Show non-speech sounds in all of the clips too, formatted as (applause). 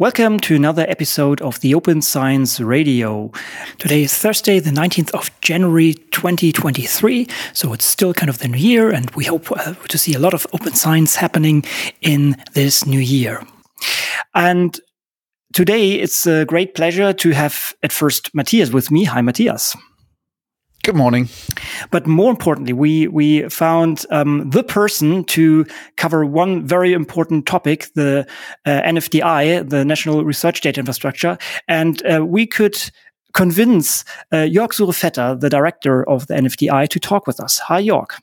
Welcome to another episode of the Open Science Radio. Today is Thursday, the 19th of January 2023. So it's still kind of the new year, and we hope uh, to see a lot of open science happening in this new year. And today it's a great pleasure to have at first Matthias with me. Hi, Matthias. Good morning. But more importantly, we we found um, the person to cover one very important topic, the uh, NFDI, the National Research Data Infrastructure, and uh, we could convince uh, York Sure-Vetter, the director of the NFDI, to talk with us. Hi, York.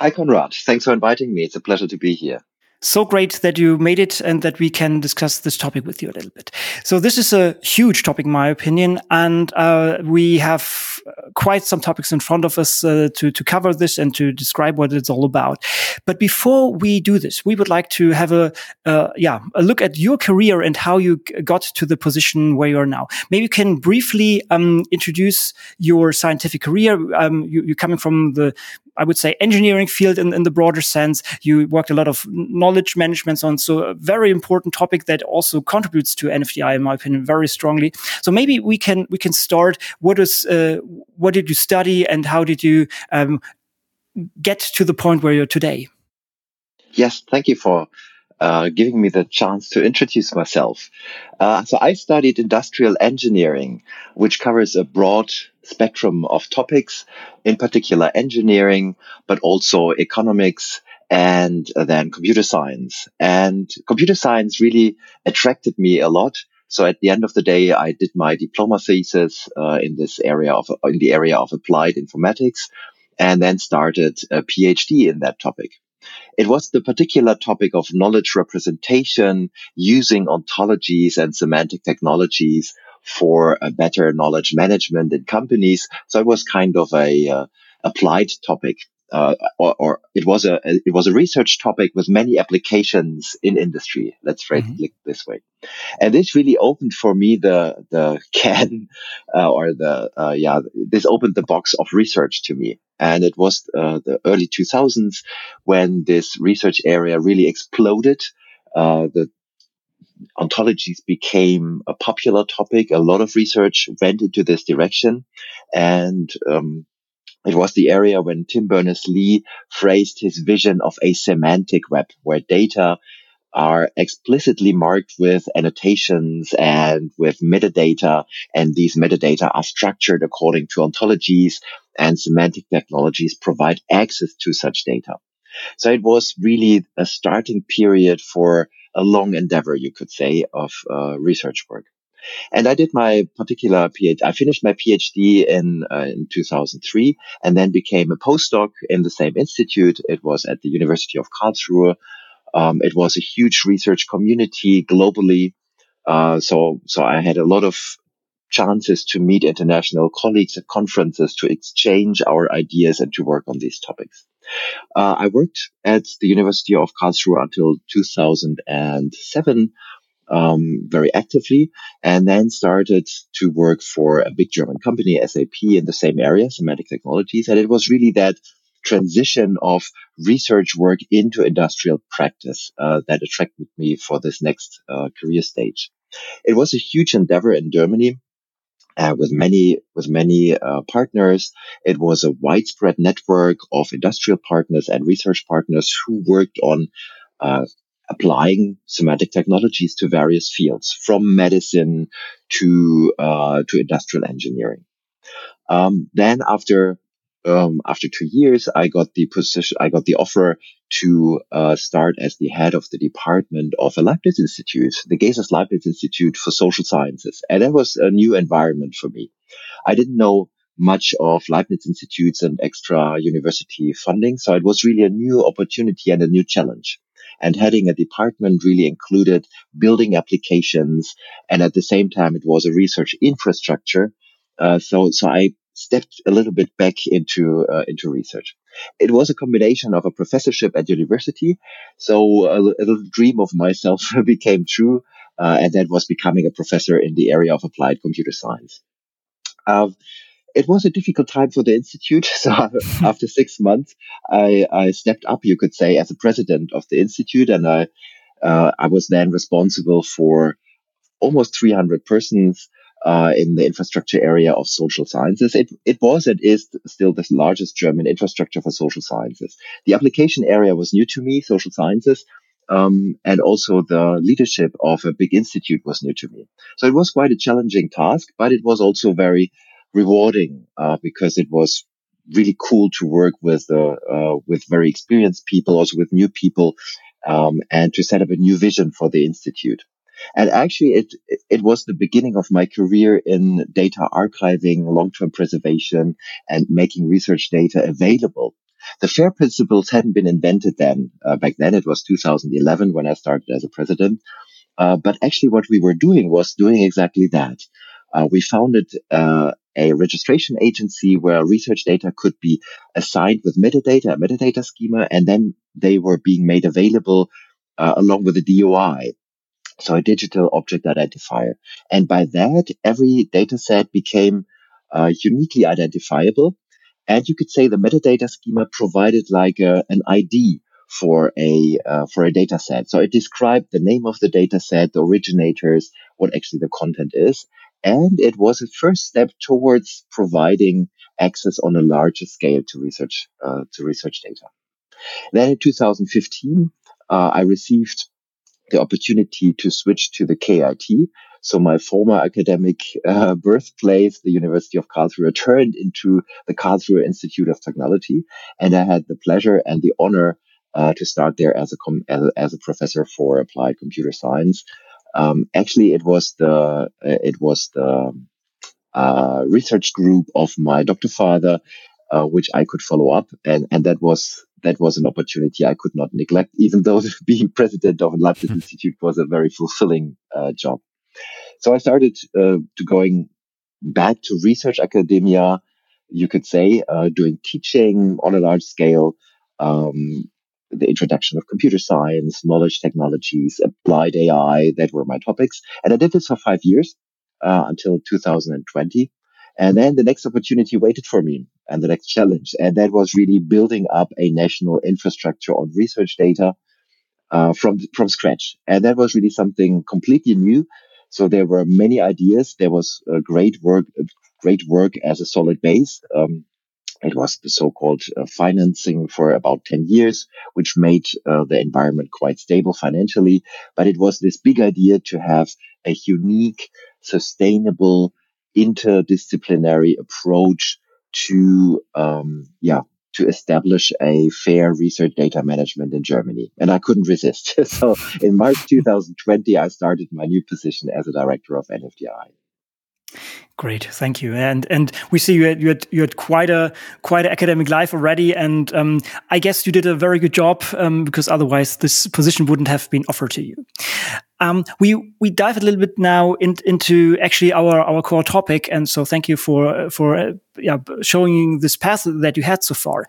Hi, Konrad. Thanks for inviting me. It's a pleasure to be here so great that you made it and that we can discuss this topic with you a little bit. So this is a huge topic, in my opinion, and uh, we have quite some topics in front of us uh, to to cover this and to describe what it's all about. But before we do this, we would like to have a uh, yeah a look at your career and how you got to the position where you are now. Maybe you can briefly um, introduce your scientific career. Um, you, you're coming from the I would say engineering field in, in the broader sense. You worked a lot of knowledge management so on, so a very important topic that also contributes to NFDI, in my opinion, very strongly. So maybe we can we can start. What is uh, what did you study, and how did you um, get to the point where you're today? Yes, thank you for uh, giving me the chance to introduce myself. Uh, so I studied industrial engineering, which covers a broad spectrum of topics, in particular engineering, but also economics and then computer science. And computer science really attracted me a lot. So at the end of the day, I did my diploma thesis uh, in this area of in the area of applied informatics, and then started a PhD in that topic. It was the particular topic of knowledge representation using ontologies and semantic technologies for a better knowledge management in companies. So it was kind of a uh, applied topic uh, or, or, it was a it was a research topic with many applications in industry. Let's phrase mm-hmm. it this way, and this really opened for me the the (laughs) can uh, or the uh, yeah this opened the box of research to me, and it was uh, the early 2000s when this research area really exploded. Uh, the ontologies became a popular topic. A lot of research went into this direction, and um, it was the area when Tim Berners-Lee phrased his vision of a semantic web where data are explicitly marked with annotations and with metadata. And these metadata are structured according to ontologies and semantic technologies provide access to such data. So it was really a starting period for a long endeavor, you could say, of uh, research work. And I did my particular PhD. I finished my PhD in uh, in 2003, and then became a postdoc in the same institute. It was at the University of Karlsruhe. Um, it was a huge research community globally. Uh, so so I had a lot of chances to meet international colleagues at conferences to exchange our ideas and to work on these topics. Uh, I worked at the University of Karlsruhe until 2007 um, very actively and then started to work for a big German company, SAP, in the same area, semantic technologies. And it was really that transition of research work into industrial practice uh, that attracted me for this next uh, career stage. It was a huge endeavor in Germany. Uh, with many with many uh, partners, it was a widespread network of industrial partners and research partners who worked on uh, applying semantic technologies to various fields, from medicine to uh, to industrial engineering. Um, then after um, after two years, I got the position, I got the offer to uh, start as the head of the department of a Leibniz Institute, the GESIS Leibniz Institute for Social Sciences, and that was a new environment for me. I didn't know much of Leibniz Institutes and extra university funding, so it was really a new opportunity and a new challenge and heading a department really included building applications. And at the same time, it was a research infrastructure. Uh, so, so I stepped a little bit back into, uh, into research. It was a combination of a professorship at university. So a, a little dream of myself (laughs) became true. Uh, and that was becoming a professor in the area of applied computer science. Uh, it was a difficult time for the institute. (laughs) So (laughs) after six months, I, I, stepped up, you could say, as a president of the institute, and I uh, I was then responsible for almost 300 persons uh, in the infrastructure area of social sciences. It, it was and is still the largest German infrastructure for social sciences. The application area was new to me, social sciences. Um, and also the leadership of a big institute was new to me. So it was quite a challenging task, but it was also very rewarding uh, because it was really cool to work with uh, uh, with very experienced people, also with new people, um, and to set up a new vision for the institute. And actually, it it was the beginning of my career in data archiving, long term preservation, and making research data available. The FAIR principles hadn't been invented then. Uh, back then, it was 2011 when I started as a president. Uh, but actually, what we were doing was doing exactly that. Uh, we founded uh, a registration agency where research data could be assigned with metadata, a metadata schema, and then they were being made available uh, along with a DOI. So a digital object identifier. And by that, every data set became uh, uniquely identifiable. And you could say the metadata schema provided like a, an ID for a uh, for a data set. So it described the name of the data set, the originators, what actually the content is, and it was a first step towards providing access on a larger scale to research uh, to research data. Then in 2015, uh, I received the opportunity to switch to the KIT. So my former academic uh, birthplace, the University of Karlsruhe, turned into the Karlsruhe Institute of Technology, and I had the pleasure and the honor uh, to start there as a, com- as as a professor for applied computer science. Um, actually, it was the uh, it was the uh, research group of my doctor father, uh, which I could follow up, and and that was that was an opportunity I could not neglect, even though (laughs) being president of a Leibniz Institute was a very fulfilling uh, job. So I started uh, to going back to research academia, you could say, uh, doing teaching on a large scale, um, the introduction of computer science, knowledge technologies, applied AI. That were my topics. And I did this for five years uh, until 2020. And then the next opportunity waited for me and the next challenge. And that was really building up a national infrastructure on research data uh, from, from scratch. And that was really something completely new. So there were many ideas. There was great work, great work as a solid base. Um, it was the so-called uh, financing for about 10 years, which made uh, the environment quite stable financially. But it was this big idea to have a unique, sustainable, interdisciplinary approach to, um, yeah, to establish a fair research data management in Germany. And I couldn't resist. (laughs) so in March 2020, I started my new position as a director of NFDI. Great, thank you. And and we see you had you had, you had quite a quite an academic life already, and um, I guess you did a very good job um, because otherwise this position wouldn't have been offered to you. Um, we we dive a little bit now in, into actually our our core topic, and so thank you for for uh, yeah showing this path that you had so far.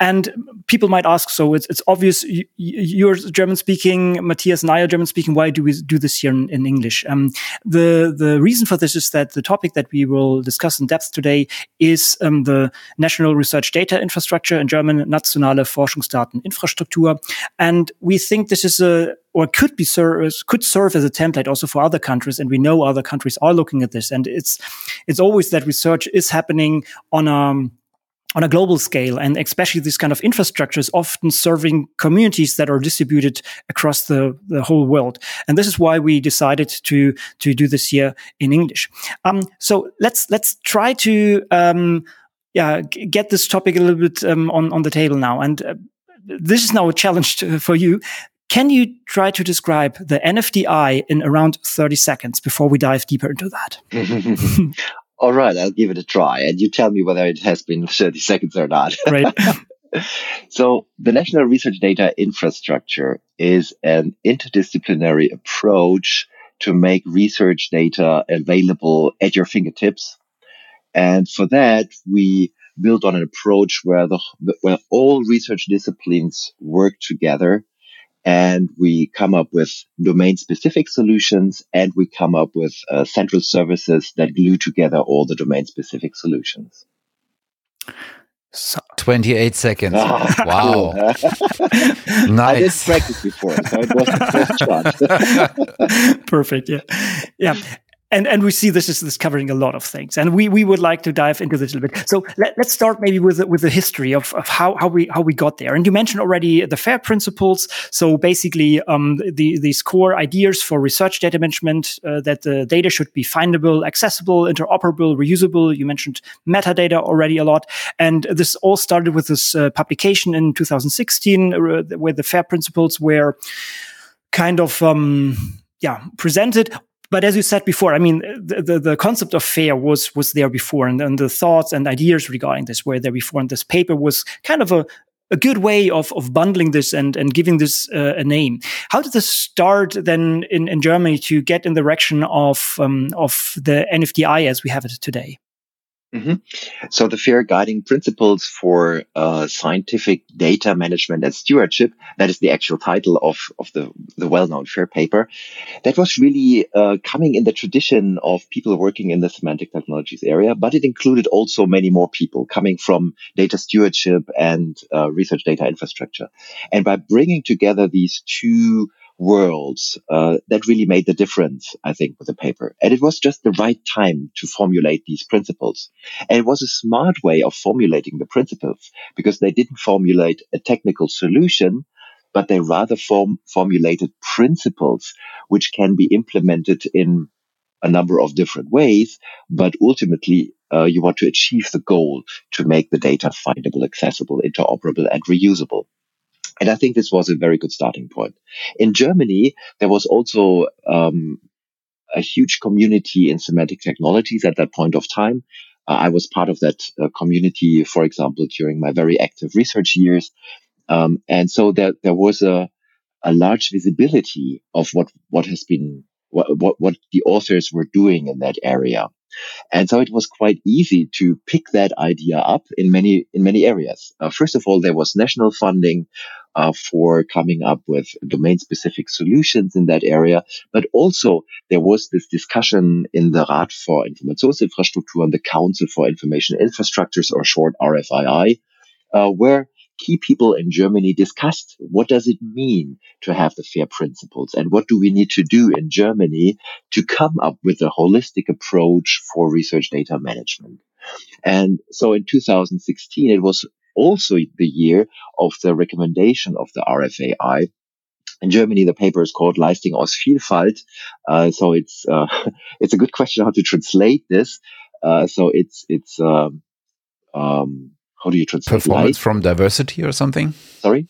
And people might ask, so it's it's obvious you, you're German speaking, Matthias and I are German speaking. Why do we do this here in, in English? Um, the the reason for this is that the topic that we will discuss in depth today is um, the National Research Data Infrastructure in German, Nationale Forschungsdateninfrastruktur, and we think this is a or could be serve, could serve as a template also for other countries. And we know other countries are looking at this. And it's, it's always that research is happening on a, on a global scale and especially this kind of infrastructure is often serving communities that are distributed across the, the whole world. And this is why we decided to, to do this here in English. Um, so let's, let's try to, um, yeah, get this topic a little bit um, on, on the table now. And uh, this is now a challenge to, for you can you try to describe the NFDI in around 30 seconds before we dive deeper into that? (laughs) (laughs) All right, I'll give it a try. And you tell me whether it has been (laughs) 30 seconds or not. Right. (laughs) so, the National Research Data Infrastructure is an interdisciplinary approach to make research data available at your fingertips. And for that, we build on an approach where the where all research disciplines work together and we come up with domain specific solutions and we come up with uh, central services that glue together all the domain specific solutions. So, 28 seconds. Oh, wow. (laughs) nice. I did practice before, so it was the first shot. (laughs) (laughs) Perfect. Yeah. Yeah and and we see this is this covering a lot of things, and we we would like to dive into this a little bit. So let, us start maybe with with the history of, of how how we how we got there. And you mentioned already the FAIR principles. So basically, um, the these core ideas for research data management uh, that the data should be findable, accessible, interoperable, reusable. You mentioned metadata already a lot, and this all started with this uh, publication in 2016, uh, where the FAIR principles were kind of um, yeah presented but as you said before, I mean, the, the, the concept of fair was, was there before and, and the thoughts and ideas regarding this were there before. And this paper was kind of a, a good way of, of bundling this and, and giving this uh, a name. How did this start then in, in Germany to get in the direction of, um, of the NFDI as we have it today? Mm-hmm. So the FAIR guiding principles for uh, scientific data management and stewardship, that is the actual title of, of the, the well-known FAIR paper, that was really uh, coming in the tradition of people working in the semantic technologies area, but it included also many more people coming from data stewardship and uh, research data infrastructure. And by bringing together these two worlds uh, that really made the difference, I think, with the paper. And it was just the right time to formulate these principles. And it was a smart way of formulating the principles because they didn't formulate a technical solution, but they rather form, formulated principles which can be implemented in a number of different ways, but ultimately uh, you want to achieve the goal to make the data findable, accessible, interoperable, and reusable. And I think this was a very good starting point. In Germany, there was also um, a huge community in semantic technologies at that point of time. Uh, I was part of that uh, community, for example, during my very active research years. Um, and so there, there was a, a large visibility of what, what has been, what, what, what the authors were doing in that area. And so it was quite easy to pick that idea up in many, in many areas. Uh, first of all, there was national funding uh, for coming up with domain specific solutions in that area. But also there was this discussion in the Rat for Informationsinfrastruktur and the Council for Information Infrastructures or short RFII, uh, where key people in Germany discussed what does it mean to have the FAIR principles and what do we need to do in Germany to come up with a holistic approach for research data management. And so in 2016, it was also the year of the recommendation of the RFII. In Germany, the paper is called Leistung aus Vielfalt. Uh, so it's, uh, (laughs) it's a good question how to translate this. Uh, so it's, it's, um, um, how do you translate performance light? from diversity or something? Sorry?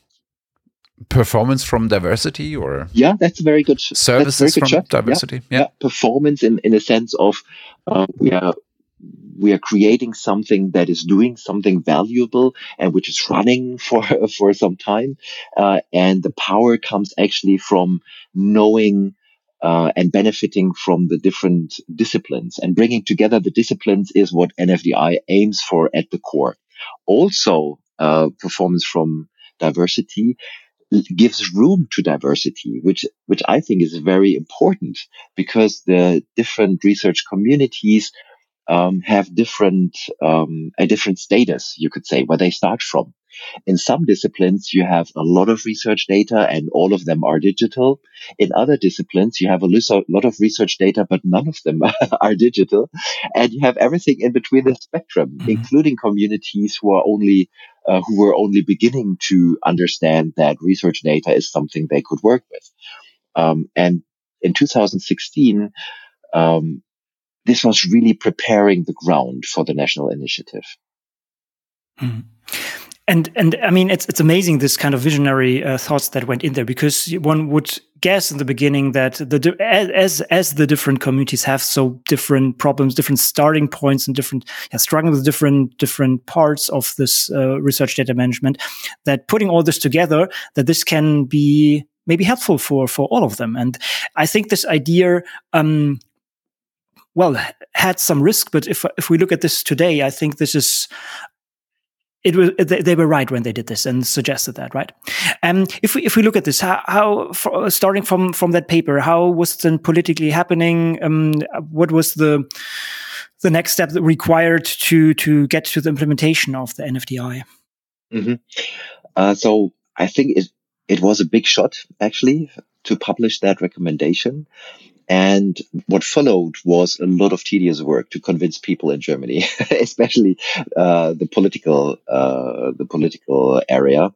Performance from diversity or? Yeah, that's a very good. Services very good from diversity. Yeah. yeah. yeah. Performance in, in a sense of, uh, we are we are creating something that is doing something valuable and which is running (laughs) for for some time uh, and the power comes actually from knowing uh, and benefiting from the different disciplines and bringing together the disciplines is what NFDI aims for at the core. Also, uh, performance from diversity gives room to diversity, which, which I think is very important because the different research communities um, have different um, a different status, you could say, where they start from. In some disciplines, you have a lot of research data and all of them are digital. In other disciplines, you have a lot of research data, but none of them (laughs) are digital. And you have everything in between the spectrum, mm-hmm. including communities who are only, uh, who were only beginning to understand that research data is something they could work with. Um, and in 2016, um, this was really preparing the ground for the national initiative. Mm. And and I mean it's it's amazing this kind of visionary uh, thoughts that went in there because one would guess in the beginning that the as as the different communities have so different problems, different starting points, and different yeah, struggling with different different parts of this uh, research data management, that putting all this together, that this can be maybe helpful for for all of them. And I think this idea um, well had some risk but if if we look at this today i think this is it was they, were right when they did this and suggested that right? Um if we if we look at this how, how for, starting from from that paper how was it then politically happening? Um what was the the next step required to to get to the implementation of the nfdi mm-hmm. uh, so i think it it was a big shot actually to publish that recommendation And what followed was a lot of tedious work to convince people in Germany, (laughs) especially uh, the political uh, the political area.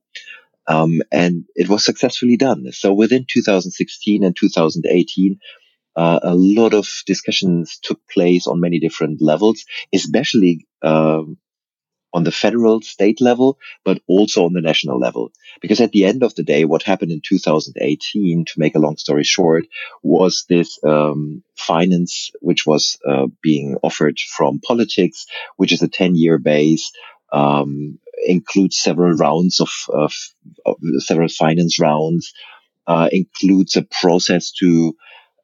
Um, and it was successfully done. So within 2016 and 2018, uh, a lot of discussions took place on many different levels, especially um, on the federal state level, but also on the national level. Because at the end of the day, what happened in 2018, to make a long story short, was this um, finance which was uh, being offered from politics, which is a 10 year base. Um, includes several rounds of, of, of several finance rounds, uh, includes a process to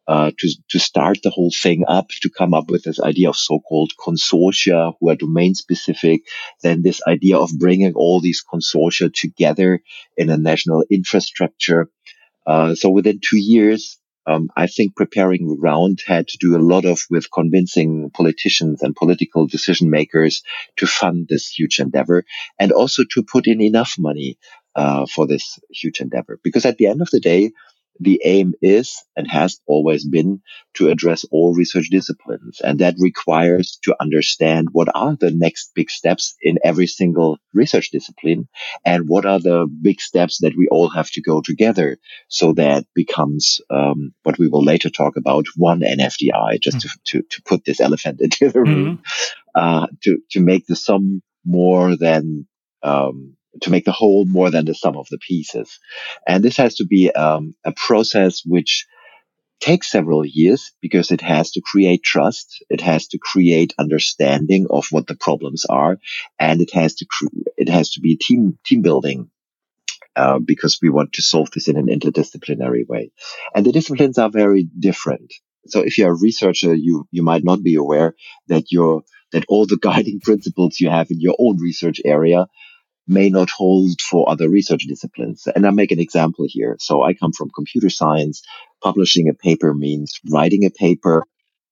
uh, to, to start the whole thing up, to come up with this idea of so-called consortia who are domain specific, then this idea of bringing all these consortia together in a national infrastructure. Uh, so within two years, um, I think preparing round had to do a lot of with convincing politicians and political decision makers to fund this huge endeavor and also to put in enough money uh, for this huge endeavor. Because at the end of the day, the aim is and has always been to address all research disciplines. And that requires to understand what are the next big steps in every single research discipline and what are the big steps that we all have to go together so that becomes um, what we will later talk about one NFDI, just mm-hmm. to, to, to, put this elephant into the room, mm-hmm. uh, to, to make the sum more than um, to make the whole more than the sum of the pieces. And this has to be um, a process which takes several years because it has to create trust. It has to create understanding of what the problems are. And it has to, it has to be team, team building. Uh, because we want to solve this in an interdisciplinary way. And the disciplines are very different. So if you're a researcher, you, you might not be aware that you're, that all the (laughs) guiding principles you have in your own research area may not hold for other research disciplines. And I make an example here. So I come from computer science. Publishing a paper means writing a paper,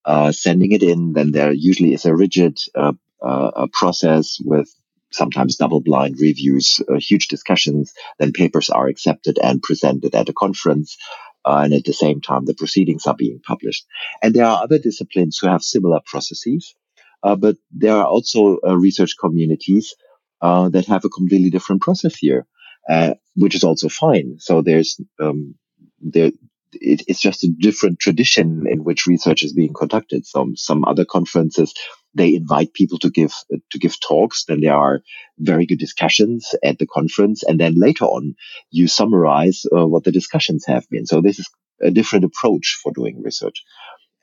uh, sending it in. Then there usually is a rigid uh, uh, process with sometimes double blind reviews, uh, huge discussions. Then papers are accepted and presented at a conference. Uh, and at the same time, the proceedings are being published. And there are other disciplines who have similar processes. Uh, but there are also research communities uh, that have a completely different process here, uh, which is also fine. So there's um, there. It, it's just a different tradition in which research is being conducted. Some some other conferences they invite people to give to give talks. Then there are very good discussions at the conference, and then later on you summarize uh, what the discussions have been. So this is a different approach for doing research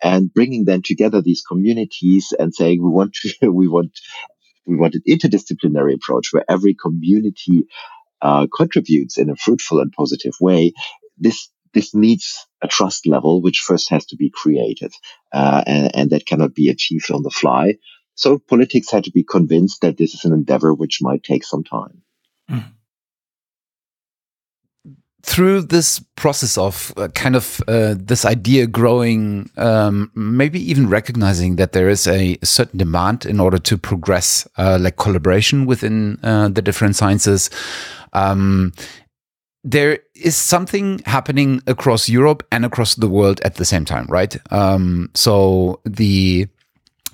and bringing them together these communities and saying we want to (laughs) we want we want an interdisciplinary approach where every community uh, contributes in a fruitful and positive way. This this needs a trust level which first has to be created, uh, and, and, that cannot be achieved on the fly. So politics had to be convinced that this is an endeavor which might take some time. Mm through this process of uh, kind of uh, this idea growing, um, maybe even recognizing that there is a certain demand in order to progress, uh, like collaboration within uh, the different sciences. Um, there is something happening across Europe and across the world at the same time, right? Um, so the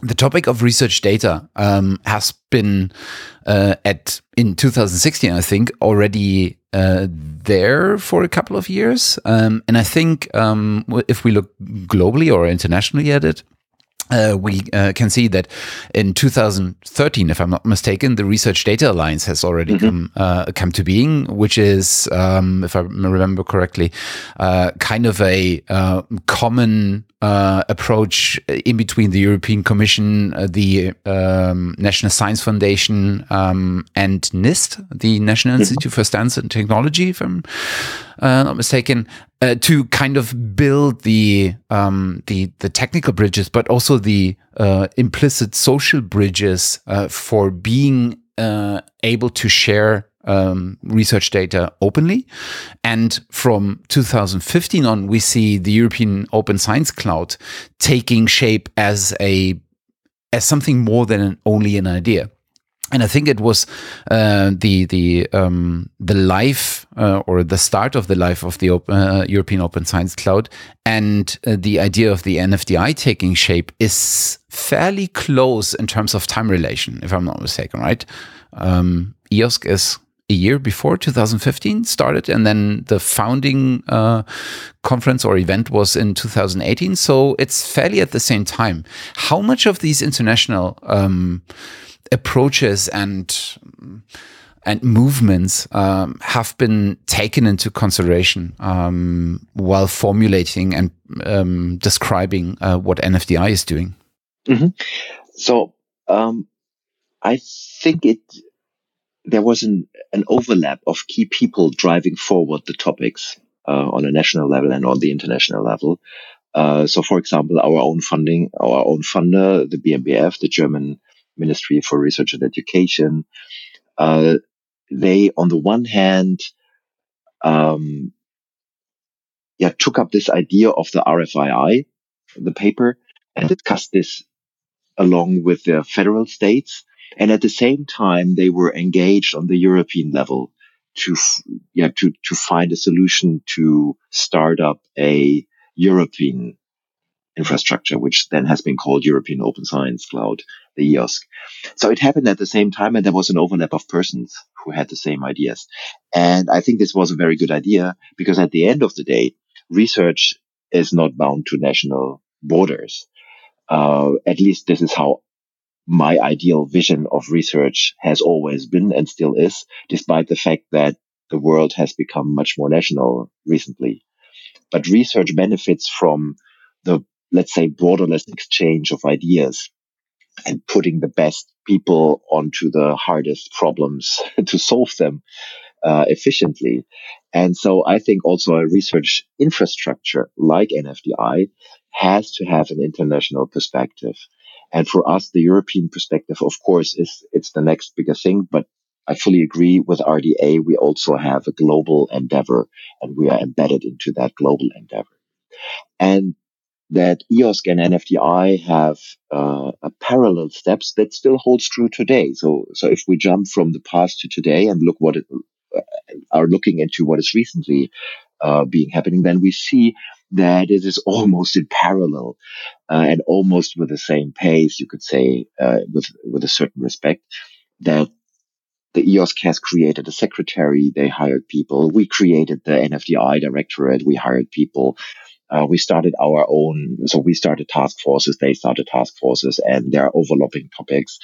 the topic of research data um, has been uh, at in 2016, I think, already uh, there for a couple of years. Um, and I think um, if we look globally or internationally at it, uh, we uh, can see that in 2013, if I'm not mistaken, the Research Data Alliance has already mm -hmm. come uh, come to being, which is, um, if I remember correctly, uh, kind of a uh, common uh, approach in between the European Commission, the um, National Science Foundation, um, and NIST, the National mm -hmm. Institute for Standards and Technology, if I'm not mistaken uh, to kind of build the um, the the technical bridges, but also the uh, implicit social bridges uh, for being uh, able to share um, research data openly. And from 2015 on, we see the European Open Science Cloud taking shape as a as something more than an, only an idea. And I think it was uh, the the um, the life uh, or the start of the life of the open, uh, European Open Science Cloud, and uh, the idea of the NFDI taking shape is fairly close in terms of time relation, if I'm not mistaken. Right? Um, EOSC is a year before 2015 started, and then the founding uh, conference or event was in 2018. So it's fairly at the same time. How much of these international um, approaches and and movements um, have been taken into consideration um, while formulating and um, describing uh, what NFDI is doing. Mm -hmm. So um, I think it there was an, an overlap of key people driving forward the topics uh, on a national level and on the international level. Uh, so, for example, our own funding, our own funder, the BMBF, the German Ministry for Research and Education. Uh, they, on the one hand, um, yeah, took up this idea of the RFII, the paper, and discussed this along with the federal states. And at the same time, they were engaged on the European level to, yeah, to, to find a solution to start up a European infrastructure, which then has been called European Open Science Cloud, the EOSC. So it happened at the same time, and there was an overlap of persons who had the same ideas. And I think this was a very good idea because at the end of the day, research is not bound to national borders. Uh, at least this is how my ideal vision of research has always been and still is, despite the fact that the world has become much more national recently. But research benefits from the let's say, borderless exchange of ideas and putting the best people onto the hardest problems (laughs) to solve them uh, efficiently. And so I think also a research infrastructure like NFDI has to have an international perspective. And for us, the European perspective, of course, is it's the next bigger thing, but I fully agree with RDA. We also have a global endeavor and we are embedded into that global endeavor. And that EOSC and NFDI have uh, parallel steps that still holds true today. So, so if we jump from the past to today and look what it, uh, are looking into what is recently uh, being happening, then we see that it is almost in parallel uh, and almost with the same pace, you could say, uh, with with a certain respect, that the EOSC has created a secretary. They hired people. We created the NFDI directorate. We hired people uh, we started our own, so we started task forces, they started task forces, and there are overlapping topics.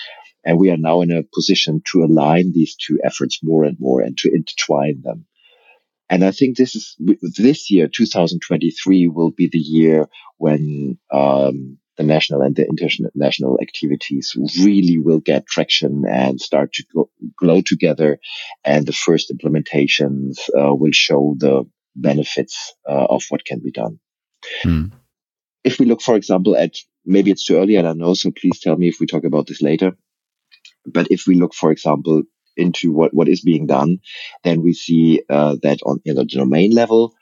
And we are now in a position to align these two efforts more and more and to intertwine them. And I think this is this year, 2023, will be the year when um, the national and the international activities really will get traction and start to go, glow together. And the first implementations uh, will show the benefits uh, of what can be done. Hmm. If we look, for example, at maybe it's too early, I don't know, so please tell me if we talk about this later. But if we look, for example, into what, what is being done, then we see uh, that on you know, the domain level,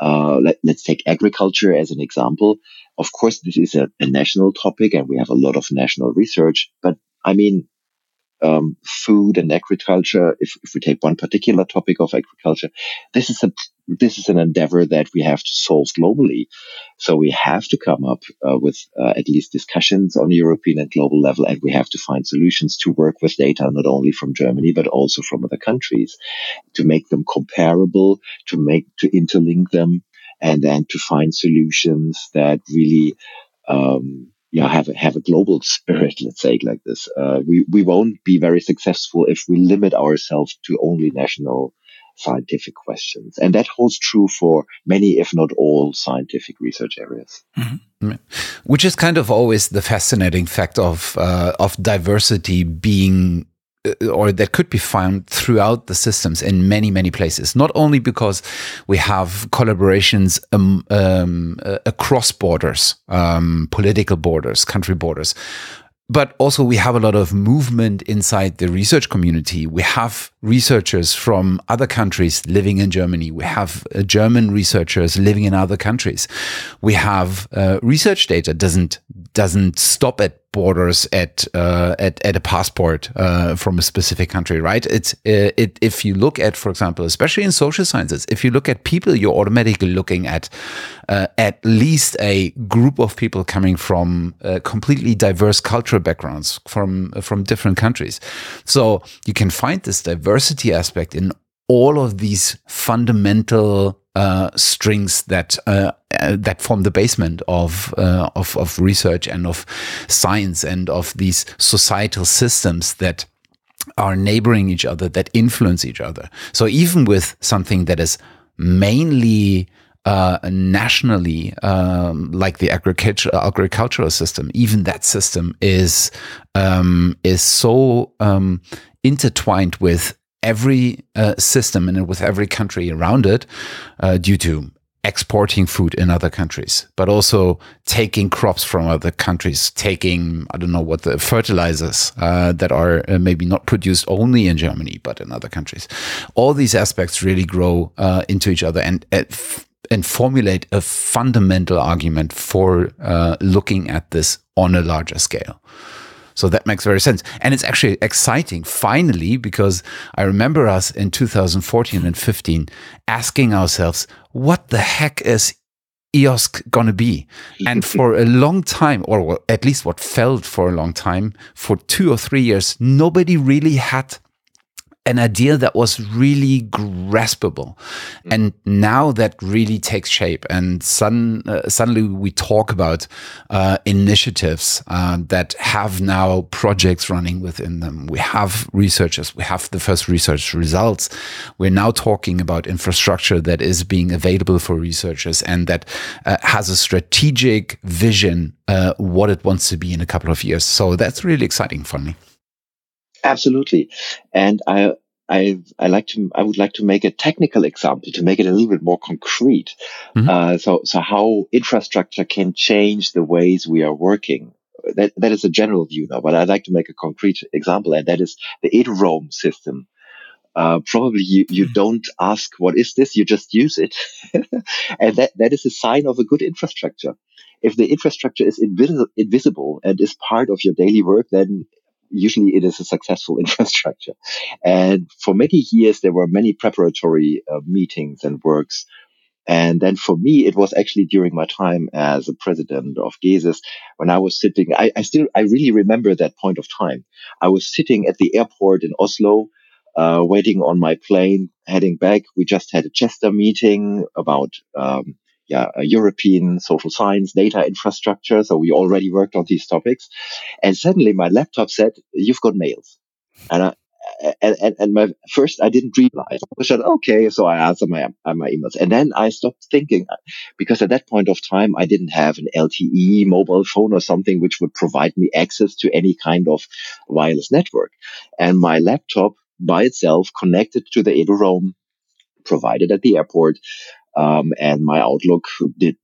uh, let, us take agriculture as an example. Of course, this is a, a, national topic and we have a lot of national research, but I mean, um, food and agriculture, if, if we take one particular topic of agriculture, this is a this is an endeavor that we have to solve globally. So we have to come up uh, with uh, at least discussions on European and global level, and we have to find solutions to work with data not only from Germany but also from other countries to make them comparable, to make to interlink them, and then to find solutions that really um, have a, have a global (laughs) spirit, let's say like this. Uh, we, we won't be very successful if we limit ourselves to only national scientific questions. And that holds true for many, if not all, scientific research areas. Mm-hmm. Which is kind of always the fascinating fact of, uh, of diversity being or that could be found throughout the systems in many many places not only because we have collaborations um, um, uh, across borders um, political borders country borders but also we have a lot of movement inside the research community. We have researchers from other countries living in Germany. We have uh, German researchers living in other countries. We have uh, research data doesn't doesn't stop at borders at uh, at at a passport uh, from a specific country, right? It's uh, it if you look at, for example, especially in social sciences, if you look at people, you're automatically looking at uh, at least a group of people coming from uh, completely diverse cultural backgrounds from from different countries. So you can find this diversity aspect in all of these fundamental uh, strings that uh, uh, that form the basement of, uh, of of research and of science and of these societal systems that are neighboring each other that influence each other. So even with something that is mainly uh, nationally, um, like the agriculture, agricultural system, even that system is um, is so um, intertwined with every uh, system and with every country around it uh, due to exporting food in other countries, but also taking crops from other countries, taking, I don't know what the fertilizers uh, that are uh, maybe not produced only in Germany, but in other countries. All these aspects really grow uh, into each other and, and formulate a fundamental argument for uh, looking at this on a larger scale. So that makes very sense. And it's actually exciting finally, because I remember us in 2014 and 15 asking ourselves, what the heck is EOSC gonna be? And (laughs) for a long time, or at least what felt for a long time, for two or three years, nobody really had an idea that was really graspable. Mm. And now that really takes shape. And sudden, uh, suddenly we talk about uh, initiatives uh, that have now projects running within them. We have researchers, we have the first research results. We're now talking about infrastructure that is being available for researchers and that uh, has a strategic vision uh, what it wants to be in a couple of years. So that's really exciting for me. Absolutely. And I, I, I like to, I would like to make a technical example to make it a little bit more concrete. Mm-hmm. Uh, so, so how infrastructure can change the ways we are working. That, that is a general view now, but I'd like to make a concrete example, and that is the EduRoam system. Uh, probably you, you mm-hmm. don't ask what is this, you just use it. (laughs) and that, that is a sign of a good infrastructure. If the infrastructure is invis- invisible and is part of your daily work, then usually it is a successful (laughs) infrastructure. And for many years, there were many preparatory uh, meetings and works. And then for me, it was actually during my time as a president of GESIS when I was sitting, I, I still, I really remember that point of time. I was sitting at the airport in Oslo, uh, waiting on my plane, heading back. We just had a CESSDA meeting about, um, yeah, European social science data infrastructure. So we already worked on these topics. And suddenly my laptop said, you've got mails. And I, and, and, and my first, I didn't realize. I said, okay. So I answered my, my emails. And then I stopped thinking uh, because at that point of time, I didn't have an LTE mobile phone or something which would provide me access to any kind of wireless network. And my laptop by itself connected to the EduRoam provided at the airport um, and my Outlook did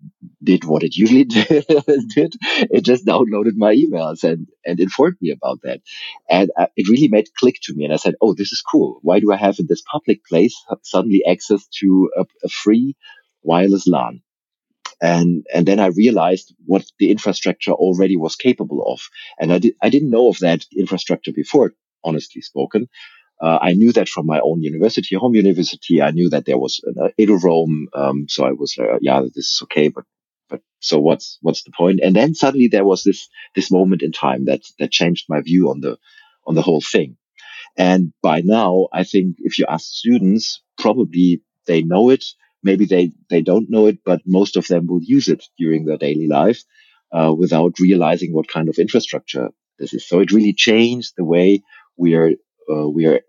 did what it usually (laughs) did. it just downloaded my emails and and informed me about that, and uh, it really made click to me. And I said, "Oh, this is cool. Why do I have in this public place suddenly access to a, a free wireless LAN?" And and then I realized what the infrastructure already was capable of, and I did I didn't know of that infrastructure before, honestly spoken. Uh, I knew that from my own university, home university. I knew that there was an uh, EduRoam. Um, so I was, uh, yeah, this is okay, but, but so what's, what's the point? And then suddenly there was this, this moment in time that, that changed my view on the, on the whole thing. And by now, I think if you ask students, probably they know it. Maybe they, they don't know it, but most of them will use it during their daily life, uh, without realizing what kind of infrastructure this is. So it really changed the way we are, uh, we are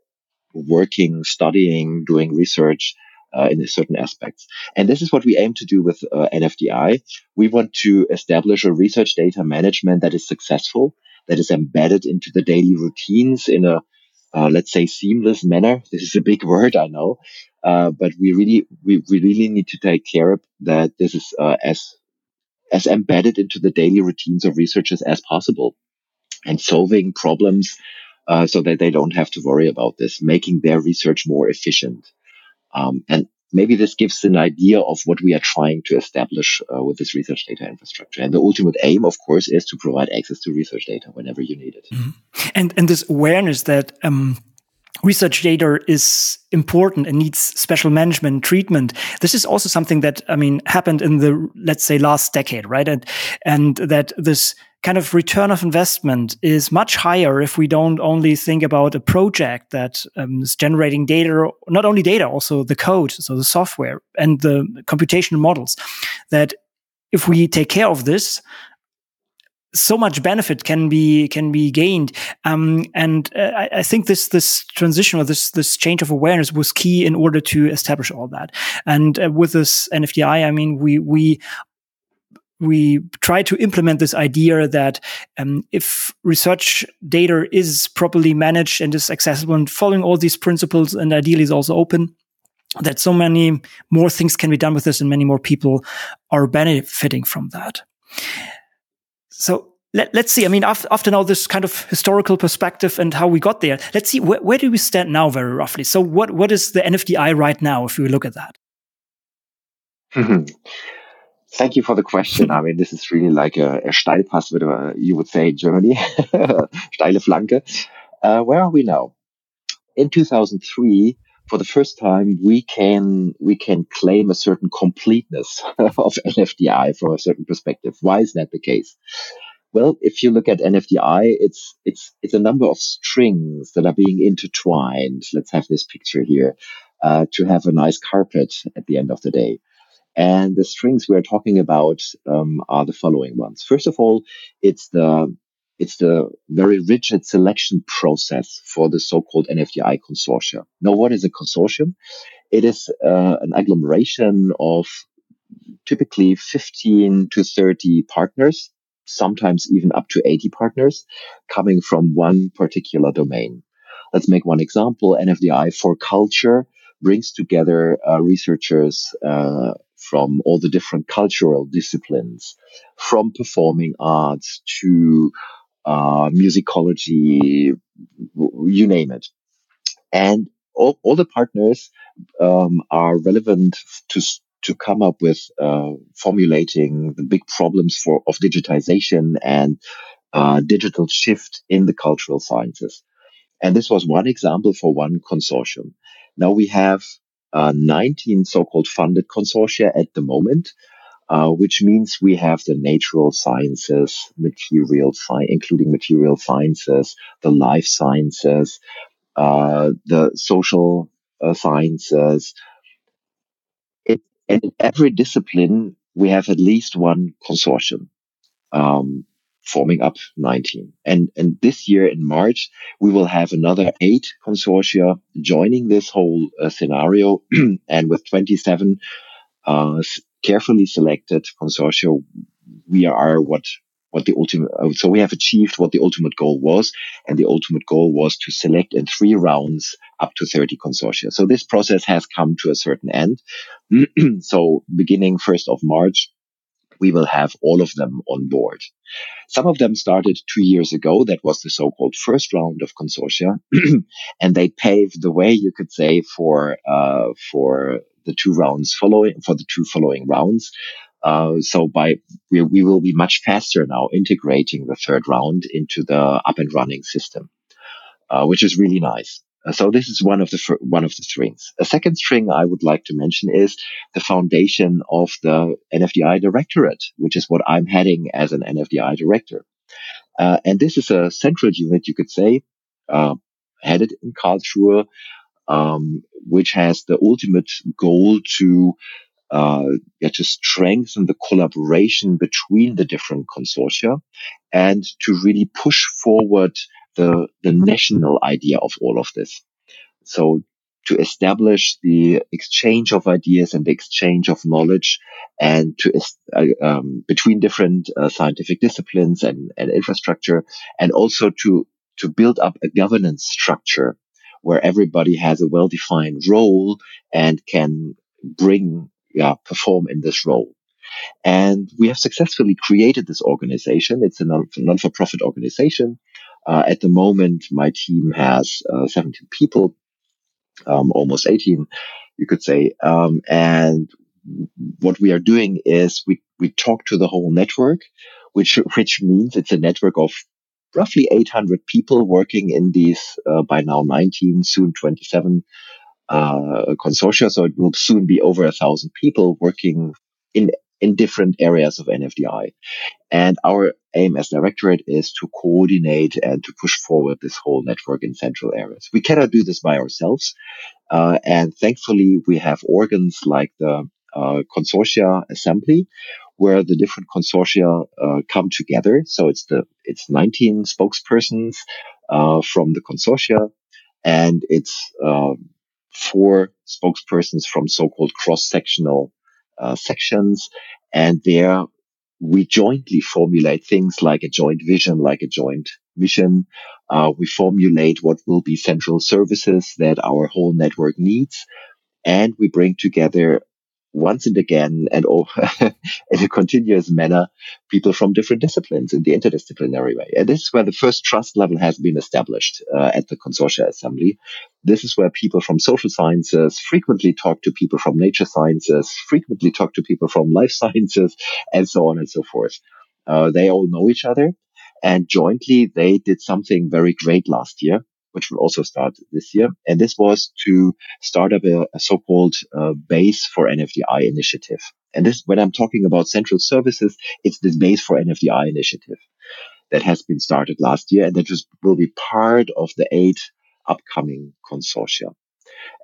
working, studying, doing research uh, in certain aspects. And this is what we aim to do with uh, NFDI. We want to establish a research data management that is successful, that is embedded into the daily routines in a, uh, let's say, seamless manner. This is a big (laughs) word, I know, uh, but we really, we, we really need to take care of that this is uh, as as embedded into the daily routines of researchers as possible, and solving problems uh, so that they don't have to worry about this, making their research more efficient. Um, and maybe this gives an idea of what we are trying to establish uh, with this research data infrastructure. And the ultimate aim, of course, is to provide access to research data whenever you need it. Mm-hmm. And and this awareness that um, research data is important and needs special management treatment. This is also something that I mean happened in the let's say last decade, right? And and that this kind of return of investment is much higher if we don't only think about a project that um, is generating data, not only data, also the code, so the software and the computational models. That if we take care of this, so much benefit can be can be gained, um, and uh, I, I, think this this transition or this this change of awareness was key in order to establish all that. And uh, with this NFDI, I mean, we we we try to implement this idea that um, if research data is properly managed and is accessible and following all these principles and ideally is also open, that so many more things can be done with this and many more people are benefiting from that. So let, us see. I mean, after, after now this kind of historical perspective and how we got there, let's see where, where do we stand now very roughly. So what, what is the NFDI right now if we look at that? Thank you for the question. I mean, this is really like a, a Steilpass, whatever you would say in Germany, (laughs) steile Flanke. Uh, where are we now? In 2003, for the first time, we can we can claim a certain completeness (laughs) of NFDI from a certain perspective. Why is that the case? Well, if you look at NFDI, it's it's it's a number of strings that are being intertwined. Let's have this picture here uh, to have a nice carpet at the end of the day. And the strings we're talking about um, are the following ones. First of all, it's the it's the very rigid selection process for the so-called NFDI consortia. Now, what is a consortium? It is uh, an agglomeration of typically 15 to 30 partners, sometimes even up to 80 partners, coming from one particular domain. Let's make one example. NFDI for culture brings together uh, researchers uh, from all the different cultural disciplines, from performing arts to uh, musicology, you name it. And all, all the partners um, are relevant to to come up with uh, formulating the big problems for of digitization and uh, digital shift in the cultural sciences. And this was one example for one consortium. Now we have uh, 19 so-called funded consortia at the moment, uh, which means we have the natural sciences, material science, including material sciences, the life sciences, uh, the social uh, sciences. It, in every discipline, we have at least one consortium. Um, forming up 19. And, and this year in March, we will have another eight consortia joining this whole uh, scenario. (clears throat) and with 27 uh, carefully selected consortia, we are what what the ultimate, uh, so we have achieved what the ultimate goal was. And the ultimate goal was to select in three rounds up to 30 consortia. So this process has come to a certain end. (clears throat) so beginning 1st of March, we will have all of them on board. Some of them started two years ago. That was the so-called first round of consortia, (clears throat) and they paved the way, you could say, for uh, for the two rounds following for the two following rounds. Uh, so by we, we will be much faster now integrating the third round into the up and running system, uh, which is really nice. So this is one of the one of the strings. A second string I would like to mention is the foundation of the NFDI directorate, which is what I'm heading as an NFDI director. Uh, and this is a central unit, you could say, uh, headed in Karlsruhe, um, which has the ultimate goal to uh, yeah, to strengthen the collaboration between the different consortia and to really push forward the, the national idea of all of this. So to establish the exchange of ideas and the exchange of knowledge and to uh, um, between different uh, scientific disciplines and, and infrastructure and also to to build up a governance structure where everybody has a well-defined role and can bring yeah perform in this role. And we have successfully created this organization. It's a non- non-for-profit organization uh, at the moment, my team has uh, 17 people, um, almost 18. you could say. Um, and what we are doing is we, we talk to the whole network, which, (laughs) which means it's a network of roughly 800 people working in these, uh, by now 19, soon 27, uh, consortia. So it will soon be over a thousand people working in, in different areas of NFDI. And our aim as directorate is to coordinate and to push forward this whole network in central areas. We cannot do this by ourselves. Uh, and thankfully we have organs like the uh, consortia assembly where the different consortia uh, come together. So it's the it's 19 spokespersons uh, from the consortia, and it's um, four spokespersons from so-called cross-sectional uh, sections, and there we jointly formulate things like a joint vision, like a joint mission. Uh, we formulate what will be central services that our whole network needs, and we bring together once and again and (laughs) in a continuous manner people from different disciplines in the interdisciplinary way. And this is where the first trust level has been established uh, at the consortia assembly. This is where people from social sciences frequently talk to people from nature sciences, frequently talk to people from life (laughs) sciences, and so on and so forth. Uh, they all know each other. And jointly, they did something very great last year which will also start this year. And this was to start up a, a so-called uh, base for NFDI initiative. And this, when I'm talking about central services, it's this base for NFDI initiative that has been started last year and that just will be part of the eight upcoming consortia.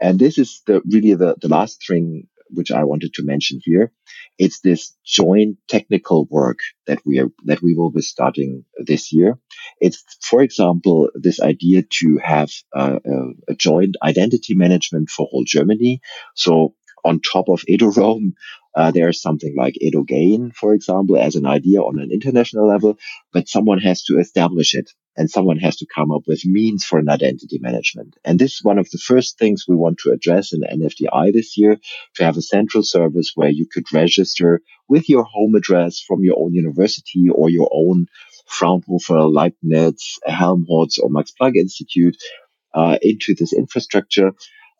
And this is the really the, the last thing which I wanted to mention here. It's this joint technical work that we are, that we will be starting this year. It's, for example, this idea to have a, a joint identity management for whole Germany. So on top of EduRoam, uh, there's something like EduGain, for example, as an idea on an international level, but someone has to establish it and someone has to come up with means for an identity management. And this is one of the first things we want to address in NFDI this year, to have a central service where you could register with your home address from your own university or your own Fraunhofer, Leibniz, Helmholtz or Max Planck Institute uh, into this infrastructure.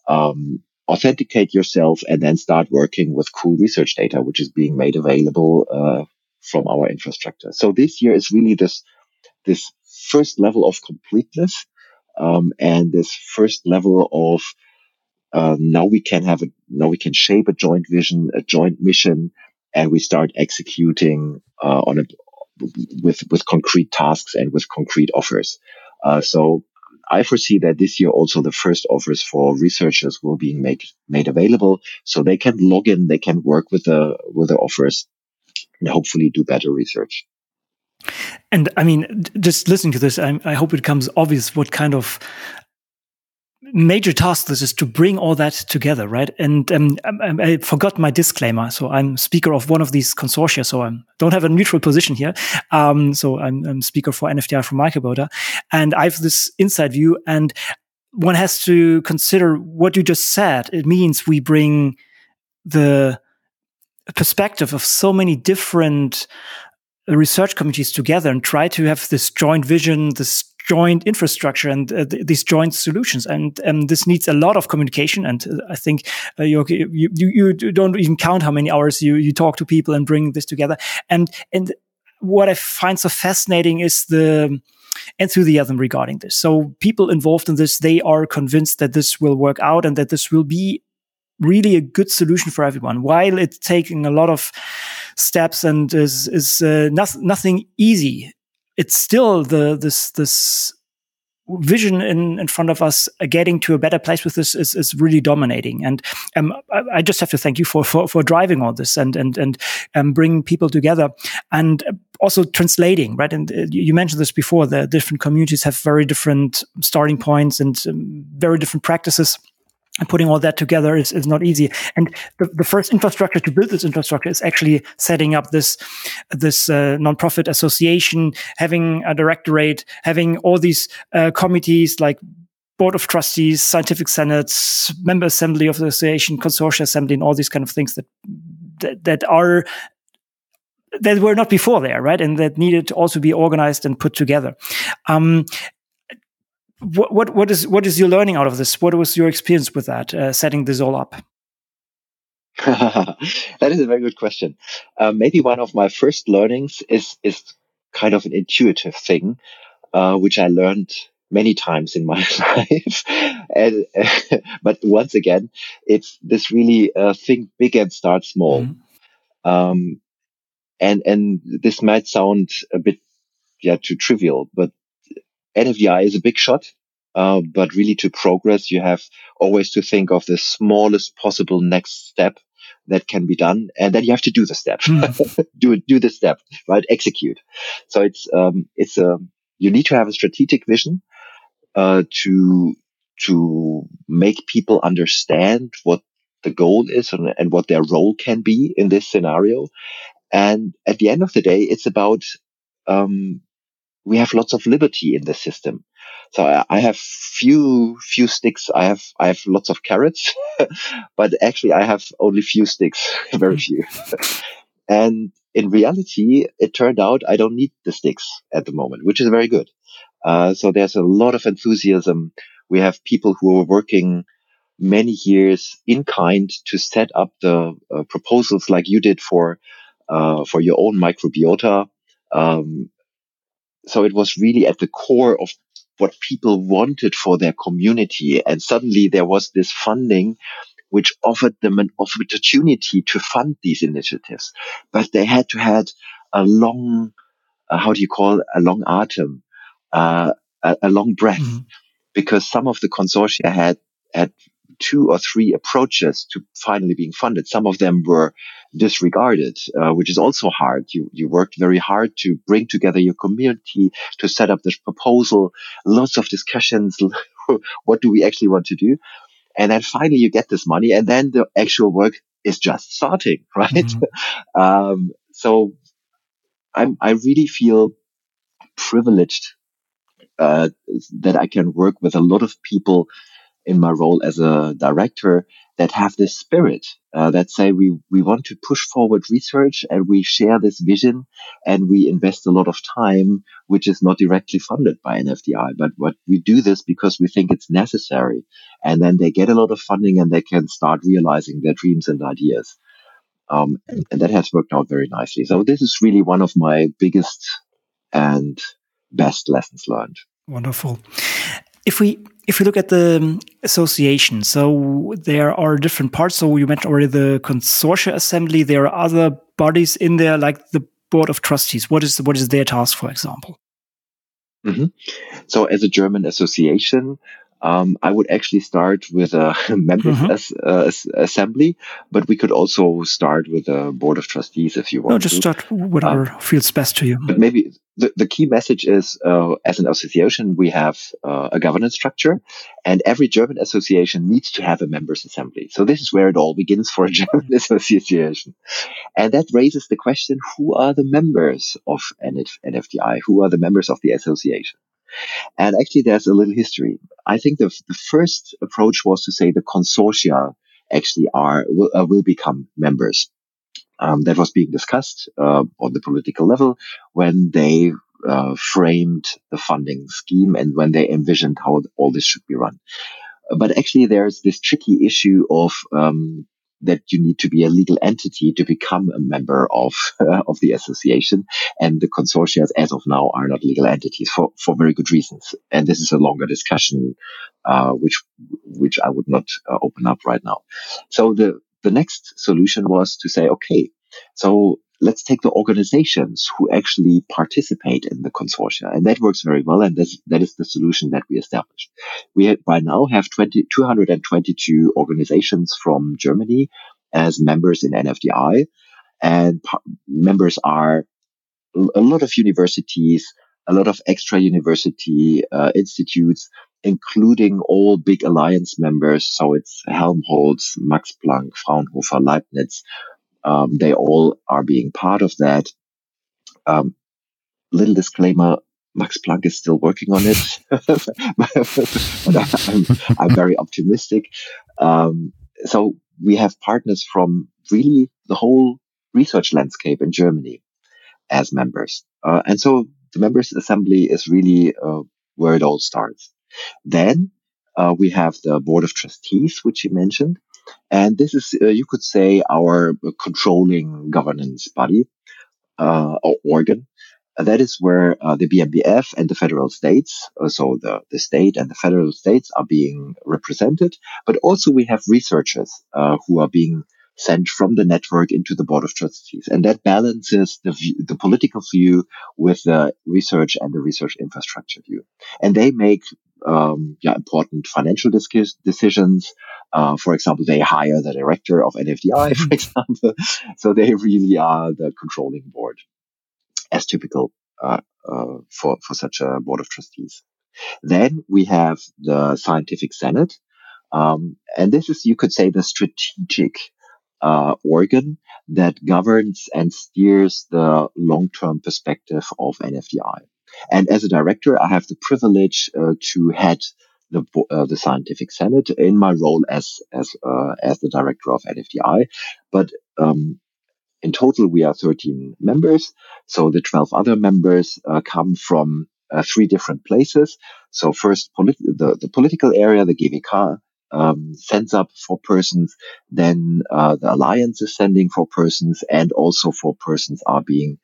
Um, authenticate yourself and then start working with cool research data, which is being made available uh, from our infrastructure. So this year is really this this first level of completeness um, and this first level of uh, now we can have a now we can shape a joint vision, a joint mission, and we start executing uh, on a with with concrete tasks and with concrete offers. Uh, so I foresee that this year also the first offers for researchers will be made made available, so they can log in, they can work with the with the offers, and hopefully do better research. And I mean, just listening to this, I, I hope it becomes obvious what kind of major task this is to bring all that together, right? And um, I, I, forgot my disclaimer. So I'm speaker of one of these consortia. So I don't have a neutral position here. Um, so I'm, I'm, speaker for NFDI from Microbiota. And I have this inside view and one has to consider what you just said. It means we bring the perspective of so many different research communities together and try to have this joint vision, this joint infrastructure and uh, th these joint solutions. And um, this needs a lot of communication. And uh, I think uh, you, you, you don't even count how many hours you, you talk to people and bring this together. And, and what I find so fascinating is the, enthusiasm regarding this. So people involved in this, they are convinced that this will work out and that this will be really a good solution for everyone. While it's taking a lot of steps and is is uh, not, nothing easy, it's still the this this vision in, in front of us uh, getting to a better place with this is, is really dominating. And um, I, I, just have to thank you for, for, for driving all this and and and um, bringing people together and also translating right? And uh, you mentioned this before the different communities have very different starting points and um, very different practices and putting all that together is, is not easy. And the, the first infrastructure to build this infrastructure is actually setting up this, this, uh, nonprofit association, having a directorate, having all these, uh, committees like board of trustees, scientific senates, member assembly of the association, consortia assembly, and all these kind of things that, that, that are that were not before there, right? And that needed to also be organized and put together. Um, what, what, what is what is your learning out of this? What was your experience with that, uh, setting this all up? (laughs) that is a very good question. Uh, maybe one of my first learnings is is kind of an intuitive thing, uh, which I learned many times in my (laughs) life. and, uh, (laughs) but once again, it's this really uh, think big and start small. Mm-hmm. Um, and and this might sound a bit yeah too trivial, but NFDI is a big shot. Uh, but really to progress, you have always to think of the smallest possible next step that can be done. And then you have to do the step, mm. (laughs) do do the step, right? Execute. So it's, um, it's a, you need to have a strategic vision, uh, to, to make people understand what the goal is and, and what their role can be in this scenario. And at the end of the day, it's about, um, we have lots of liberty in the system. So I, I have few, few sticks. I have, I have lots of carrots, (laughs) but actually I have only few sticks, (laughs) very few. (laughs) and in reality, it turned out I don't need the sticks at the moment, which is very good. Uh, so there's a lot of enthusiasm. We have people who are working many years in kind to set up the uh, proposals like you did for, uh, for your own microbiota. Um, so it was really at the core of what people wanted for their community. And suddenly there was this funding which offered them an opportunity to fund these initiatives. But they had to had a long, uh, how do you call it? a long atom, uh, a, a, long breath, mm-hmm. because some of the consortia had had two or three approaches to finally being funded. Some of them were disregarded, uh, which is also hard. You, you worked very hard to bring together your community, to set up this proposal, lots of discussions. (laughs) what do we actually want to do? And then finally you get this money and then the actual work is just starting, (laughs) right? Mm-hmm. um, so I'm, I really feel privileged uh, that I can work with a lot of people in my role as a director that have this spirit uh, that say we we want to push forward research and we share this vision and we invest a lot of time which is not directly funded by NFDI but what we do this because we think it's necessary. And then they get a lot of funding and they can start realizing their dreams and ideas. Um, and that has worked out very nicely. So this is really one of my biggest and best lessons learned. Wonderful. If we if we look at the um, association, so there are different parts. So you mentioned already the consortia assembly. There are other bodies in there, like the board of trustees. What is what is their task, for example? Mm -hmm. So, as a German association, um, I would actually start with a (laughs) members mm-hmm. as, uh, assembly, but we could also start with a board of trustees if you want. No, just to. start whatever um, feels best to you. But maybe the, the key message is, uh, as an association, we have uh, a governance structure, and every German association needs to have a members assembly. So this is where it all begins for a (laughs) German association, and that raises the question: Who are the members of NF- NFDI? Who are the members of the association? And actually, there's a little history. I think the, the first approach was to say the consortia actually are will, uh, will become members. Um, that was being discussed uh, on the political level when they uh, framed the funding scheme and when they envisioned how all this should be run. But actually, there's this tricky issue of um, that you need to be a legal entity to become a member of uh, (laughs) of the association. And the consortia, as of now, are not legal entities for for very good reasons. And this is a longer discussion, uh, which which I would not uh, open up right now. So the the next solution was to say, okay, so let's take the organizations who actually participate in the consortia. And that works very well. And this, that is the solution that we established. We by now have 20, 222 organizations from Germany as members in NFDI. And members are a lot of universities, a lot of extra university uh, institutes, including all big alliance members. So it's Helmholtz, Max Planck, Fraunhofer, Leibniz, um, they all are being part of that. Um, little disclaimer. Max Planck is still working on it, (laughs) but I'm, I'm, very optimistic. Um, so we have partners from really the whole research landscape in Germany as members. Uh, and so the members assembly is really uh, where it all starts. Then uh, we have the board of trustees, which you mentioned. And this is, uh, you could say, our controlling governance body uh, or organ. that is where uh, the BMBF and the federal states, uh, so the, the state and the federal states are being represented. But also we have researchers uh, who are being sent from the network into the board of trustees. And that balances the, view, the political view with the research and the research infrastructure view. And they make um, yeah, important financial decisions. Uh, for example, they hire the director of NFDI, (laughs) for example. so they really are the controlling board, as typical uh, uh, for for such a board of trustees. Then we have the scientific senate, um, and this is you could say the strategic uh, organ that governs and steers the long-term perspective of NFDI. And as a director, I have the privilege uh, to head the, uh, the scientific senate in my role as as uh, as the director of NFDI. But um, in total, we are 13 members. So the 12 other members uh, come from uh, three different places. So first, polit- the, the political area, the GWK, um, sends up for persons. Then uh, the alliance is sending for persons, and also for persons are being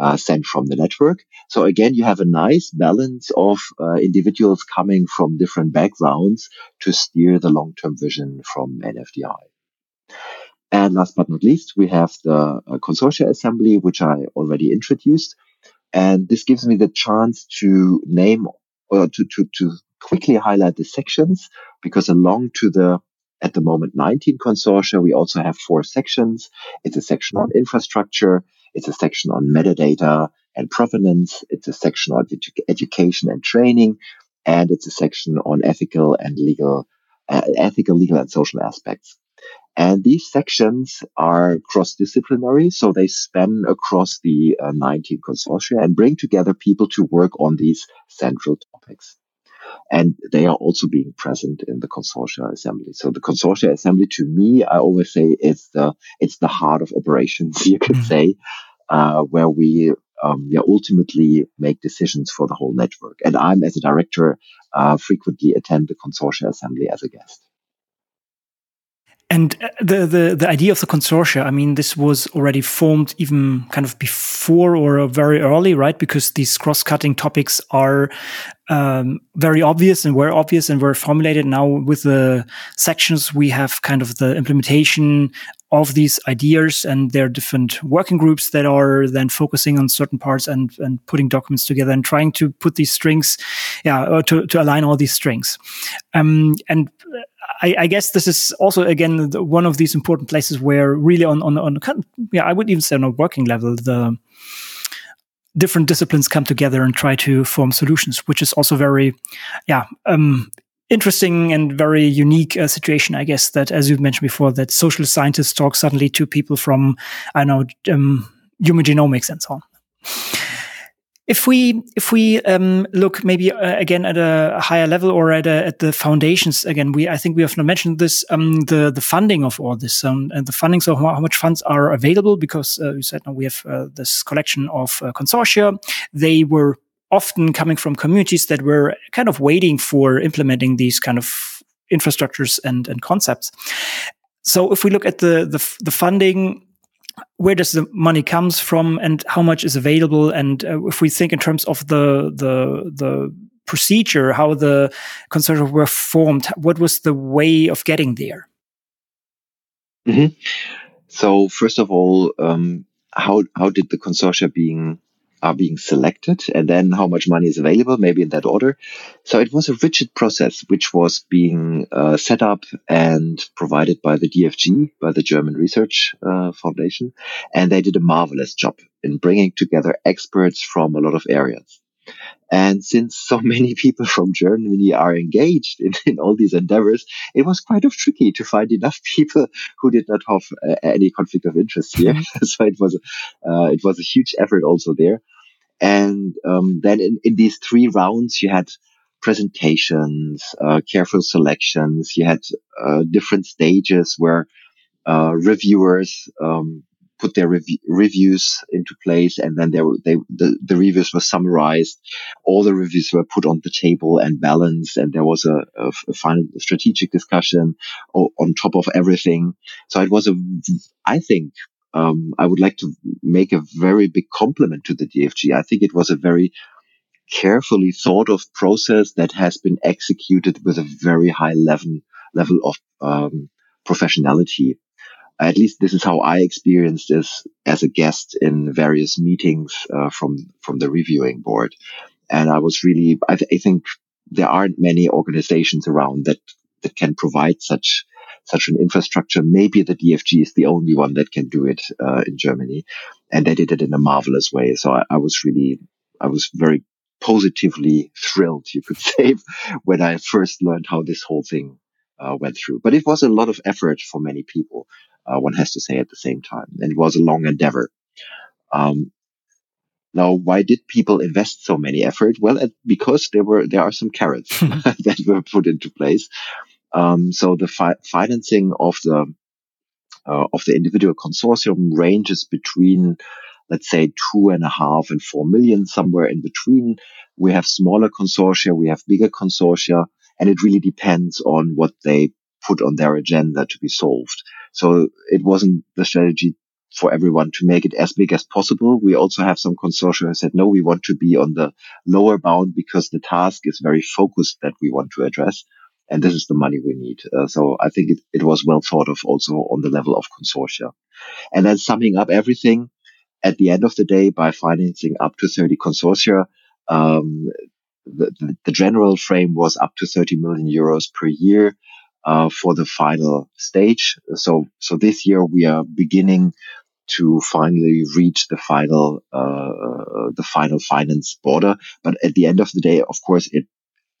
uh, sent from the network. So again, you have a nice balance of uh, individuals coming from different backgrounds to steer the long-term vision from NFDI. And last but not least, we have the uh, consortia assembly, which I already introduced. And this gives me the chance to name or to, to, to quickly highlight the sections because along to the at the moment 19 consortia, we also have four sections. It's a section on infrastructure, it's a section on metadata and provenance. It's a section on edu- education and training. And it's a section on ethical and legal, uh, ethical, legal and social aspects. And these sections are cross-disciplinary, so they span across the uh, 19 consortia and bring together people to work on these central topics. And they are also being present in the consortia assembly. So the consortia assembly, to me, I always say is the it's the heart of operations. (laughs) You could mm-hmm. say uh, where we um, yeah, ultimately make decisions for the whole network. And I'm, as a director, uh, frequently attend the consortia assembly as a guest. And uh, the, the, the idea of the consortia, I mean, this was already formed even kind of before or very early, right? Because these cross-cutting topics are um, very obvious and were obvious and were formulated. Now with the sections, we have kind of the implementation of these ideas and there are different working groups that are then focusing on certain parts and, and putting documents together and trying to put these strings, yeah, to, to align all these strings. Um, and I, I, guess this is also again one of these important places where really on on on yeah I would even say on a working level the different disciplines come together and try to form solutions, which is also very yeah um, interesting and very unique uh, situation, I guess. That as you mentioned before, that social scientists talk suddenly to people from I know um, human genomics and so on. If we if we um, look maybe uh, again at a higher level or at a, at the foundations again, we I think we have not mentioned this um, the the funding of all this um, and the funding. So how, much funds are available? Because uh, you said no, we have uh, this collection of uh, consortia. They were often coming from communities that were kind of waiting for implementing these kind of infrastructures and and concepts. So if we look at the the, the funding where does the money comes from and how much is available and uh, if we think in terms of the the the procedure how the consortia were formed what was the way of getting there mm -hmm. so first of all um, how how did the consortia being are being selected and then how much money is available, maybe in that order. So it was a rigid process which was being uh, set up and provided by the DFG, by the German Research uh, Foundation. And they did a marvelous job in bringing together experts from a lot of areas. And since so (laughs) many people from Germany are engaged in, in all these endeavors, it was quite of tricky to find enough (laughs) people who did not have uh, any conflict of interest here. Mm-hmm. (laughs) so it was, uh, it was a huge effort also there. And um, then in, in these three rounds, you had presentations, uh, careful selections. You had uh, different stages where uh, reviewers um, put their rev- reviews into place, and then were, they the, the reviews were summarized. All the reviews were put on the table and balanced, and there was a, a, a final strategic discussion on top of everything. So it was a, I think, um, I would like to make a very big compliment to the DFG. I think it was a very carefully thought of process that has been executed with a very high level level of um, professionality. At least this is how I experienced this as a guest in various meetings uh, from from the reviewing board, and I was really I, th- I, think there aren't many organizations around that that can provide such such an infrastructure. Maybe the DFG is the only one that can do it uh, in Germany, and they did it in a marvelous way. So I, I was really I was very positively thrilled, you could (laughs) say, when I first learned how this whole thing uh, went through. But it was a lot of effort for many people. Uh, one has to say at the same time, and it was a long endeavor. Um, now, why did people invest so many effort? Well, because there were there are some carrots (laughs) (laughs) that were put into place. Um, so the fi- financing of the uh, of the individual consortium ranges between let's say two and a half and four million, somewhere in between. We have smaller consortia, we have bigger consortia, and it really depends on what they put on their agenda to be solved. So it wasn't the strategy for everyone to make it as big as possible. We also have some consortia who said, no, we want to be on the lower bound because the task is very focused that we want to address. And this is the money we need. Uh, so I think it, it was well thought of also on the level of consortia. And then summing up everything, at the end of the day, by financing up to 30 consortia, um, the, the, the, general frame was up to 30 million euros per year uh, for the final stage. So, so this year we are beginning to finally reach the final, uh, the final finance border. But at the end of the day, of course, it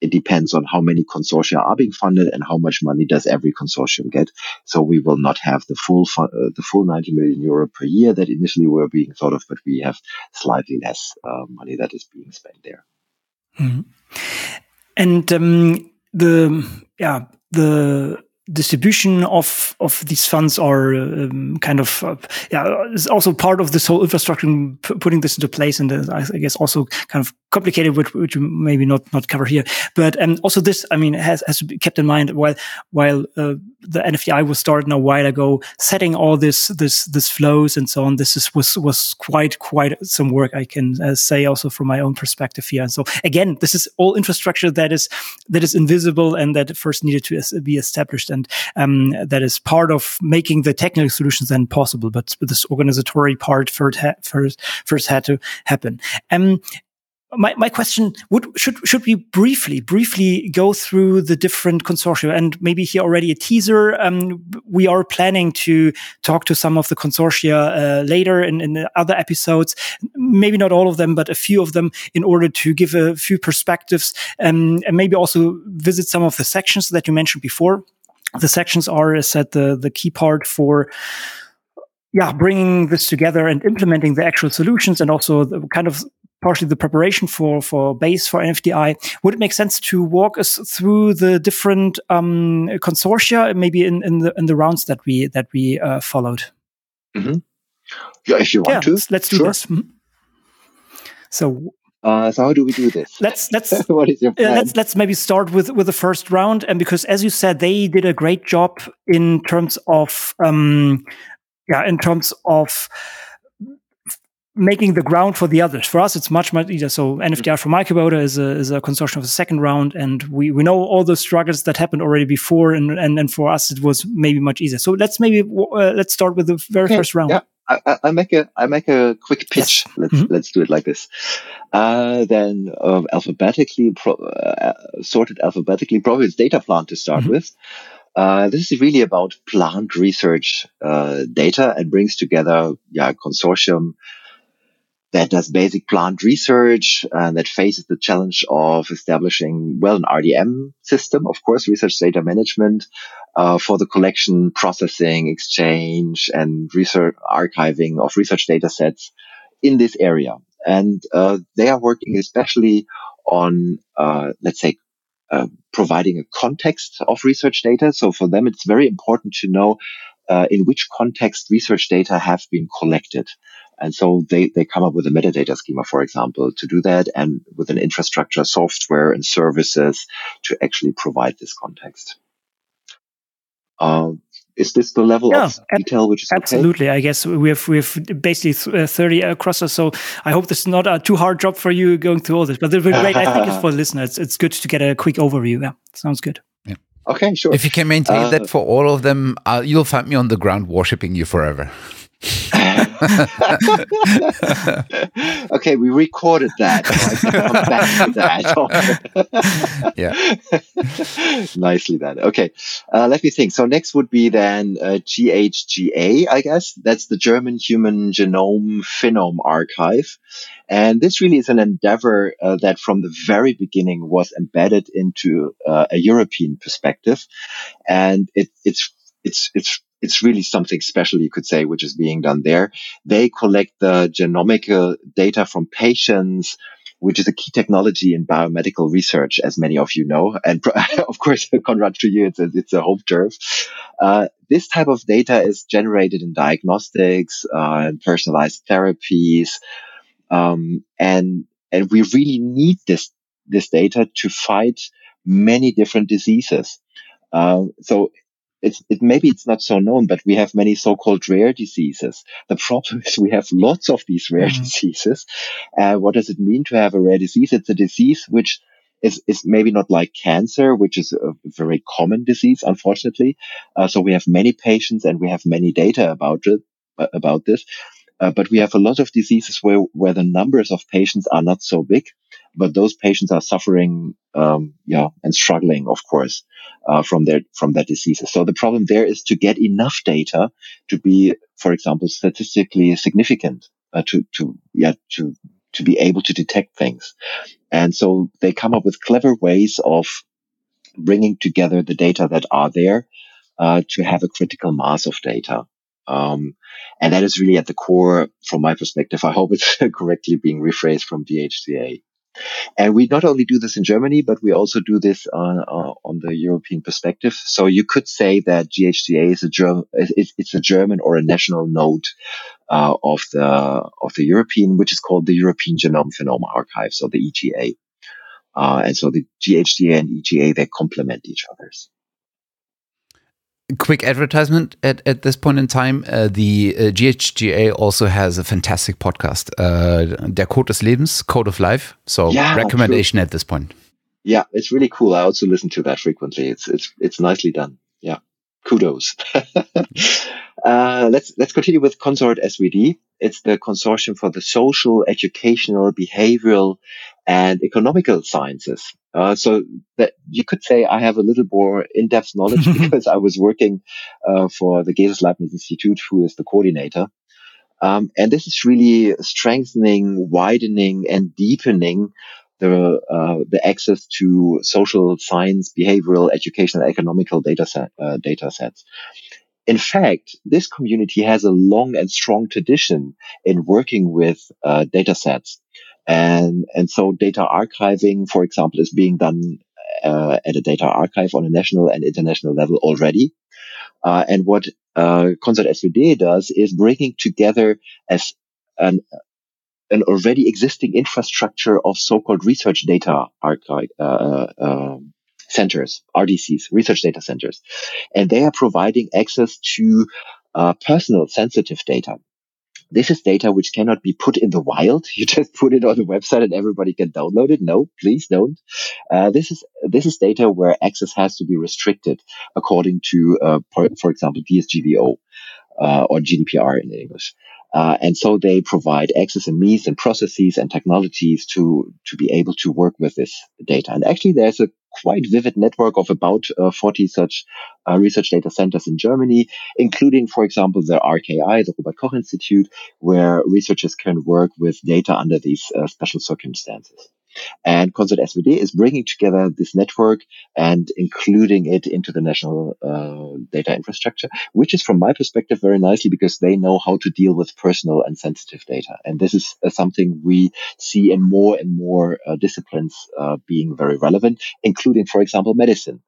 it depends on how many consortia are being funded and how much money does every consortium get. So we will not have the full uh, the full 90 million euro per year that initially were being thought of, but we have slightly less uh, money that is being spent there. Mm-hmm. And um, the yeah the distribution of of these funds are um, kind of uh, yeah is also part of this whole infrastructure putting this into place and uh, I guess also kind of complicated which, which maybe not not cover here. But um, also this I mean has has to be kept in mind while while uh, the NFDI was started a while ago setting all this this this flows and so on this is was was quite quite some work I can uh, say also from my own perspective here. And so again this is all infrastructure that is that is invisible and that first needed to be established. And um, that is part of making the technical solutions then possible. But this organizatory part first, ha- first, first had to happen. Um, my, my question would should should we briefly briefly go through the different consortia and maybe here already a teaser um, we are planning to talk to some of the consortia uh, later in, in other episodes maybe not all of them but a few of them in order to give a few perspectives um, and maybe also visit some of the sections that you mentioned before the sections are, as said, the, the key part for yeah, bringing this together and implementing the actual solutions and also the kind of partially the preparation for, for base for NFDI. Would it make sense to walk us through the different, um, consortia, maybe in, in the, in the rounds that we, that we, uh, followed? Mm -hmm. Yeah, if you want yeah, to. Let's, let's do sure. this. Mm -hmm. So uh, so how do we do this? Let's let's (laughs) what is your plan? Let's let's maybe start with with the first round, and because as you said, they did a great job in terms of um, yeah, in terms of making the ground for the others. For us, it's much much easier. So NFDI for Microbiota is a is a consortium of the second round, and we we know all the struggles that happened already before, and and and for us it was maybe much easier. So let's maybe uh, let's start with the very okay. first round. Yeah. I, I, make a I make a quick pitch. Yes. Let's mm-hmm. let's do it like this. Uh, then um, alphabetically pro- uh, sorted alphabetically. Probably it's DataPLANT to start mm-hmm. with. Uh, this is really about plant research uh, data and brings together yeah consortium that does basic plant research and that faces the challenge of establishing well an RDM system, of course, research data management uh, for the collection, processing, exchange, and research archiving of research data sets in this area. And uh, they are working especially on, uh, let's say, uh, providing a context of research data. So for them, it's very important to know uh, in which context research data have been collected. And so they, they come up with a metadata schema, for example, to do that and with an infrastructure, software and services to actually provide this context. Uh, is this the level yeah, of detail which is absolutely? Okay? I guess we have we have basically uh, thirty across us. So I hope this is not a too hard job for you going through all this. But it would be great. I think it's (laughs) for listeners. It's good to get a quick overview. Yeah, sounds good. Yeah. Okay, sure. If you can maintain uh, that for all of them, uh, you'll find me on the ground worshipping you forever. (laughs) (laughs) okay, we recorded that. So come back to that. (laughs) yeah. (laughs) Nicely done. Okay, uh, let me think. So next would be then uh, GHGA, I guess. That's the German Human Genome Phenome Archive. And this really is an endeavor uh, that from the very beginning was embedded into uh, a European perspective. And it, it's, it's, it's it's really something special, you could say, which is being done there. They collect the genomic data from patients, which is a key technology in biomedical research, as many of you know. And (laughs) of course, Konrad, to you, it's a, it's a home turf. Uh, this type of data is generated in diagnostics uh, and personalized therapies. Um, and, and we really need this, this data to fight many different diseases. Uh, so it's it maybe it's not so known, but we have many so-called rare diseases. The problem (laughs) is we have lots of these rare mm-hmm. diseases. Uh, what does it mean to have a rare disease? It's a disease which is, is maybe not like cancer, which is a very common disease, unfortunately. Uh, so we have many patients and we have many data about it, uh, about this. Uh, but we have a lot of diseases where, where the numbers of patients are not so big, but those patients are suffering, um, yeah, and struggling, of course, uh, from their, from their diseases. So the problem there is to get enough data to be, for example, statistically significant, uh, to, to, yeah, to, to be able to detect things. And so they come up with clever ways of bringing together the data that are there, uh, to have a critical mass of data. Um, and that is really at the core from my perspective. I hope it's (laughs) correctly being rephrased from GHGA. And we not only do this in Germany, but we also do this on, uh, on the European perspective. So you could say that GHGA is a German, it's, a German or a national node uh, of the of the European, which is called the European Genome Phenome Archive, so the EGA. Uh, and so the GHGA and EGA they complement each other's quick advertisement at, at this point in time. Uh, the uh, GHGA also has a fantastic podcast, uh, Der Code des Lebens, Code of Life. So yeah, recommendation true. at this point. Yeah, it's really cool. I also listen to that frequently. It's it's it's nicely done. Yeah, kudos. (laughs) Uh, let's let's continue with KonsortSWD. It's the consortium for the social, educational, behavioral, and economical sciences. Uh, so that you could say I have a little more in-depth knowledge (laughs) because I was working uh, for the GESIS Leibniz Institute, who is the coordinator. Um, and this is really strengthening, widening, and deepening the uh, the access to social science, behavioral, educational, economical data set, uh, data sets. In fact, this community has a long and strong tradition in working with uh, data sets. And, and so data archiving, for example, is being done uh, at a data archive on a national and international level already. Uh, and what uh, KonsortSWD does is bringing together as an an already existing infrastructure of so-called research data archive uh, uh, um, centers, RDCs, research data centers, and they are providing access to uh, personal sensitive data. This is data which cannot be put in the wild. (laughs) You just put it on the website and everybody can download it. No, please don't. Uh, this is this is data where access has to be restricted according to, uh, for, for example, DSGVO uh, or GDPR in English. Uh, and so they provide access and means and processes and technologies to, to be able to work with this data. And actually there's a quite vivid network of about uh, 40 such uh, research data centers in Germany, including, for example, the RKI, the Robert Koch Institute, where researchers can work with data under these uh, special circumstances. And KonsortSWD is bringing together this network and including it into the national uh, data infrastructure, which is from my perspective very nicely because they know how to deal with personal and sensitive data. And this is uh, something we see in more and more uh, disciplines uh, being very relevant, including, for example, medicine.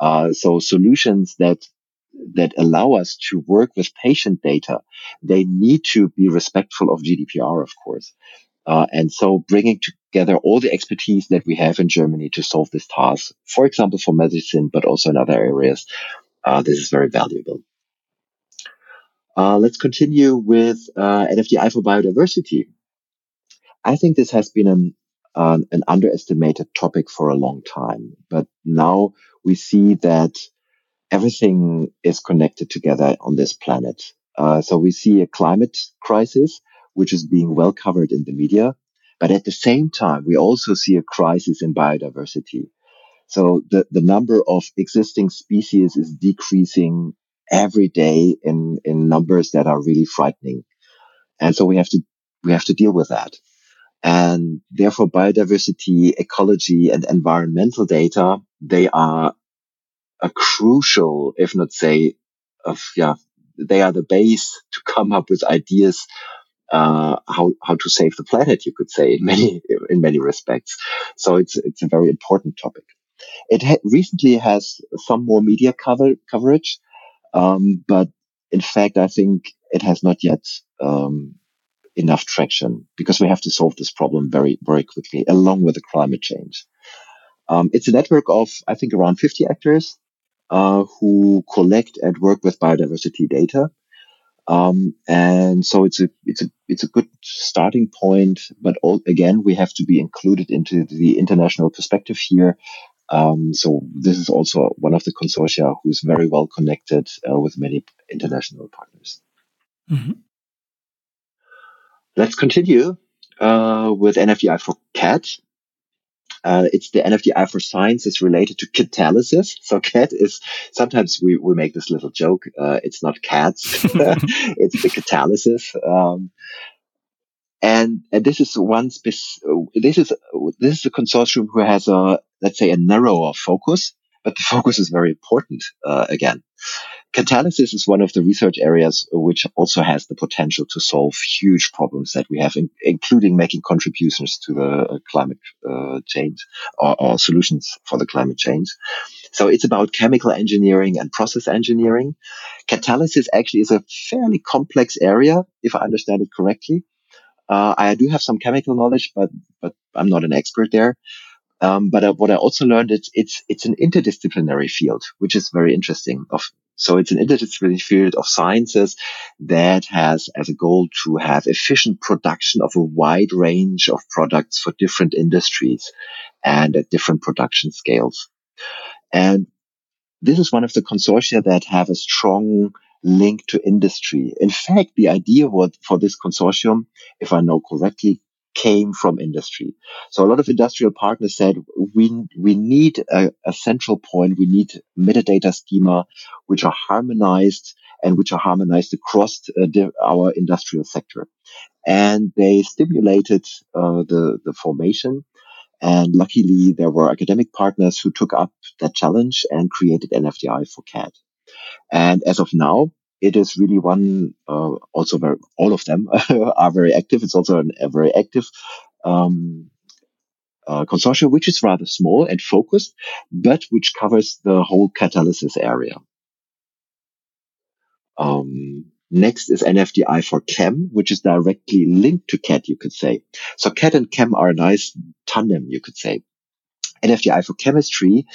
Uh, so solutions that that allow us to work with patient data, they need to be respectful of GDPR, of course. Uh, and so bringing together all the expertise that we have in Germany to solve this task, for example, for medicine, but also in other areas, uh, this is very valuable. Uh, let's continue with uh, NFDI for biodiversity. I think this has been an, an underestimated topic for a long time, but now we see that everything is connected together on this planet. Uh, so we see a climate crisis, which is being well covered in the media. But at the same time, we also see a crisis in biodiversity. So the, the number of existing species is decreasing every day in, in numbers that are really frightening. And so we have to, we have to deal with that. And therefore biodiversity, ecology and environmental data, they are a crucial, if not say, of, yeah, they are the base to come up with ideas uh, how how to save the planet. You could say in many in many respects. So it's it's a very important topic. It ha- recently has some more media cover coverage, um, but in fact, I think it has not yet um, enough traction because we have to solve this problem very very quickly, along with the climate change. Um, it's a network of I think around 50 actors uh, who collect and work with biodiversity data. Um, and so it's a it's a it's a good starting point, but all, again we have to be included into the international perspective here. Um, so this is also one of the consortia who is very well connected uh, with many international partners. Mm-hmm. Let's continue uh, with NFDI for CAT. Uh, it's the NFDI for science is related to catalysis. So cat is sometimes we, we make this little joke. Uh, it's not cats. (laughs) it's the catalysis. Um, and, and this is one spec- this is, this is a consortium who has a, let's say a narrower focus, but the focus is very important, uh, again. Catalysis is one of the research areas which also has the potential to solve huge problems that we have, in, including making contributions to the uh, climate uh, change or, or, solutions for the climate change. So it's about chemical engineering and process engineering. Catalysis actually is a fairly complex area, if I understand it correctly. Uh, I do have some chemical knowledge, but but I'm not an expert there. Um, but uh, what I also learned is it's it's an interdisciplinary field, which is very interesting. Of so it's an interdisciplinary field of sciences that has as a goal to have efficient production of a wide range of products for different industries and at different production scales. And this is one of the consortia that have a strong link to industry. In fact, the idea was for this consortium, if I know correctly, came from industry. So a lot of industrial partners said, we, we need a, a central point. We need metadata schema, which are harmonized and which are harmonized across uh, the, our industrial sector. And they stimulated uh, the, the formation. And luckily, there were academic partners who took up that challenge and created NFDI for CAT. And as of now, it is really one, uh, also very, all of them (laughs) are very active. It's also an, a very active, um, uh, consortium, which is rather small and focused, but which covers the whole catalysis area. Um, next is NFDI for chem, which is directly linked to CAT, you could say. So CAT and chem are a nice tandem, you could say. NFDI for chemistry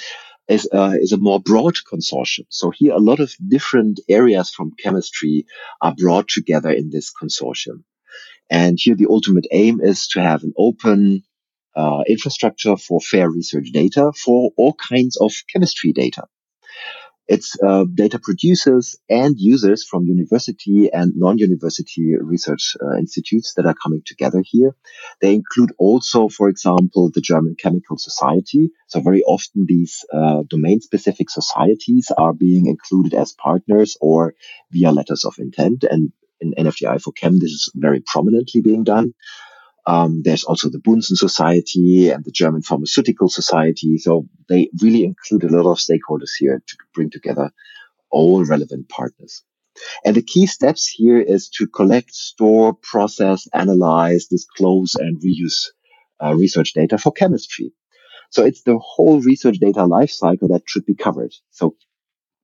is, uh, is a more broad consortium. So here a lot of different areas from chemistry are brought together in this consortium. And here the ultimate aim is to have an open uh, infrastructure for fair research data for all kinds of chemistry data. It's uh, data producers and users from university and non-university research uh, institutes that are coming together here. They include also, for example, the German Chemical Society. So very often these uh, domain-specific societies are being included as partners or via letters of intent. And in NFDI for Chem, this is very prominently being done. Um, there's also the Bunsen Society and the German Pharmaceutical Society. So they really include a lot of stakeholders here to bring together all relevant partners. And the key steps here is to collect, store, process, analyze, disclose, and reuse uh, research data for chemistry. So it's the whole research data lifecycle that should be covered. So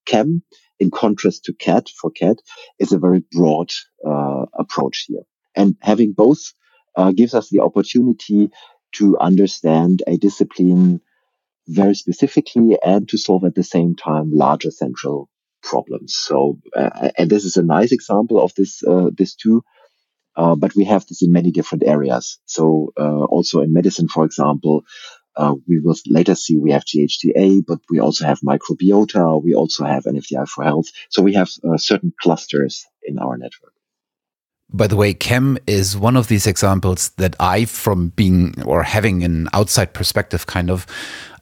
chem in contrast to CAT for CAT is a very broad uh, approach here. And having both uh, gives us the opportunity to understand a discipline very specifically and to solve at the same time larger central problems. So, uh, and this is a nice example of this, uh, this too. Uh, but we have this in many different areas. So, uh, also in medicine, for example, uh, we will later see we have GHGA, but we also have microbiota. We also have NFDI for health. So we have uh, certain clusters in our network. By the way, Chem is one of these examples that I, from being or having an outside perspective, kind of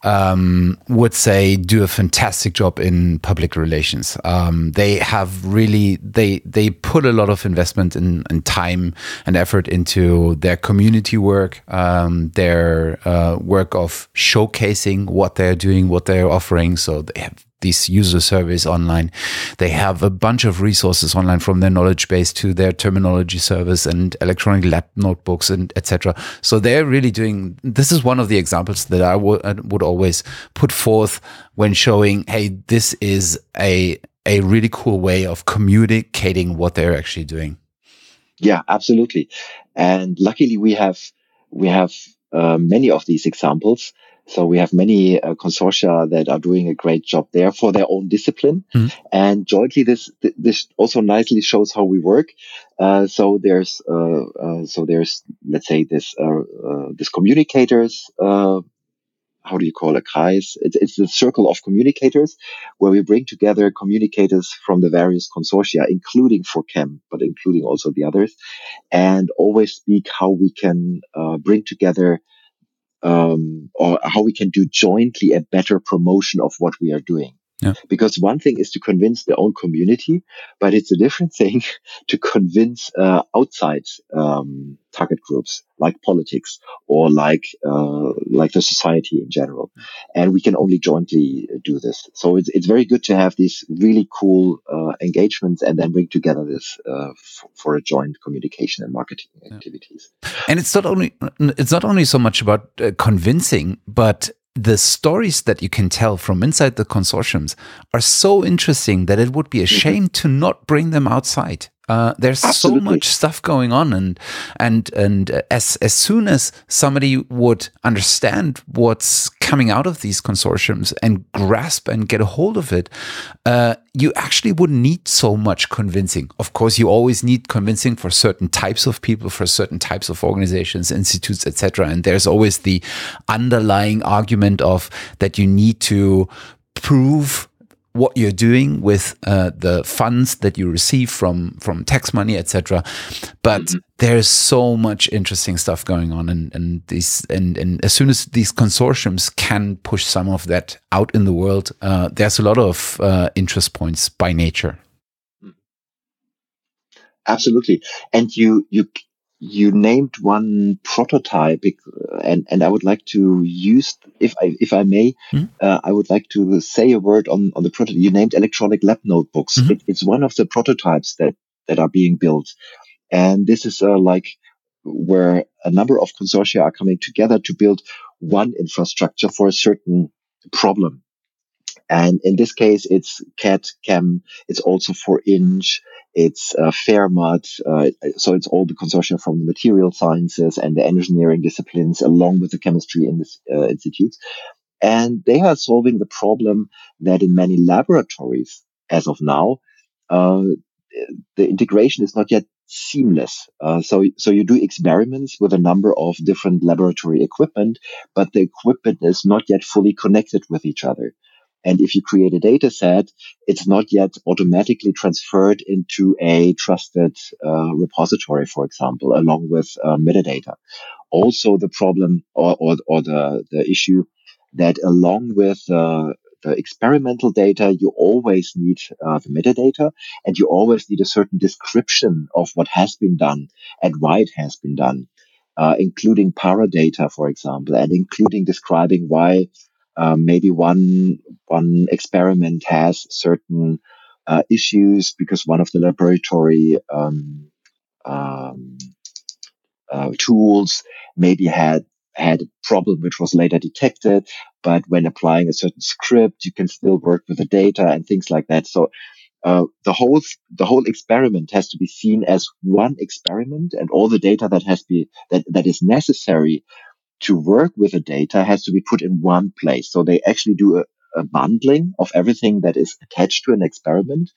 um, would say do a fantastic job in public relations. Um, they have really they they put a lot of investment in, in time and effort into their community work, um, their uh, work of showcasing what they're doing, what they're offering. So they have these user surveys online. They have a bunch of resources online from their knowledge base to their terminology service and electronic lab notebooks and etc. So they're really doing. This is one of the examples that I would always put forth when showing, hey, this is a a really cool way of communicating what they're actually doing. Yeah, absolutely. And luckily, we have we have uh, many of these examples. So we have many uh, consortia that are doing a great job there for their own discipline. Mm. And jointly, this, this also nicely shows how we work. Uh, so there's, uh, uh so there's, let's say this, uh, uh, this communicators, how do you call it, Kreis? It's, it's the circle of communicators where we bring together communicators from the various consortia, including for Chem, but including also the others, and always speak how we can bring together um, or how we can do jointly a better promotion of what we are doing. Yeah. Because one thing is to convince their own community, but it's a different (laughs) thing to convince uh, outside um, target groups like politics or like uh, like the society in general. And we can only jointly do this. So it's it's very good to have these really cool uh, engagements and then bring together this uh, for a joint communication and marketing yeah. activities. And it's not only it's not only so much about uh, convincing, but the stories that you can tell from inside the consortiums are so interesting that it would be a mm-hmm. shame to not bring them outside. Uh, there's Absolutely. so much stuff going on, and and and as as soon as somebody would understand what's coming out of these consortiums and grasp and get a hold of it, uh, you actually wouldn't need so much convincing. Of course, you always need convincing for certain types of people, for certain types of organizations, institutes, etc. And there's always the underlying argument of that you need to prove what you're doing with uh, the funds that you receive from from tax money, etc. But mm -hmm. there's so much interesting stuff going on, and and these and and as soon as these consortiums can push some of that out in the world, uh, there's a lot of uh, interest points by nature. Absolutely, and you you you named one prototype, and, and I would like to use, if I if I may, mm-hmm. uh, I would like to say a word on, on the prototype. You named electronic lab notebooks. Mm-hmm. It, it's one of the prototypes that that are being built, and this is uh, like where a number of consortia are coming together to build one infrastructure for a certain problem. And in this case, it's CAT, CHEM. It's also for INCH. It's uh, FAIRMAT. Uh, so it's all the consortia from the material sciences and the engineering disciplines, along with the chemistry in this, uh, institutes. And they are solving the problem that in many laboratories, as of now, uh, the integration is not yet seamless. Uh, so, so you do experiments with a number of different laboratory equipment, but the equipment is not yet fully connected with each other. And if you create a data set, it's not yet automatically transferred into a trusted uh, repository, for example, along with uh, metadata. Also, the problem or, or, or the, the issue that along with uh, the experimental data, you always need uh, the metadata and you always need a certain description of what has been done and why it has been done, uh, including paradata, for example, and including describing why um, maybe one one experiment has certain uh, issues because one of the laboratory um, um, uh, tools maybe had had a problem which was later detected, but when applying a certain script, you can still work with the data and things like that. So uh, the whole the whole experiment has to be seen as one experiment, and all the data that has be that that is necessary to work with the data has to be put in one place. So they actually do a, a bundling of everything that is attached to an experiment,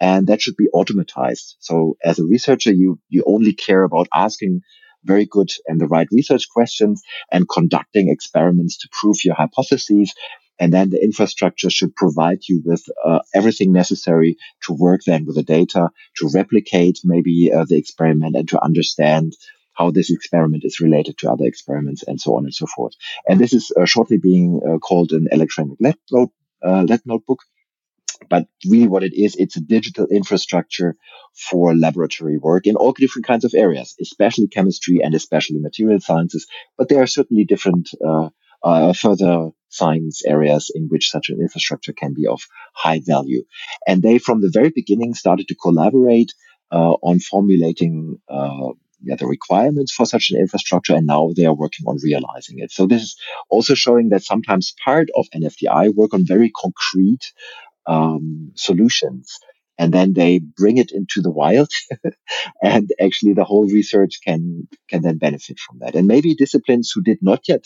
and that should be automatized. So as a researcher, you you only care about asking very good and the right research questions and conducting experiments to prove your hypotheses and then the infrastructure should provide you with uh, everything necessary to work then with the data, to replicate maybe uh, the experiment and to understand how this experiment is related to other experiments and so on and so forth. And this is uh, shortly being uh, called an electronic lab, note, uh, lab notebook. But really what it is, it's a digital infrastructure for laboratory work in all different kinds of areas, especially chemistry and especially material sciences. But there are certainly different uh, uh, further science areas in which such an infrastructure can be of high value. And they, from the very beginning, started to collaborate uh, on formulating yeah, the requirements for such an infrastructure, and now they are working on realizing it. So this is also showing that sometimes part of NFDI work on very concrete um, solutions, and then they bring it into the wild, (laughs) and actually the whole research can can then benefit from that. And maybe disciplines who did not yet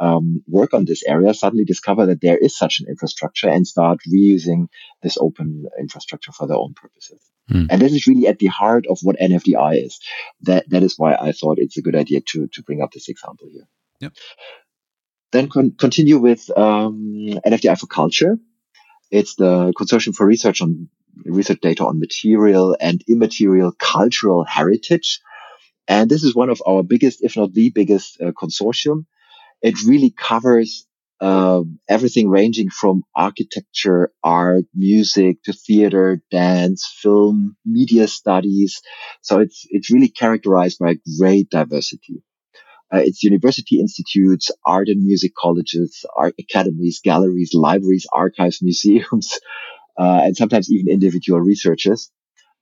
um, work on this area suddenly discover that there is such an infrastructure and start reusing this open infrastructure for their own purposes. Hmm. And this is really at the heart of what NFDI is. That that is why I thought it's a good idea to to bring up this example here. Yep. Then con- continue with um, NFDI for culture. It's the Consortium for Research on Research Data on Material and Immaterial Cultural Heritage. And this is one of our biggest, if not the biggest, uh, consortium it really covers uh, everything ranging from architecture, art, music to theater, dance, film, media studies. So it's it's really characterized by great diversity. Uh, it's university institutes, art and music colleges, art academies, galleries, libraries, archives, (laughs) museums, uh, and sometimes even individual researchers.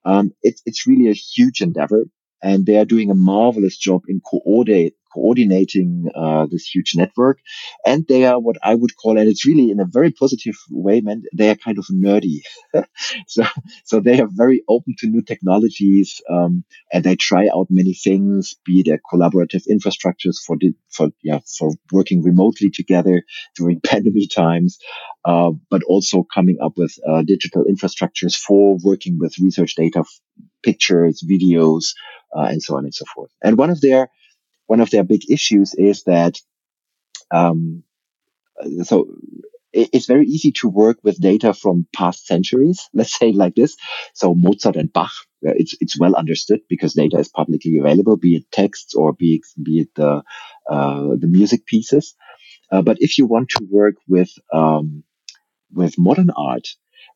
Um, it's it's really a huge endeavor, and they are doing a marvelous job in coordinate, coordinating uh, this huge network. And they are what I would call, and it's really in a very positive way, they are kind of nerdy. (laughs) so, so they are very open to new technologies, um, and they try out many things, be it collaborative infrastructures for, the, for, yeah, for working remotely together during (laughs) pandemic times, uh, but also coming up with uh, digital infrastructures for working with research data, pictures, videos, uh, and so on and so forth. And one of their one of their big issues is that um, so it's very easy to work with data from past centuries, (laughs) let's say like this. So Mozart and Bach, uh, it's it's well understood because data is publicly available, be it texts or be it, be it the uh, the music pieces. Uh, but if you want to work with um, with modern art,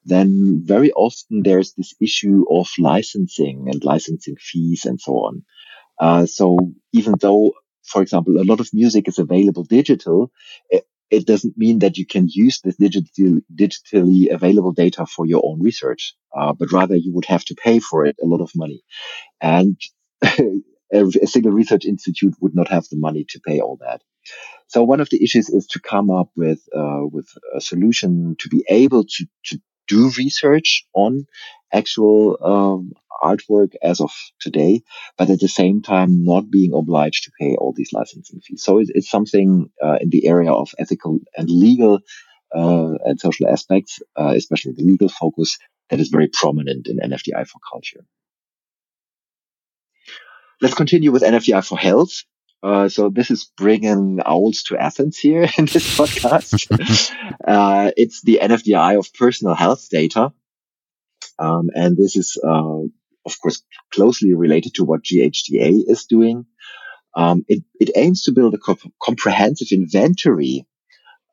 then very often there's this issue of licensing and licensing fees and so on. Uh, so even though, for example, a lot of music is available digital, it, it doesn't mean that you can use this digital, digitally available data for your own research, uh, but rather you would have to pay for it a lot of money. And (laughs) a single research institute would not have the money to pay all that. So one of the issues is to come up with uh, with a solution to be able to, to do research on actual um, artwork as of today, but at the same time not being obliged to pay all these licensing fees. So it, it's something uh, in the area of ethical and legal uh, and social aspects, uh, especially the legal focus, that is very prominent in NFDI for culture. Let's continue with NFDI for health. Uh, so this is bringing owls to Athens here (laughs) in this podcast. (laughs) uh, it's the NFDI of personal health data. Um, and this is, uh, of course, closely related to what GHGA is doing. Um, it, it, aims to build a comp- comprehensive inventory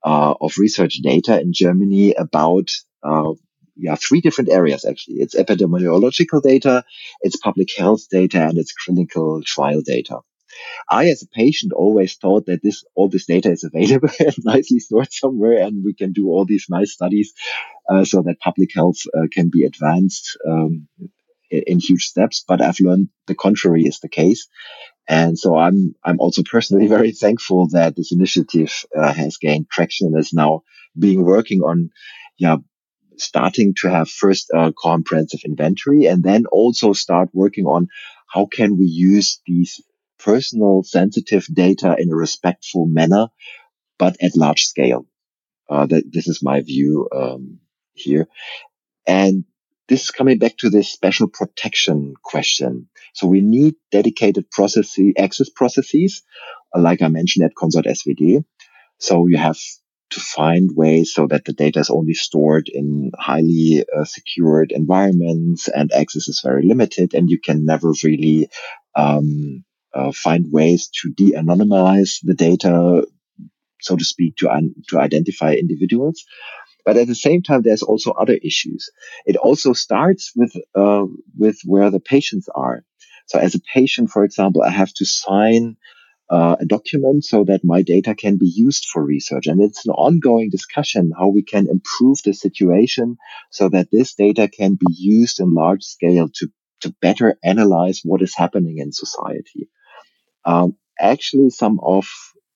uh, of research data in Germany about uh, yeah, three different areas actually. It's epidemiological data, it's public health data, and it's clinical trial data. I, as a patient, always thought that this all this data is available (laughs) and nicely stored somewhere, and we can do all these nice studies uh, so that public health uh, can be advanced um, in, huge steps. But I've learned the contrary is the case. And so I'm I'm also personally (laughs) very thankful that this initiative uh, has gained traction and is now being working on yeah starting to have first a comprehensive inventory and then also start working on how can we use these personal sensitive data in a respectful manner, but at large scale. Uh, that this is my view um, here, and this is coming back to this special protection question. So we need dedicated processes, access processes, like I mentioned at KonsortSWD. So you have to find ways so that the data is only stored in highly uh, secured environments and access is very limited and you can never really um, uh, find ways to de-anonymize the data so to speak to un- to identify individuals but at the same time there's also other issues it also starts with uh, with where the patients are so as a patient for example i have to sign uh, a document so that my data can be used for research. And it's an ongoing discussion how we can improve the situation so that this data can be used in large scale to, to better analyze what is happening in society. Um, actually, some of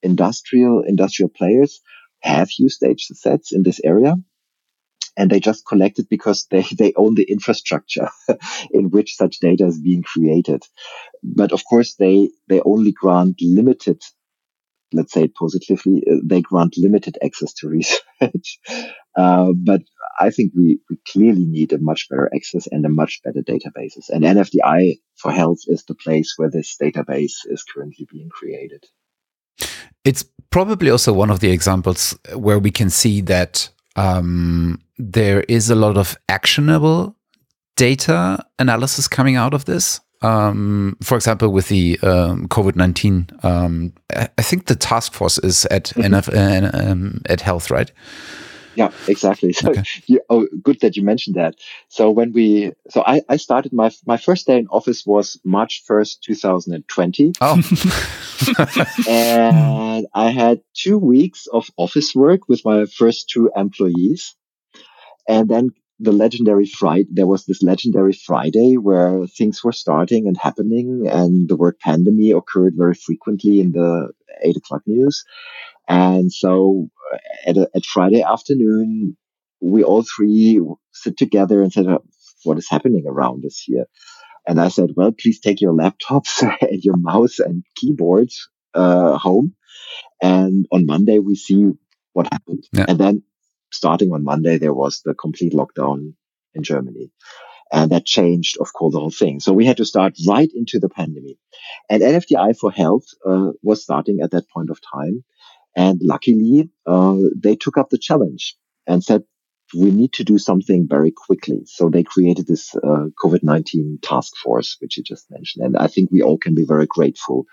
industrial industrial players have used sets in this area and they just collect it because they, (laughs) they own the infrastructure (laughs) in which such data is being created. But of course, they, they only grant limited, let's say it positively, uh, they grant limited access to (laughs) research. Uh, but I think we, we clearly need a much better access and a much better databases. And NFDI for health is the place where this database is currently being created. It's probably also one of the examples where we can see that um, there is a lot of actionable data analysis coming out of this. Um, for example, with the um, COVID nineteen, um, I think the task force is at mm -hmm. NF, uh, um, at Health, right? Yeah, exactly. (laughs) So, okay. you, oh, good that you mentioned that. So when we, so I, I started my my first day in office was March first, two thousand and twenty. Oh, (laughs) (laughs) and I had two weeks of office work with my first two employees, and then the legendary Friday. There was this legendary Friday where things were starting and happening, and the word pandemic occurred very frequently in the eight o'clock news. And so uh, at, a, at Friday afternoon, we all three sit together and said, what is happening around us here? And I said, well, please take your laptops (laughs) and your mouse and keyboards uh, home. And on Monday, we see what happened. Yeah. And then starting on Monday, there was the complete lockdown in Germany. And that changed, of course, the whole thing. So we had to start right into the pandemic. And NFDI for Health uh, was starting at that point of time. And luckily, uh, they took up the challenge and said, we need to do something very quickly. So they created this uh, COVID-19 task force, which you just mentioned. And I think we all can be very grateful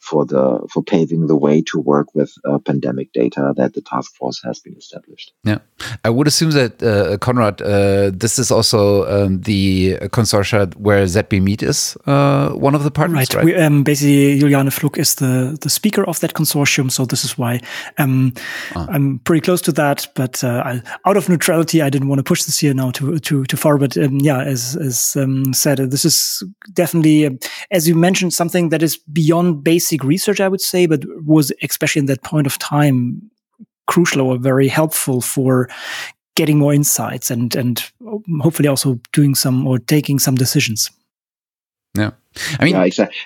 for the for paving the way to work with uh, pandemic data that the task force has been established. Yeah, I would assume that uh, Konrad, uh, this is also um, the consortia where ZB MED is uh, one of the partners, right? right? We, um, basically, Juliane Fluck is the the speaker of that consortium, so this is why um, ah. I'm pretty close to that. But uh, I, out of neutrality, I didn't want to push this here now too too too far. But um, yeah, as as um, said, this is definitely, um, as you mentioned, something that is beyond basic basic research, I would say, but was especially in that point of time crucial or very helpful for getting more insights and and hopefully also doing some or taking some decisions. Yeah, I mean, yeah, exactly.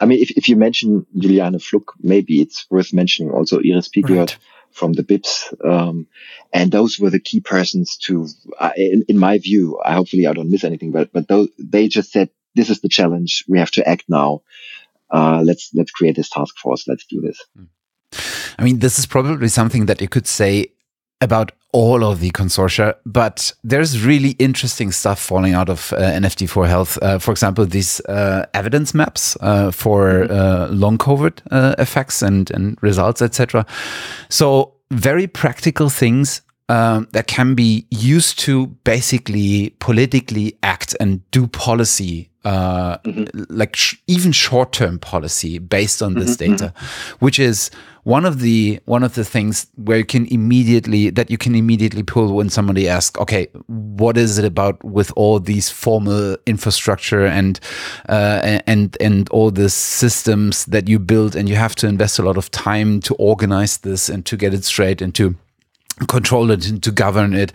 I mean, if, if you mention Juliane Fluck, maybe it's worth mentioning also Iris Pigeot right. from the BIPS. Um, and those were the key persons to, uh, in, in, my view, I hopefully I don't miss anything, but, but those, they just said, this is the challenge. We have to act now uh, let's let's create this task force. Let's do this. Hmm. I mean, this is probably something that you could say about all of the consortia, but there's really interesting stuff falling out of uh, NFD for Health. Uh, for example, these uh, evidence maps uh, for mm-hmm. uh, long COVID uh, effects and, and results, etc. So very practical things um, that can be used to basically politically act and do policy uh, mm-hmm. like sh- even short-term policy based on this mm-hmm, data, mm-hmm. which is one of the one of the things where you can immediately that you can immediately pull when somebody asks, okay, what is it about with all these formal infrastructure and uh, and and all the systems that you build, and you have to invest a lot of time to organize this and to get it straight and to control it and to govern it.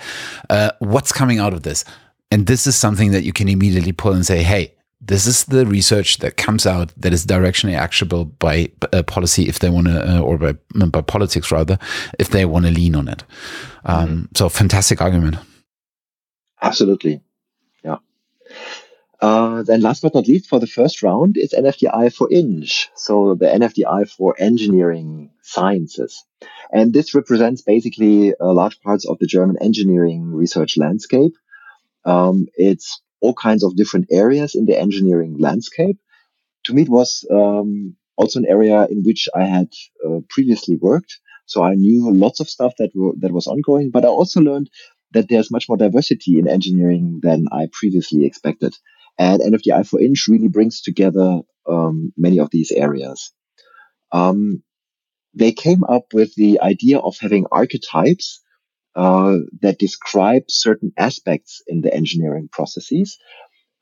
Uh, what's coming out of this? And this is something that you can immediately pull and say, hey, this is the research that comes out that is directionally actionable by uh, policy if they want to, uh, or by, by politics rather, if they want to lean on it. Um, mm-hmm. So fantastic argument. Absolutely. Yeah. Uh, then last but not least for the first round is NFDI for ING. So the NFDI for engineering sciences. And this represents basically uh, large parts of the German engineering research landscape. Um, it's all kinds of different areas in the engineering landscape. To me, it was um, also an area in which I had uh, previously worked. So I knew lots of stuff that that was ongoing, but I also learned that there's much more diversity in engineering than I previously expected. And NFDI for ING really brings together um, many of these areas. Um, they came up with the idea of having archetypes uh, that describe certain aspects in the engineering processes.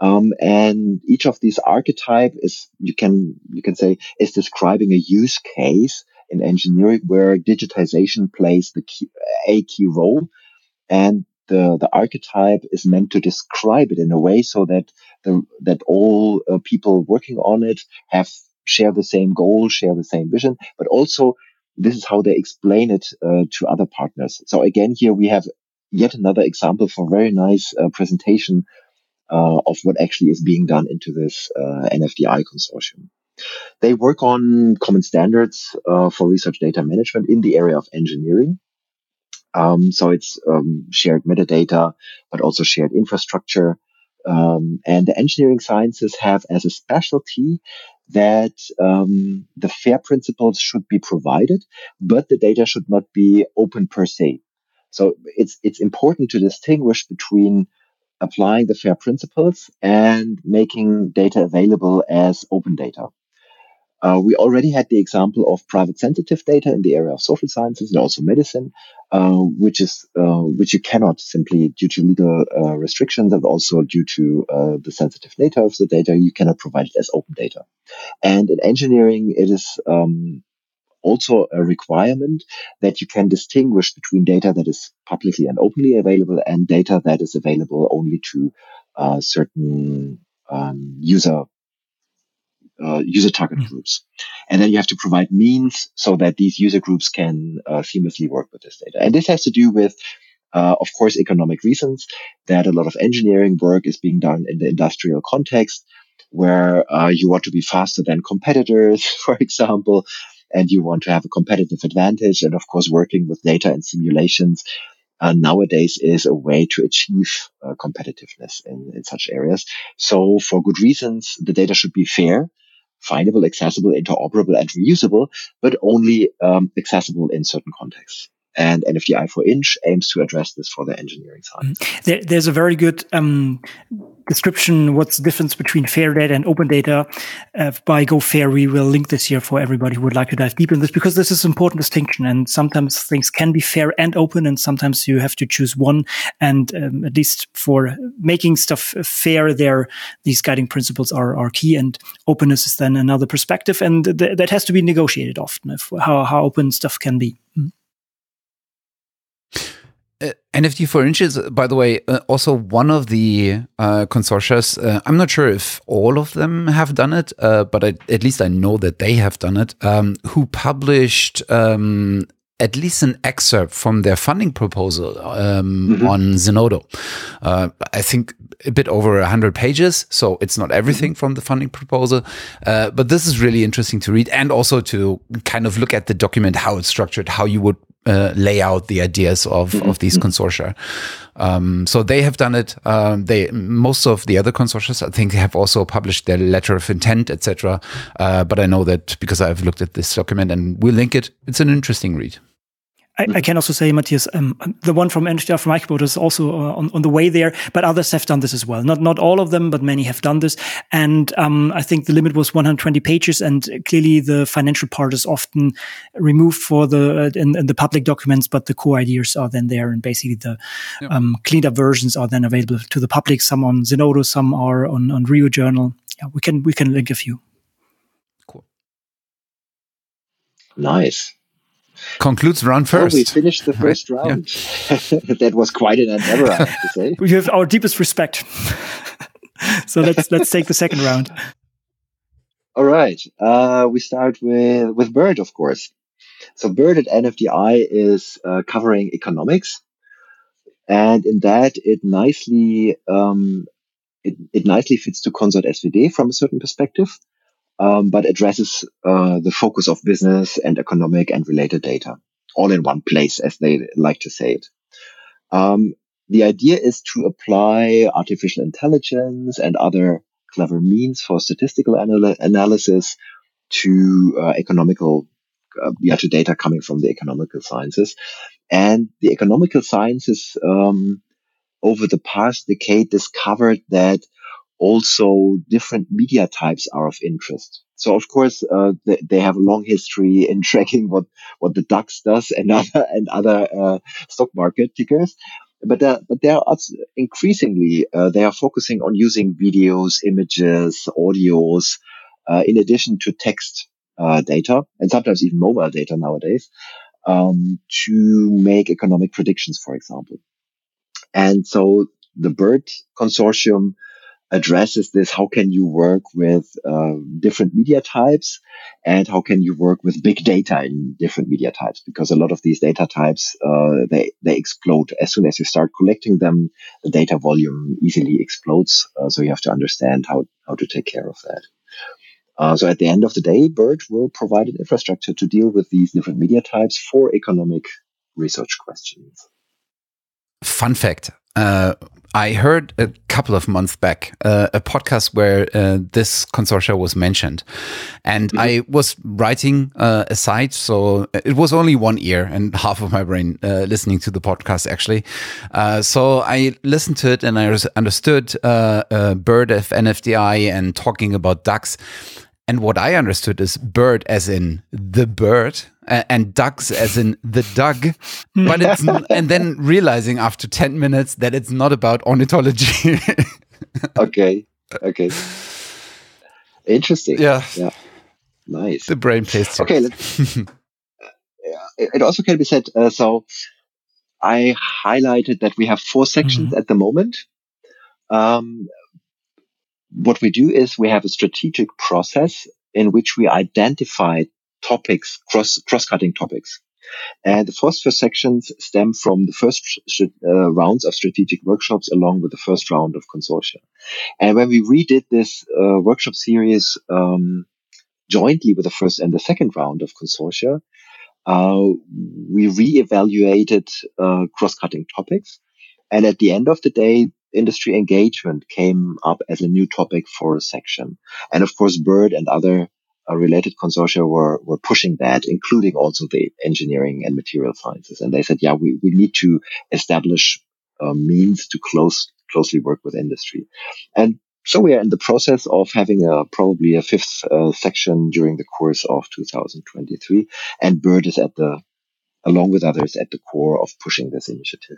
Um, and each of these archetype is, you can, you can say, is describing a use case in engineering where digitization plays the key, a key role. And the, the archetype is meant to describe it in a way so that the, that all uh, people working on it have share the same goal, share the same vision, but also this is how they explain it uh, to other partners. So again, here we have yet another example for very nice uh, presentation uh, of what actually is being done into this uh, NFDI consortium. They work on common standards uh, for research data management in the area of engineering. Um, so it's um, shared metadata, but also shared infrastructure. Um, and the engineering sciences have as a specialty that um, the FAIR principles should be provided, but the data should not be open per se. So it's it's important to distinguish between applying the FAIR principles and making data available as open data. Uh, we already had the example of private sensitive data in the area of social sciences and also medicine, uh, which is uh, which you cannot simply due to legal uh, restrictions and also due to uh, the sensitive nature of the data, you cannot provide it as open data. And in engineering, it is um, also a requirement that you can distinguish between data that is publicly and openly available and data that is available only to uh, certain um, user uh, user target mm. groups. And then you have to provide means so that these user groups can uh, seamlessly work with this data. And this has to do with, uh, of course, economic reasons that a lot of engineering work is being done in the industrial context where uh, you want to be faster than competitors, (laughs) for example, and you want to have a competitive advantage. And of course, working with data and simulations uh, nowadays is a way to achieve uh, competitiveness in, in such areas. So for good reasons, the data should be fair findable, accessible, interoperable, and reusable, but only um, accessible in certain contexts. And NFDI for inch aims to address this for the engineering side. Mm-hmm. There, there's a very good um, description what's the difference between fair data and open data uh, by GoFair. We will link this here for everybody who would like to dive deeper in this because this is an important distinction. And sometimes things can be fair and open, and sometimes you have to choose one. And um, at least for making stuff fair, there these guiding principles are, are key. And openness is then another perspective, and th that has to be negotiated often. how how open stuff can be. Mm. NFT for inches, by the way, uh, also one of the uh, consortia. Uh, I'm not sure if all of them have done it, uh, but I, at least I know that they have done it. Um, who published um, at least an excerpt from their funding proposal um, mm -hmm. on Zenodo. Uh, I think a bit over 100 pages, so it's not everything mm -hmm. from the funding proposal. but this is really interesting to read and also to kind of look at the document, how it's structured, how you would uh, lay out the ideas of, mm -hmm. of these consortia. Um, so they have done it. Um, they most of the other consortia, I think, have also published their letter of intent, etc. Uh, but I know that because I've looked at this document and we'll link it. It's an interesting read. I, I, can also say, Matthias, um, the one from NHDR from Microboot is also uh, on, on the way there, but others have done this as well. Not not all of them, but many have done this. And um, I think the limit was 120 pages, and clearly the financial part is often removed for the uh, in, in, the public documents, but the core ideas are then there, and basically the yeah. um, cleaned up versions are then available to the public. Some on Zenodo, some are on on Rio Journal. Yeah, we can we can link a few. Cool. Nice. Concludes round first. Oh, we finished the (laughs) first round. Yeah. (laughs) that was quite an endeavor, I have to say. (laughs) We have our deepest respect. so let's let's take the second round. All right. Uh, we start with with BERD, of course. So BERD at NFDI is uh, covering economics, and in that it nicely um, it, it nicely fits to KonsortSWD from a certain perspective, um, but addresses uh, the focus of business and economic and related data all in one place, as they like to say it. Um, the idea is to apply artificial intelligence and other clever means for statistical anal- analysis to uh, economical, uh, yeah, to data coming from the economical sciences. And the economical sciences, um, over the past decade discovered that also different media types are of interest. So of course, uh, they, they, have a long history in (laughs) tracking what, what the DAX does and (laughs) other, and other, uh, stock market tickers. But, uh, but they are increasingly, uh, they are focusing on using videos, images, audios, uh, in addition to text, uh, data and sometimes even mobile data nowadays, um, to make economic predictions, for example. And so the BERD consortium addresses this. How can you work with uh, different media types and how can you work with big data in different media types? Because a lot of these data types, uh, they, they explode as soon as you start collecting them. The data volume easily explodes. Uh, so you have to understand how, how to take care of that. Uh, so at the end of the day, BERD will provide an infrastructure to deal with these different media types for economic research questions. Fun fact. Uh, I heard a couple of months back uh, a podcast where uh, this consortia was mentioned, and mm -hmm. I was writing uh, a site, so it was only one ear and half of my brain uh, listening to the podcast actually. Uh, so I listened to it and I understood Bird of NFDI and talking about ducks. And what I understood is bird as in the bird and ducks as in the dug. But it's, (laughs) and then realizing after 10 minutes that it's not about ornithology. (laughs) okay. Okay. Interesting. Yeah. Yeah. Nice. The brain plays. Okay. Let's, (laughs) it also can be said. Uh, so I highlighted that we have four sections mm -hmm. at the moment. Um, what we do is we have a strategic process in which we identify topics, cross, cross-cutting topics. And the first four sections stem from the first uh, rounds of strategic workshops along with the first round of consortia. And when we redid this uh, workshop series um, jointly with the first and the second round of consortia, uh, we re-evaluated uh, cross-cutting topics. And at the end of the day, industry engagement came up as a new topic for a section. And of course, BERD and other uh, related consortia were, were pushing that, including also the engineering and material sciences. And they said, yeah, we, we need to establish uh, means to close, closely work with industry. And so we are in the process of having a, probably a fifth uh, section during the course of 2023. And BERD is at the, along with others, at the core of pushing this initiative.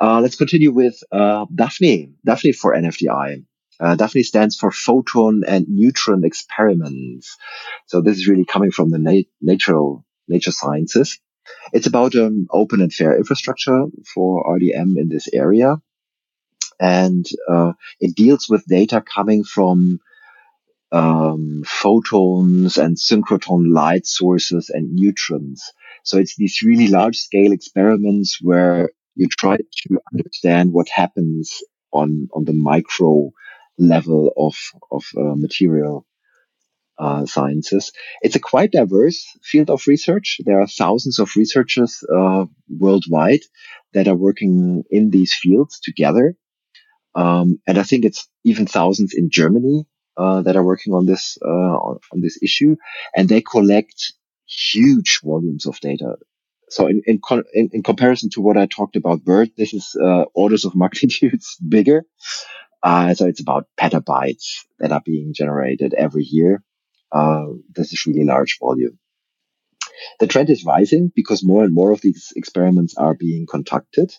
Uh, let's continue with uh, Daphne, DAFNE for NFDI. Uh, DAPHNE stands for Photon and Neutron Experiments. So this is really coming from the nat- natural nature sciences. It's about um, open and fair infrastructure for RDM in this area. And uh, it deals with data coming from um, photons and synchrotron light sources and neutrons. So it's these really large scale experiments where you try to understand what happens on on the micro level of of uh, material uh, sciences. It's a quite diverse field of research. There are thousands of researchers uh, worldwide that are working in these fields together, um, and I think it's even thousands in Germany uh, that are working on this uh, on, on this issue, and they collect huge volumes of data so in, in, in, in, comparison to what I talked about BERD, this is uh, orders of (laughs) magnitudes bigger. Uh, so it's about petabytes that are being generated every year. Uh, this is really large volume. The trend is rising because more and more of these experiments are being conducted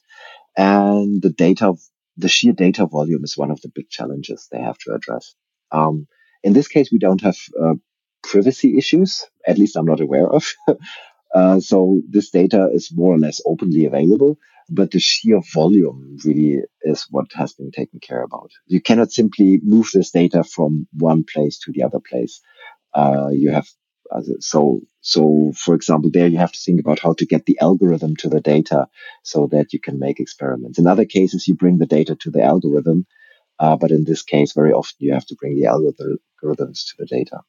and the data, the sheer data volume is one of the big challenges they have to address. Um, in this case, we don't have uh, privacy issues. At least I'm not aware of. (laughs) uh, so this data is more or less openly available, but the sheer volume really is what has been taken care about. You cannot simply move this data from one place to the other place. Uh, you have so so for example there you have to think about how to get the algorithm to the data so that you can make experiments in other cases you bring the data to the algorithm uh, but in this case very often you have to bring the algorithms to the data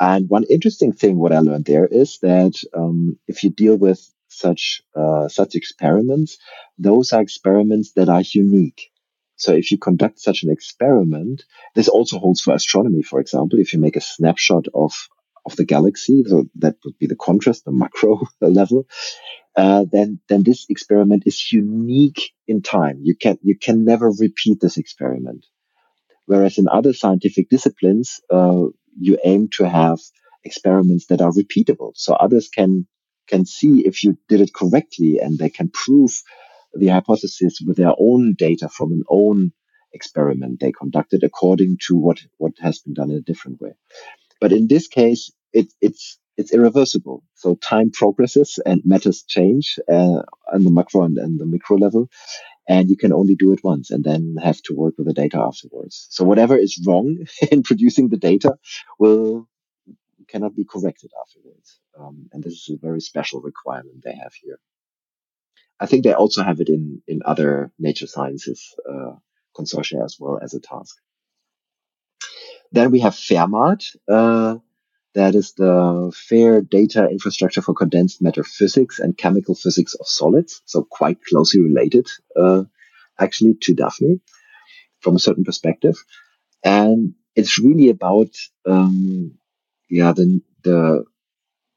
and one interesting thing what i learned there is that um, if you deal with such uh, such experiments those are experiments that are unique so if you conduct such an experiment, this also holds for astronomy, for example. If you make a snapshot of of the galaxy, so that would be the contrast, the macro (laughs) level, uh, then then this experiment is unique in time. You can you can never repeat this experiment. Whereas in other scientific disciplines, uh, you aim to have experiments that are repeatable, so others can can see if you did it correctly, and they can prove the hypothesis with their own data from an own experiment they conducted according to what what has been done in a different way. But in this case, it, it's it's irreversible. So time progresses and matters change uh, on the macro and, and the micro level, and you can only do it once and then have to work with the data afterwards. So whatever is wrong (laughs) in producing the data will cannot be corrected afterwards. Um, and this is a very special requirement they have here. I think they also have it in in other nature sciences uh, consortia as well as a task. Then we have FAIRMAT. Uh, that is the Fair Data Infrastructure for Condensed Matter Physics and Chemical Physics of Solids. So quite closely related, uh, actually, to DAPHNE from a certain perspective. And it's really about, um, yeah, the, the,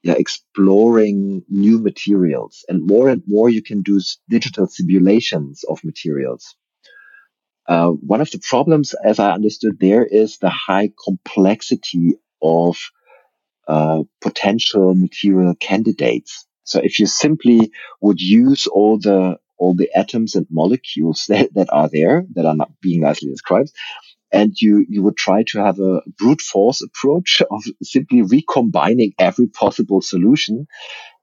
yeah, exploring new materials and more and more you can do digital simulations of materials. Uh, one of the problems, as I understood there, is the high complexity of uh, potential material candidates. So if you simply would use all the all the atoms and molecules (laughs) that, that are there that are not being nicely described, and you you would try to have a brute force approach (laughs) of simply recombining every possible solution,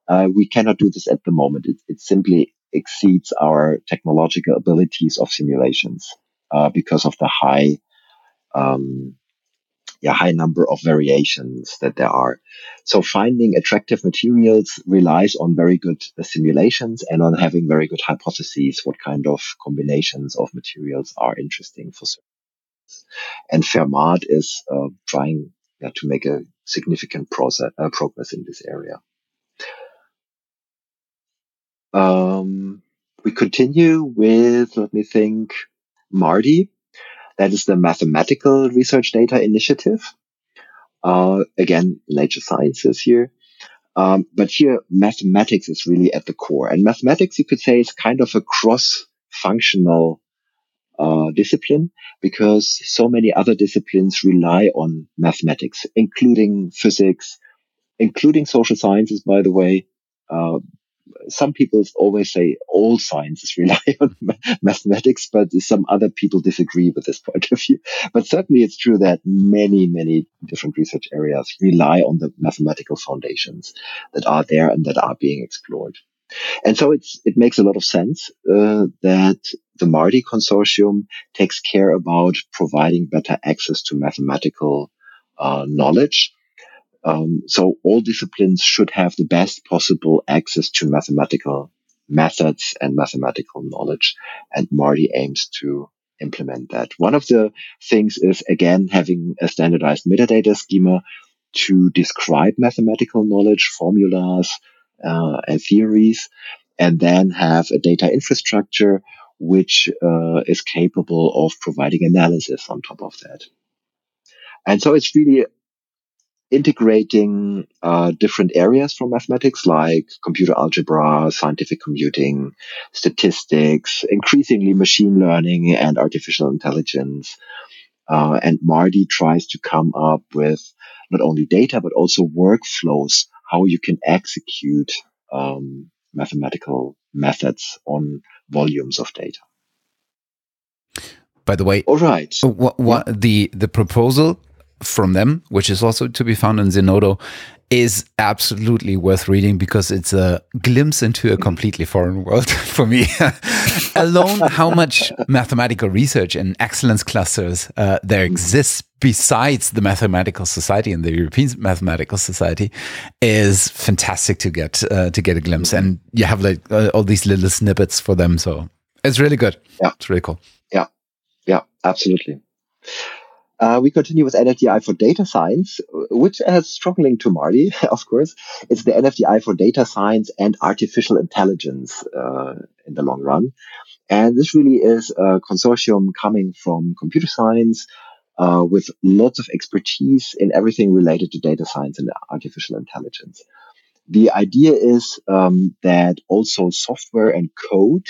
uh, we cannot do this at the moment. It, it simply exceeds our technological abilities of simulations uh, because of the high um, yeah, high number of variations that there are. So finding attractive materials relies on very good simulations and on having very good hypotheses what kind of combinations of materials are interesting for certain. And FAIRMAT is uh, trying yeah, to make a significant process, uh, progress in this area. Um, we continue with, let me think, MARDI. That is the Mathematical Research Data Initiative. Uh, again, nature sciences here. Um, but here, mathematics is really at the core. And mathematics, you could say, is kind of a cross-functional uh, discipline because so many other disciplines rely on mathematics, including physics, including social sciences, by the way, uh, some people always say all sciences (laughs) rely on mathematics, but some other people disagree with this (laughs) point of view. But certainly it's true that many, many different research areas rely on the mathematical foundations that are there and that are being explored. And so it's, it makes a lot of sense uh, that the MARDI consortium takes care about providing better access to mathematical uh, knowledge um, so all disciplines should have the best possible access to mathematical methods and mathematical knowledge. And MARDI aims to implement that. One of the things is again having a standardized metadata schema to describe mathematical knowledge, formulas, uh, and theories, and then have a data infrastructure which uh, is capable of providing analysis on top of that. And so it's really integrating uh, different areas from mathematics like computer algebra, scientific computing, statistics, increasingly machine learning and artificial intelligence. Uh, and MARDI tries to come up with not only data, but also workflows, how you can execute um, mathematical methods on volumes of data. By the way, all right. What, what yeah. the the proposal from them, which is also to be found in Zenodo, is absolutely worth reading because it's a glimpse into a completely foreign world (laughs) for me. (laughs) Alone, how much mathematical research and excellence clusters uh, there exists besides the Mathematical Society and the European Mathematical Society is fantastic to get uh, to get a glimpse. And you have like uh, all these little snippets for them, so it's really good. Yeah, it's really cool. Yeah, yeah, absolutely. Uh, we continue with NFDI for data science, which has strong link to MARDI, (laughs) of course. It's the NFDI for data science and artificial intelligence uh, in the long run. And this really is a consortium coming from computer science uh, with lots of expertise in everything related to data science and artificial intelligence. The idea is um, that also software and code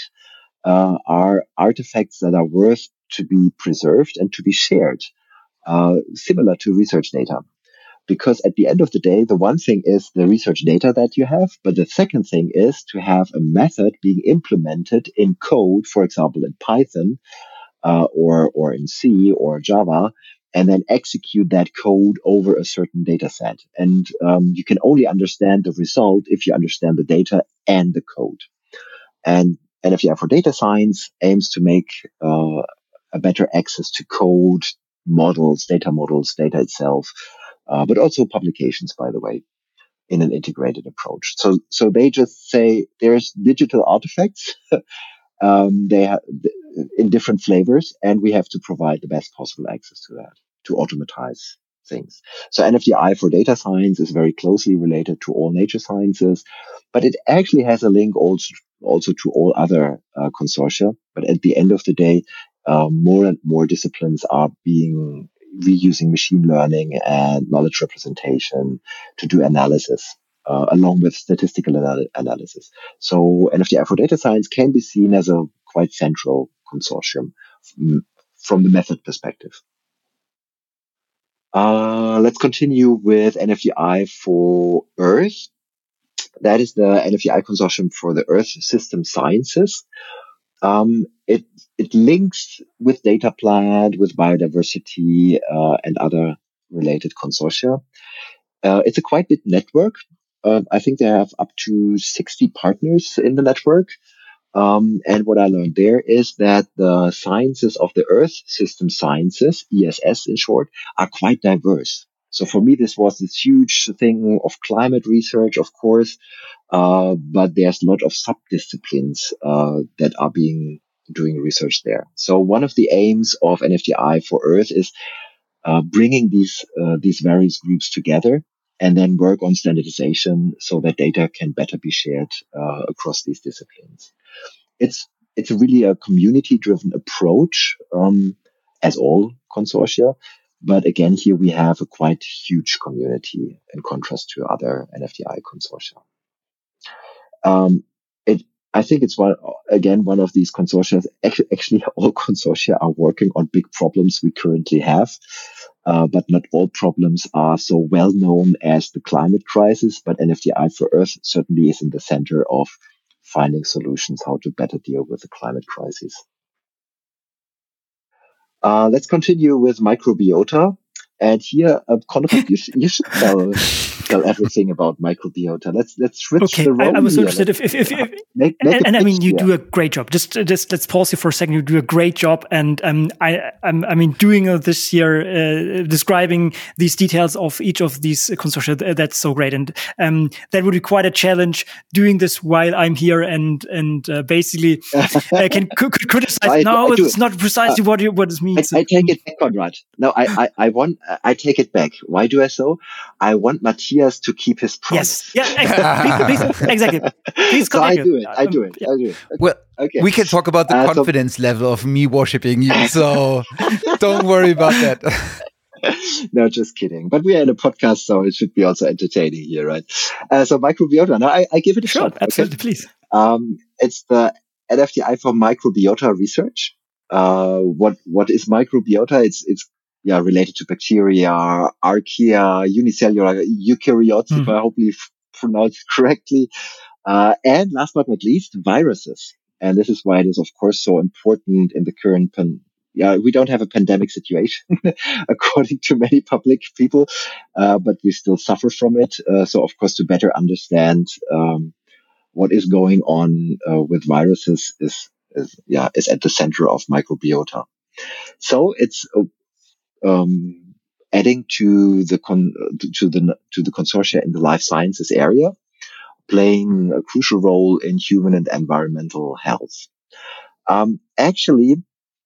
uh, are artifacts that are worth to be preserved and to be shared uh, similar to research data. Because at the end of the day, the one thing is the research data that you have, but the second thing is to have a method being implemented in code, for example, in Python, uh, or, or in C or Java, and then execute that code over a certain data set. And um, you can only understand the result if you understand the data and the code. And NFDI for data science aims to make uh, a better access to code, models, data models, data itself, uh, but also publications, by the way, in an integrated approach. So, so they just say there's digital artifacts. (laughs) um, they have in different flavors, and we have to provide the best possible access to that to automatize things. So NFDI for data science is very closely related to all nature sciences, but it actually has a link also also to all other uh, consortia. But at the end of the day, uh, more and more disciplines are being reusing machine learning and knowledge representation to do analysis. Uh, along with statistical anal- analysis. So NFDI for data science can be seen as a quite central consortium from the method perspective. Uh, let's continue with NFDI for Earth. That is the NFDI consortium for the Earth System Sciences. Um, it it links with data DataPLANT, with biodiversity, uh, and other related consortia. Uh, it's a quite big network. Uh, I think they have up to 60 partners in the network. Um, and what I learned there is that the sciences of the Earth system sciences, ESS in short, are quite diverse. So for me, this was this huge thing of climate research, of course, uh, but there's a lot of subdisciplines uh, that are being doing research there. So one of the aims of NFDI for Earth is uh, bringing these uh, these various groups together and then work on standardization so that data can better be shared uh, across these disciplines. It's it's really a community driven approach, um, as all consortia. But again, here we have a quite huge community in contrast to other NFDI consortia. Um, it, I think it's one, again, one of these consortia. Actually, (laughs) all consortia are working on big problems we currently have. Uh, but not all problems are so well known as the climate crisis. But NFDI for Earth certainly is in the center of finding solutions how to better deal with the climate crisis. Uh, let's continue with microbiota. And here, uh, Konrad, you, sh- you should tell tell everything about microbiota. Let's let's switch okay, the role. I, I was interested if, if, if, if make, make and, and I mean you do a great job. Just just let's pause you for a second. You do a great job, and um, I I'm, I mean doing this here, uh, describing these details of each of these consortia. That's so great, and um, that would be quite a challenge doing this while I'm here and and uh, basically (laughs) I can criticize. I, no, I it's not precisely uh, what you, what it means. I, I take it back, Konrad. No, I, I I want I take it back. Why do I so? I want Matthias to keep his promise. Yes. Yeah. Exactly. please, please, (laughs) exactly. Please so I do it. I do it. I do it. Okay. Well, okay. we can talk about the uh, confidence so, level of me worshiping you. (laughs) So don't worry about that. (laughs) no, just kidding. But we are in a podcast, so it should be also entertaining here, right? Uh, so microbiota. Now, I, I, give it a sure, shot. Absolutely, okay? please. Um, it's the NFDI for microbiota research. Uh, what what is microbiota? It's it's yeah, related to bacteria, archaea, unicellular eukaryotes, mm. if I hopefully f- pronounced correctly. Uh, and last but not least, viruses. And this is why it is, of course, so important in the current pan- yeah, we don't have a pandemic situation (laughs) according to many public people, uh, but we still suffer from it. Uh, so of course, to better understand um, what is going on uh, with viruses is, is yeah is at the center of microbiota. So it's um, adding to the con- to the to the consortia in the life sciences area, playing a crucial role in human and environmental health. Um, actually,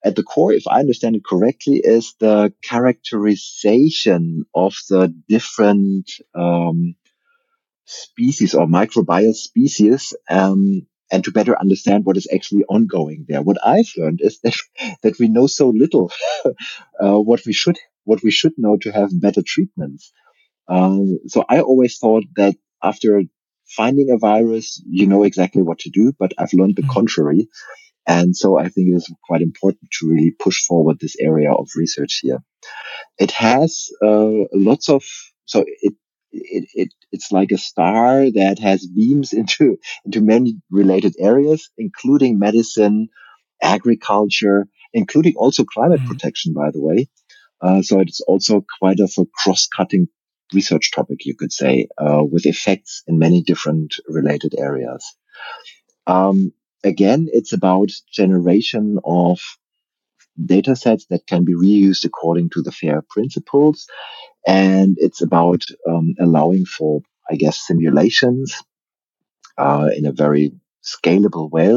at the core, if I understand it correctly, is the characterization of the different um, species or microbial species um, and to better understand what is actually ongoing there. What I've learned is that (laughs) that we know so little (laughs) uh, what we should what we should know to have better treatments. Um, so I always thought that after finding a virus, you know exactly what to do, but I've learned the mm-hmm. contrary. And so I think it is quite important to really push forward this area of research here. It has uh, lots of, so it, it, it, it's like a star that has beams (laughs) into, into many related areas, including medicine, agriculture, including also climate mm-hmm. protection, by the way. Uh, so it's also quite of a cross-cutting research topic, you could say, uh, with effects in many different related areas. Um, again, it's about generation of data sets that can be reused according to the FAIR principles. And it's about um, allowing for, I guess, simulations uh, in a very scalable way,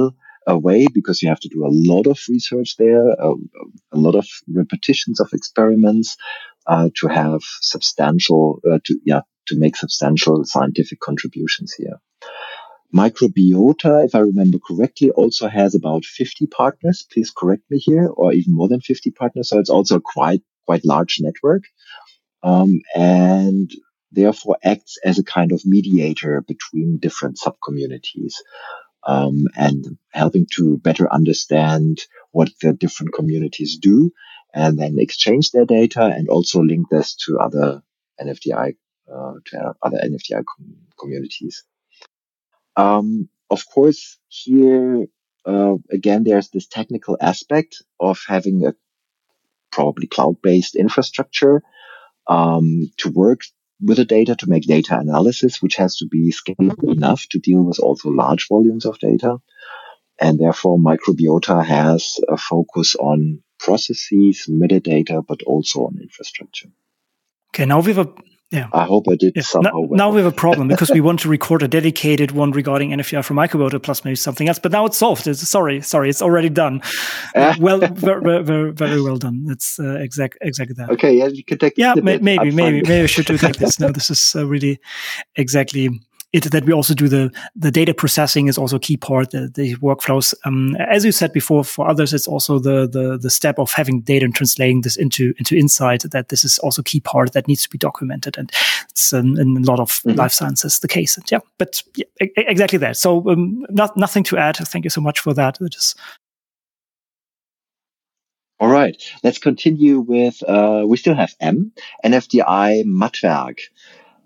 a way because you have to do a lot of research there, a, a lot of repetitions of experiments uh, to have substantial, uh, to yeah, to make substantial scientific contributions here. Microbiota, if I remember correctly, also has about 50 partners. Please correct me here, or even more than 50 partners. So it's also quite, quite large network. Um, and therefore acts as a kind of mediator between different subcommunities. Um, and helping to better understand what the different communities do and then exchange their data and also link this to other NFDI, uh, to other NFDI com- communities. Um, of course, here uh, again, there's this technical aspect of having a probably cloud-based infrastructure um, to work with the data to make data analysis, which has to be scalable enough to deal with also large volumes of data. And therefore, microbiota has a focus on processes, metadata, but also on infrastructure. Okay, now we have a yeah. I hope I did yeah. somehow. Now, well. now, we have a problem (laughs) because we want to record a dedicated one regarding NFDI for microbiota plus maybe something else. But now it's solved. It's, sorry, sorry, it's already done. (laughs) Uh, well, very, very, very, well done. That's uh, exact, exactly that. Okay, yeah, you can take. Yeah, may, maybe, maybe, maybe I should do like this. No, (laughs) this is uh, really exactly it that we also do the the data processing is also a key part the, the workflows. Um, as you said before for others it's also the, the the step of having data and translating this into into insight that this is also a key part that needs to be documented. And it's um, in a lot of mm-hmm. life sciences the case. And yeah but yeah, exactly that. So um, not, nothing to add. Thank you so much for that. Just all right, let's continue with, uh, we still have M, NFDI MatWerk.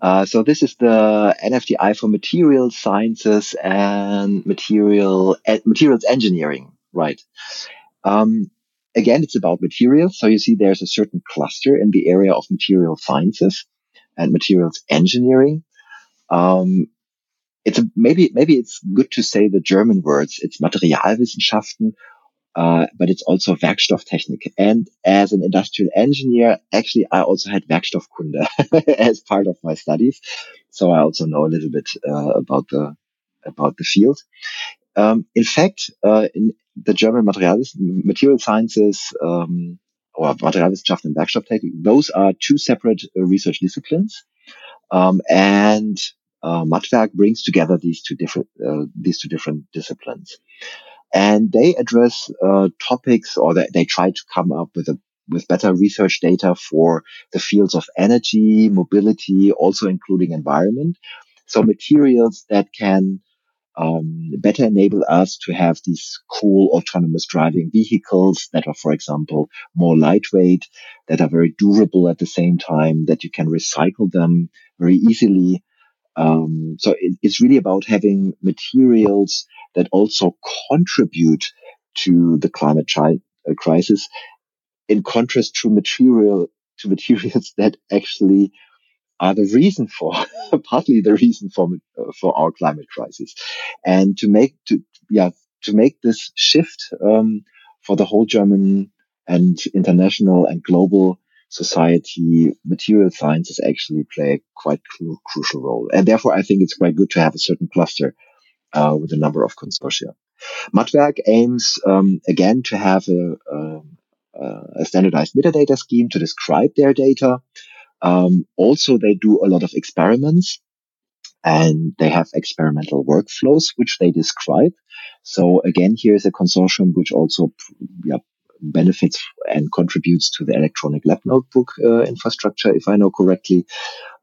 Uh, so this is the NFDI for material sciences and material materials engineering, right? Um, again, it's about materials. So you see, there's a certain cluster in the area of material sciences and materials engineering. Um, it's a, maybe maybe it's good to say the German words. It's Materialwissenschaften uh, but it's also Werkstofftechnik. And as an industrial engineer, actually, I also had Werkstoffkunde (laughs) as part of my studies. So I also know a little bit uh, about the about the field. Um, in fact, uh, in the German Materials, material sciences um, or Materialwissenschaft and Werkstofftechnik, those are two separate uh, research disciplines. Um, and uh, brings together these two different uh, these two different disciplines and they address uh, topics or they, they try to come up with a with better research data for the fields of energy, mobility, also including environment. So materials that can um, better enable us to have these cool autonomous driving vehicles that are, for example, more lightweight, that are very durable at the same time, that you can recycle them very easily. Um, so it, it's really about having materials that also contribute to the climate chi- uh, crisis in contrast to material to (laughs) materials that actually are the reason for (laughs) partly the reason for for our climate crisis. And to make to yeah to make this shift um, for the whole german and international and global society material sciences actually play a quite cru- crucial role. And therefore i think it's quite good to have a certain cluster uh, with a number of consortia. MatWerk aims um, again to have a, a, a standardized metadata scheme to describe their data. Um, also, they do a lot of experiments and they have experimental workflows, which they describe. So again, here's a consortium which also yeah, benefits and contributes to the electronic lab notebook uh, infrastructure, if I know correctly.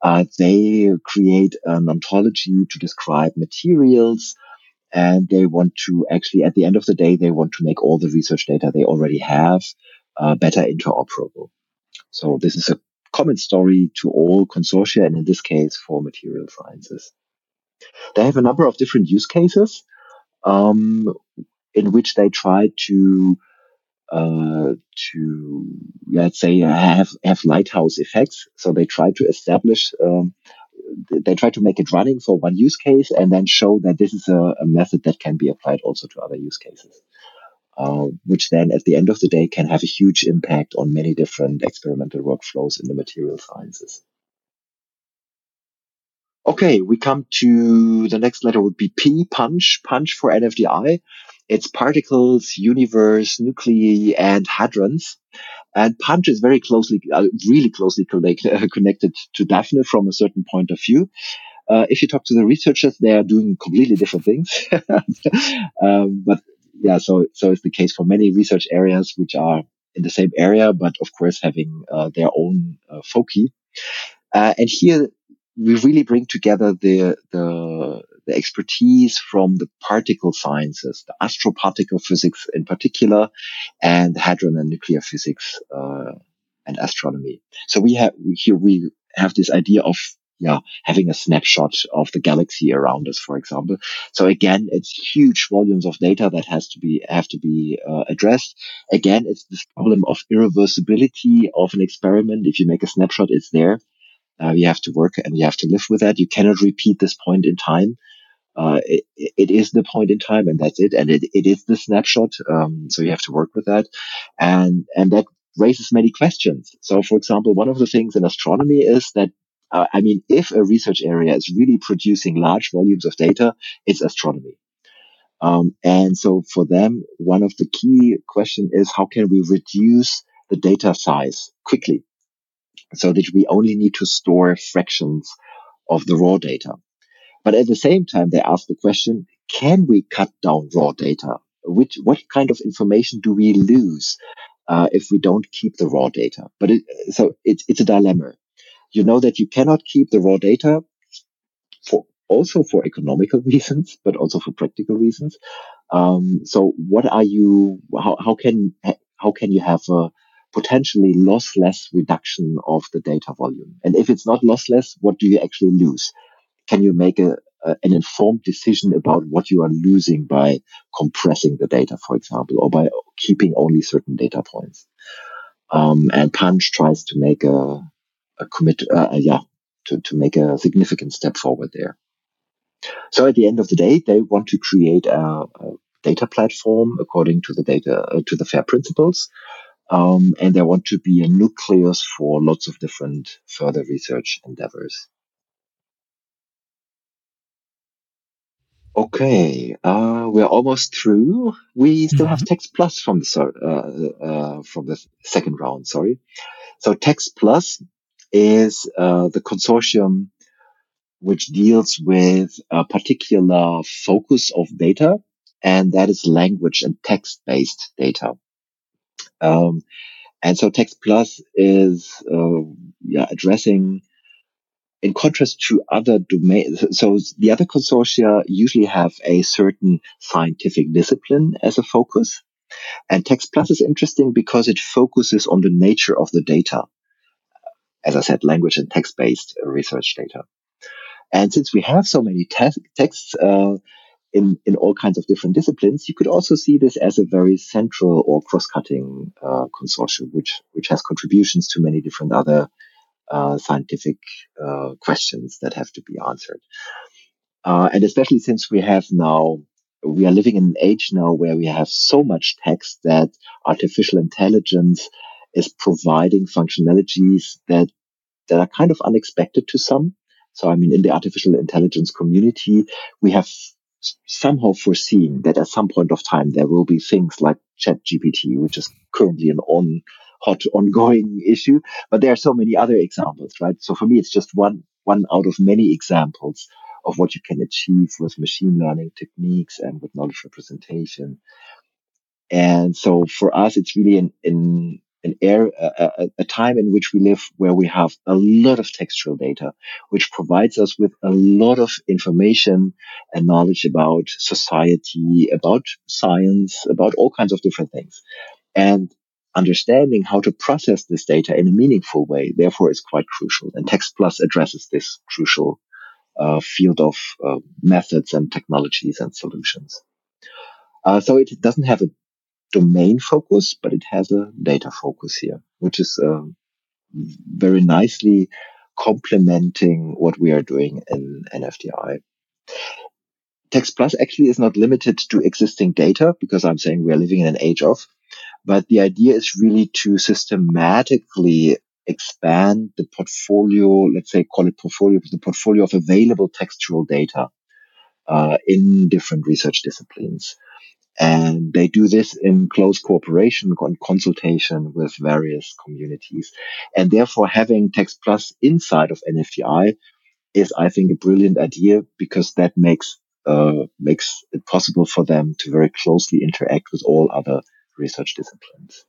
Uh, they create an ontology to describe materials. And they want to actually, at the end of the day, they want to make all the research data they already have uh, better interoperable. So this is a common story to all consortia, and in this case for material sciences. They have a number of different use cases um, in which they try to uh, to let's say have have lighthouse effects. So they try to establish. Um, they try to make it running for one use case and then show that this is a, a method that can be applied also to other use cases uh, which then at the end of the day can have a huge impact on many different experimental workflows in the material sciences. Okay, we come to the next letter would be P, punch, punch for NFDI. It's particles, universe, nuclei, and hadrons. And punch is very closely, uh, really closely connect, (laughs) uh, connected to DAPHNE from a certain point of view. Uh, if you talk to the researchers, they are doing completely different things. (laughs) um, but yeah, so so it's the case for many research areas which are in the same area, but of course having uh, their own uh, foci. Uh, and here we really bring together the, the the expertise from the particle sciences, the astroparticle physics in particular, and hadron and nuclear physics uh, and astronomy. So we have here we have this idea of yeah, having a snapshot of the galaxy around us, for example. So again, it's huge volumes of data that has to be, have to be uh, addressed. Again, it's this problem of irreversibility of an experiment. If you make a snapshot, it's there. Uh, you have to work and you have to live with that. You cannot repeat this point in time. Uh, it, it is the point in time and that's it. And it, it is the snapshot. Um, so you have to work with that. And, and that raises many questions. So, for example, one of the things in astronomy is that uh, I mean, if a research area is really producing large volumes of data, it's astronomy. Um, and so for them, one of the key question is how can we reduce the data size quickly so that we only need to store fractions of the raw data. But at the same time, they ask the question, can we cut down raw data? Which, what kind of information do we lose uh, if we don't keep the raw data? But it, so it's, it's a dilemma you know that you cannot keep the raw data for also for economical (laughs) reasons, but also for practical reasons. Um, so what are you, how, how can, how can you have a potentially lossless reduction of the data volume? And if it's not lossless, what do you actually lose? Can you make a, a an informed decision about what you are losing by compressing the data, for example, or by keeping only certain data points? Um, and Punch tries to make a, a commit, uh, uh, yeah, to, to make a significant step forward there. So at the end of the day, they want to create a, a data platform according to the data, uh, to the FAIR principles. Um, and they want to be a nucleus for lots of different further research endeavors. Okay, uh, we're almost through. We still have mm-hmm. Text Plus from the uh, uh, from the second round. Sorry. So Text Plus is uh, the consortium which deals with a particular focus of data, and that is language and text based data. Um, and so Text Plus is uh, yeah, addressing, in contrast to other domains, so the other consortia usually have a certain scientific discipline as a focus. And Text Plus is interesting because it focuses on the nature of the data as I said, language and text-based research data. And since we have so many te- texts, uh, in, in all kinds of different disciplines, you could also see this as a very central or cross-cutting uh, consortium, which which has contributions to many different other uh, scientific uh, questions that have to be answered. Uh, and especially since we have now, we are living in an age now where we have so much text that artificial intelligence is providing functionalities that that are kind of unexpected to some. So, I mean, in the artificial intelligence community, we have somehow foreseen that at some point of time there will be things like ChatGPT, which is currently an on hot ongoing issue. But there are so many other examples, right? So for me, it's just one one out of many examples of what you can achieve with machine learning techniques and with knowledge representation. And so for us, it's really in, in an air, a, a, time in which we live where we have a lot of textual data, which provides us with a lot of information and knowledge about society, about science, about all kinds of different things. And understanding how to process this data in a meaningful way, therefore, is quite crucial. And Text Plus addresses this crucial uh, field of uh, methods and technologies and solutions. Uh, so it doesn't have a domain focus, but it has a data focus here, which is uh, very nicely complementing what we are doing in NFDI. Text Plus actually is not limited to existing data because I'm saying we are living in an age of, but the idea is really to systematically expand the portfolio, let's say call it portfolio, the portfolio of available textual data uh, in different research disciplines. And they do this in close cooperation and consultation with various communities. And therefore having Text Plus inside of NFDI is, I think, a brilliant idea because that makes, uh, makes it possible for them to very closely interact with all other research disciplines.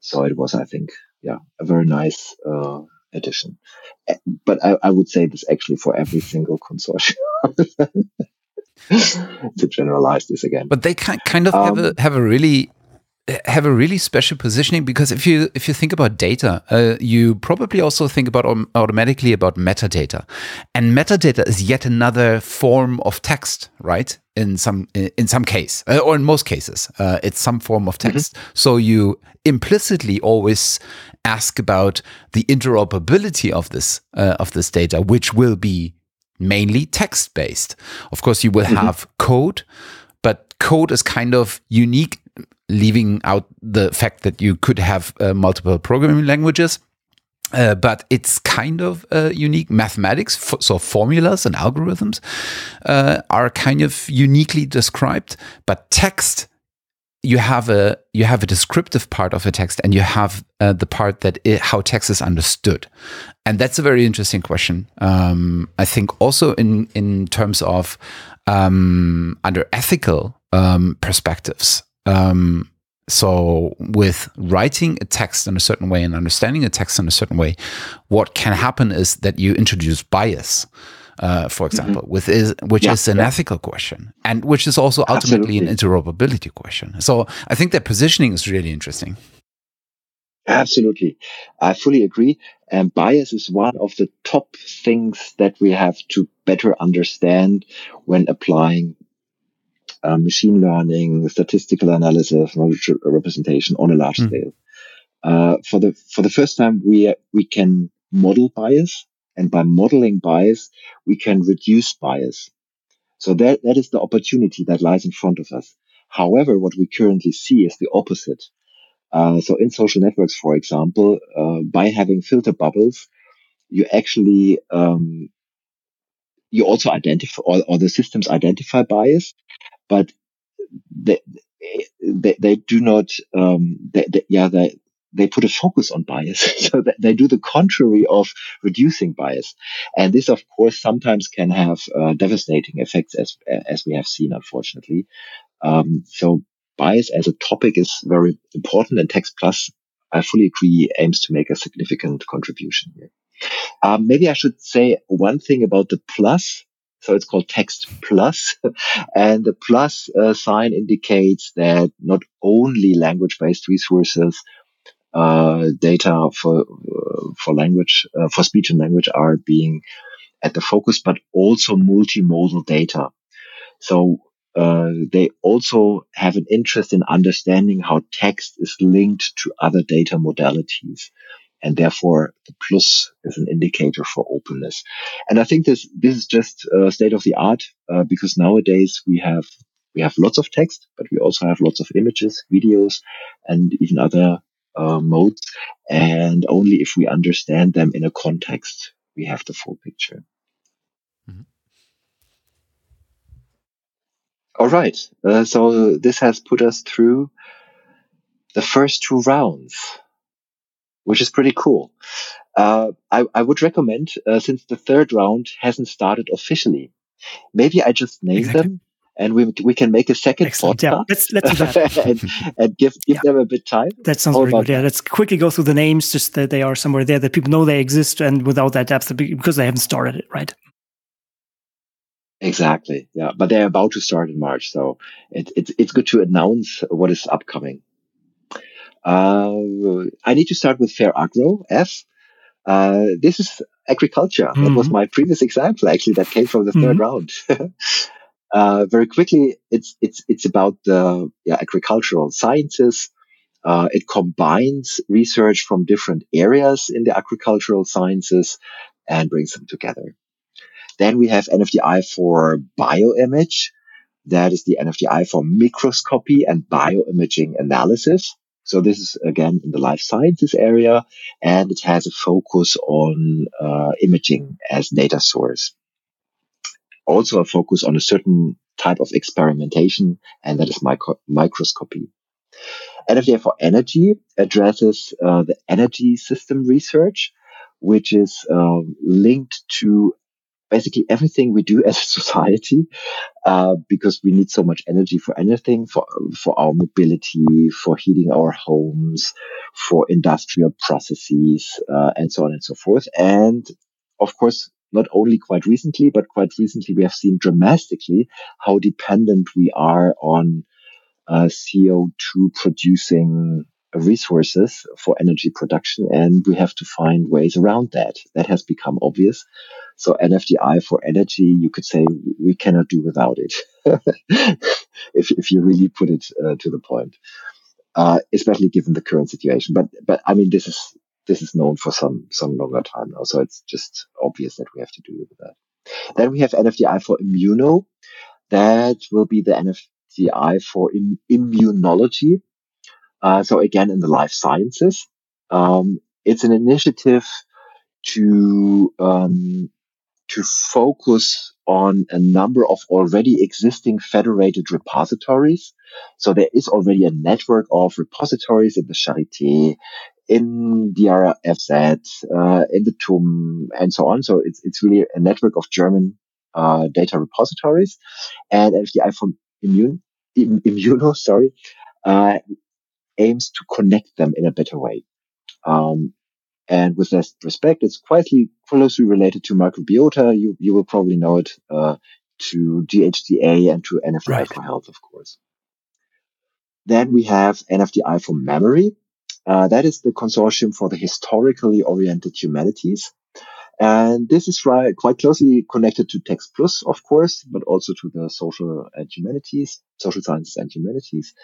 So it was, I think, yeah, a very nice, uh, addition. But I, I would say this actually for every single consortium. (laughs) to generalize this again. But they kind of have a um, have a really have a really special positioning because if you if you think about data, uh, you probably also think about um, automatically about metadata, and metadata is yet another form of text, right? In some in some case, uh, or in most cases, uh, it's some form of text. Mm -hmm. So you implicitly always ask about the interoperability of this uh, of this data, which will be mainly text based. Of course, you will mm -hmm. have code, but code is kind of unique, leaving out the fact that you could have uh, multiple programming languages. Uh, but it's kind of uh, unique. Mathematics, so formulas and algorithms, uh, are kind of uniquely described. But text you have a you have a descriptive part of a text and you have uh, the part that it, how text is understood and that's a very interesting question um, i think also in in terms of um, under ethical um, perspectives um, so with writing a text in a certain way and understanding a text in a certain way what can happen is that you introduce bias uh, for mm-hmm. example, mm -hmm. with is, which yeah, is an yeah. ethical question and which is also ultimately Absolutely. an interoperability question. So I think that positioning is really interesting. Absolutely. I fully agree. And bias is one of the top things that we have to better understand when applying uh, machine learning, statistical analysis, knowledge representation on a large mm. scale. Uh, for the for the first time, we we can model bias and by modeling bias, we can reduce bias. So that, that is the opportunity that lies in front of us. However, what we currently see is the opposite. Uh, so in social networks, for example, uh, by having filter bubbles, you actually, um, you also identify, or, or, the systems identify bias, but they, they, they do not, um, they, they, yeah, they, they put a focus on bias. (laughs) so they do the contrary of reducing bias. And this, of course, sometimes can have uh, devastating effects as, as we have seen, unfortunately. Um, so bias as a topic is very important and Text Plus, I fully agree, aims to make a significant contribution here. Um, maybe I should say one thing about the plus. So it's called text plus (laughs) and the plus uh, sign indicates that not only language based resources uh, data for uh, for language uh, for speech and language are being at the focus, but also multimodal data. So uh, they also have an interest in understanding how text is linked to other data modalities. And therefore, the plus is an indicator for openness. And I think this, this is just uh, state of the art, uh, because nowadays we have, we have lots of text, but we also have lots of images, videos, and even other uh, modes. And only if we understand them in a context, we have the full picture. Mm-hmm. All right. Uh, so this has put us through the first two rounds, which is pretty cool. Uh, I, I, would recommend, uh, since the third round hasn't started officially, maybe I just name exactly. them and we we can make a second Excellent. podcast. Yeah, let's let's do that (laughs) and, and, give give yeah. them a bit time. That sounds very good. Yeah, let's quickly go through the names, just that they are somewhere there that people know they exist, and without that depth because they haven't started it, right? Exactly. Yeah, but they're about to start in March, so it, it's it's good to announce what is upcoming. Uh, I need to start with Fair Agro F. Uh, this is agriculture. Mm-hmm. That was mm-hmm. my previous example, actually, that came from the third mm-hmm. round. (laughs) Uh, very quickly, it's it's it's about the yeah, agricultural sciences. Uh, it combines research from different areas in the agricultural sciences and brings them together. Then we have NFDI for bioimage. That is the NFDI for microscopy and bioimaging analysis. So this is again in the life sciences area, and it has a focus on uh, imaging as data source also a focus on a certain type of experimentation, and that is micro- microscopy. NFDI for energy addresses uh, the energy system research, which is uh, linked to basically everything we do (laughs) as a society, uh, because we need so much energy for anything, for for our mobility, for heating our homes, for industrial processes, uh, and so on and so forth. And of course, not only quite recently, but quite recently we have seen dramatically how dependent we are on uh, CO2 producing resources for energy production. And we have to find ways around that. That has become obvious. So NFDI for energy, you could say we cannot do without it. (laughs) if, if you really put it uh, to the point. Uh, especially given the current situation. But, but I mean, this is, this is known for some some longer time now. So it's just obvious that we have to do with that. Then we have NFDI for immuno. That will be the NFDI for Im- immunology. Uh, so again, in the life sciences, um, it's an initiative to um, to focus on a number of already existing federated repositories. So there is already a network of repositories in the Charité, in the RFZ, uh, in the TUM, and so on. So it's, it's really a network of German uh, data repositories. And NFDI from Immune, Immuno, sorry, uh, aims to connect them in a better way. Um, and with that respect, it's quite closely related to microbiota. You, you will probably know it, uh, to GHGA and to NFDI right. for health, of course. Then we have NFDI for memory. Uh, that is the consortium for the historically oriented humanities. And this is right, quite closely connected to Text Plus, of course, but also to the social and humanities, social sciences and humanities.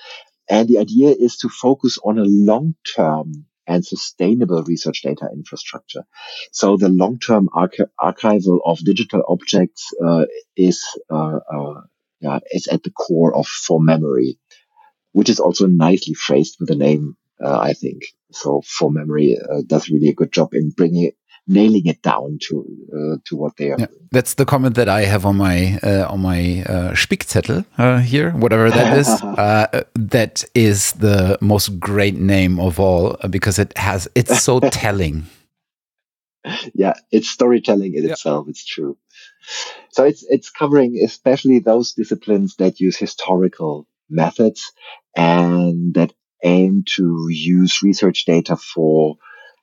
And the idea is to focus on a long-term and sustainable research data infrastructure. So the long-term archi- archival of digital objects uh, is uh, uh, yeah, is at the core of for memory, which is also nicely phrased with the name uh, I think. So for memory uh, does really a good job in bringing nailing it down to uh, to what they are. Yeah, that's the comment that I have on my uh, on my uh, Spickzettel uh, here, whatever that (laughs) is. Uh, that is the most great name of all because it has it's so (laughs) telling. Yeah, it's storytelling in yeah. itself. It's true. So it's it's covering especially those disciplines that use historical methods and that aim to use research data for,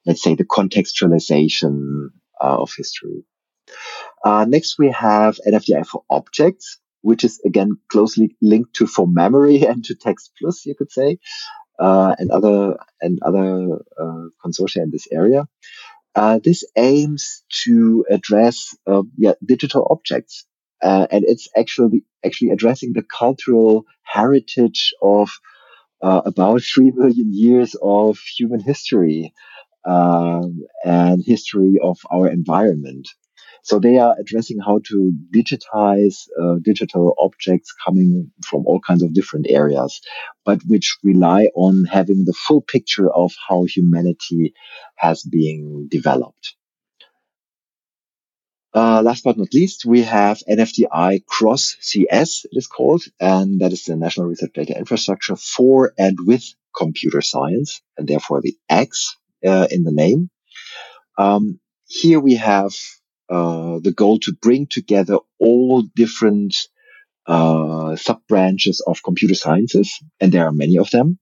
let's say, the contextualization uh, of history. Uh, next, we have NFDI for objects, which is again closely linked to for memory (laughs) and to text plus, you could say, uh, and other and other uh, consortia in this area. Uh, this aims to address uh, yeah, digital objects Uh, and it's actually actually addressing the cultural heritage of uh, about three million years of human history um, and history of our environment. So they are addressing how to digitize uh, digital objects coming from all kinds of different areas, but which rely on having the full picture of how humanity has been developed. Uh, last but not least, we have NFDI Cross CS, it is called, and that is the National Research Data Infrastructure for and with computer science, and therefore the X uh, in the name. Um, here we have uh, the goal to bring together all different uh, sub branches of computer sciences, and there are many of them.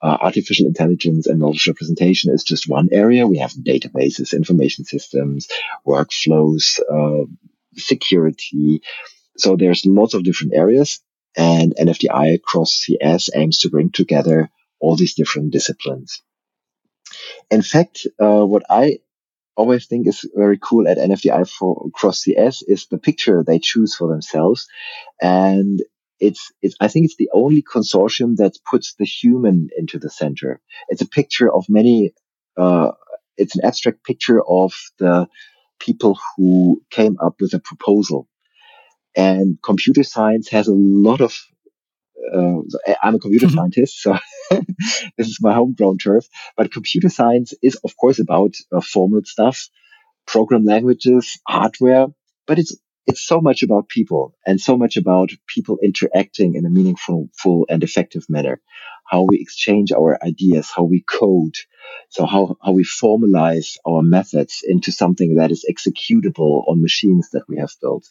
Uh, artificial intelligence and knowledge representation is just one area. We have databases, information systems, workflows, uh, security. So there's lots of different areas and NFDI across CS aims to bring together all these different disciplines. In fact, uh, what I always think is very cool at NFDI for Cross CS is the picture they choose for themselves. And it's, it's, I think it's the only consortium that puts the human into the center. It's a picture of many, uh, it's an abstract picture of the people who came up with a proposal. And computer science has a lot of uh, I'm a computer (laughs) mm-hmm. scientist, so (laughs) this is my homegrown turf. But computer science is, of course, about uh, formal stuff, program languages, hardware, but it's it's so much about people and so much about people interacting in a meaningful, full and effective manner. How we exchange our ideas, how we code. So how, how we formalize our methods into something that is executable on machines that we have built.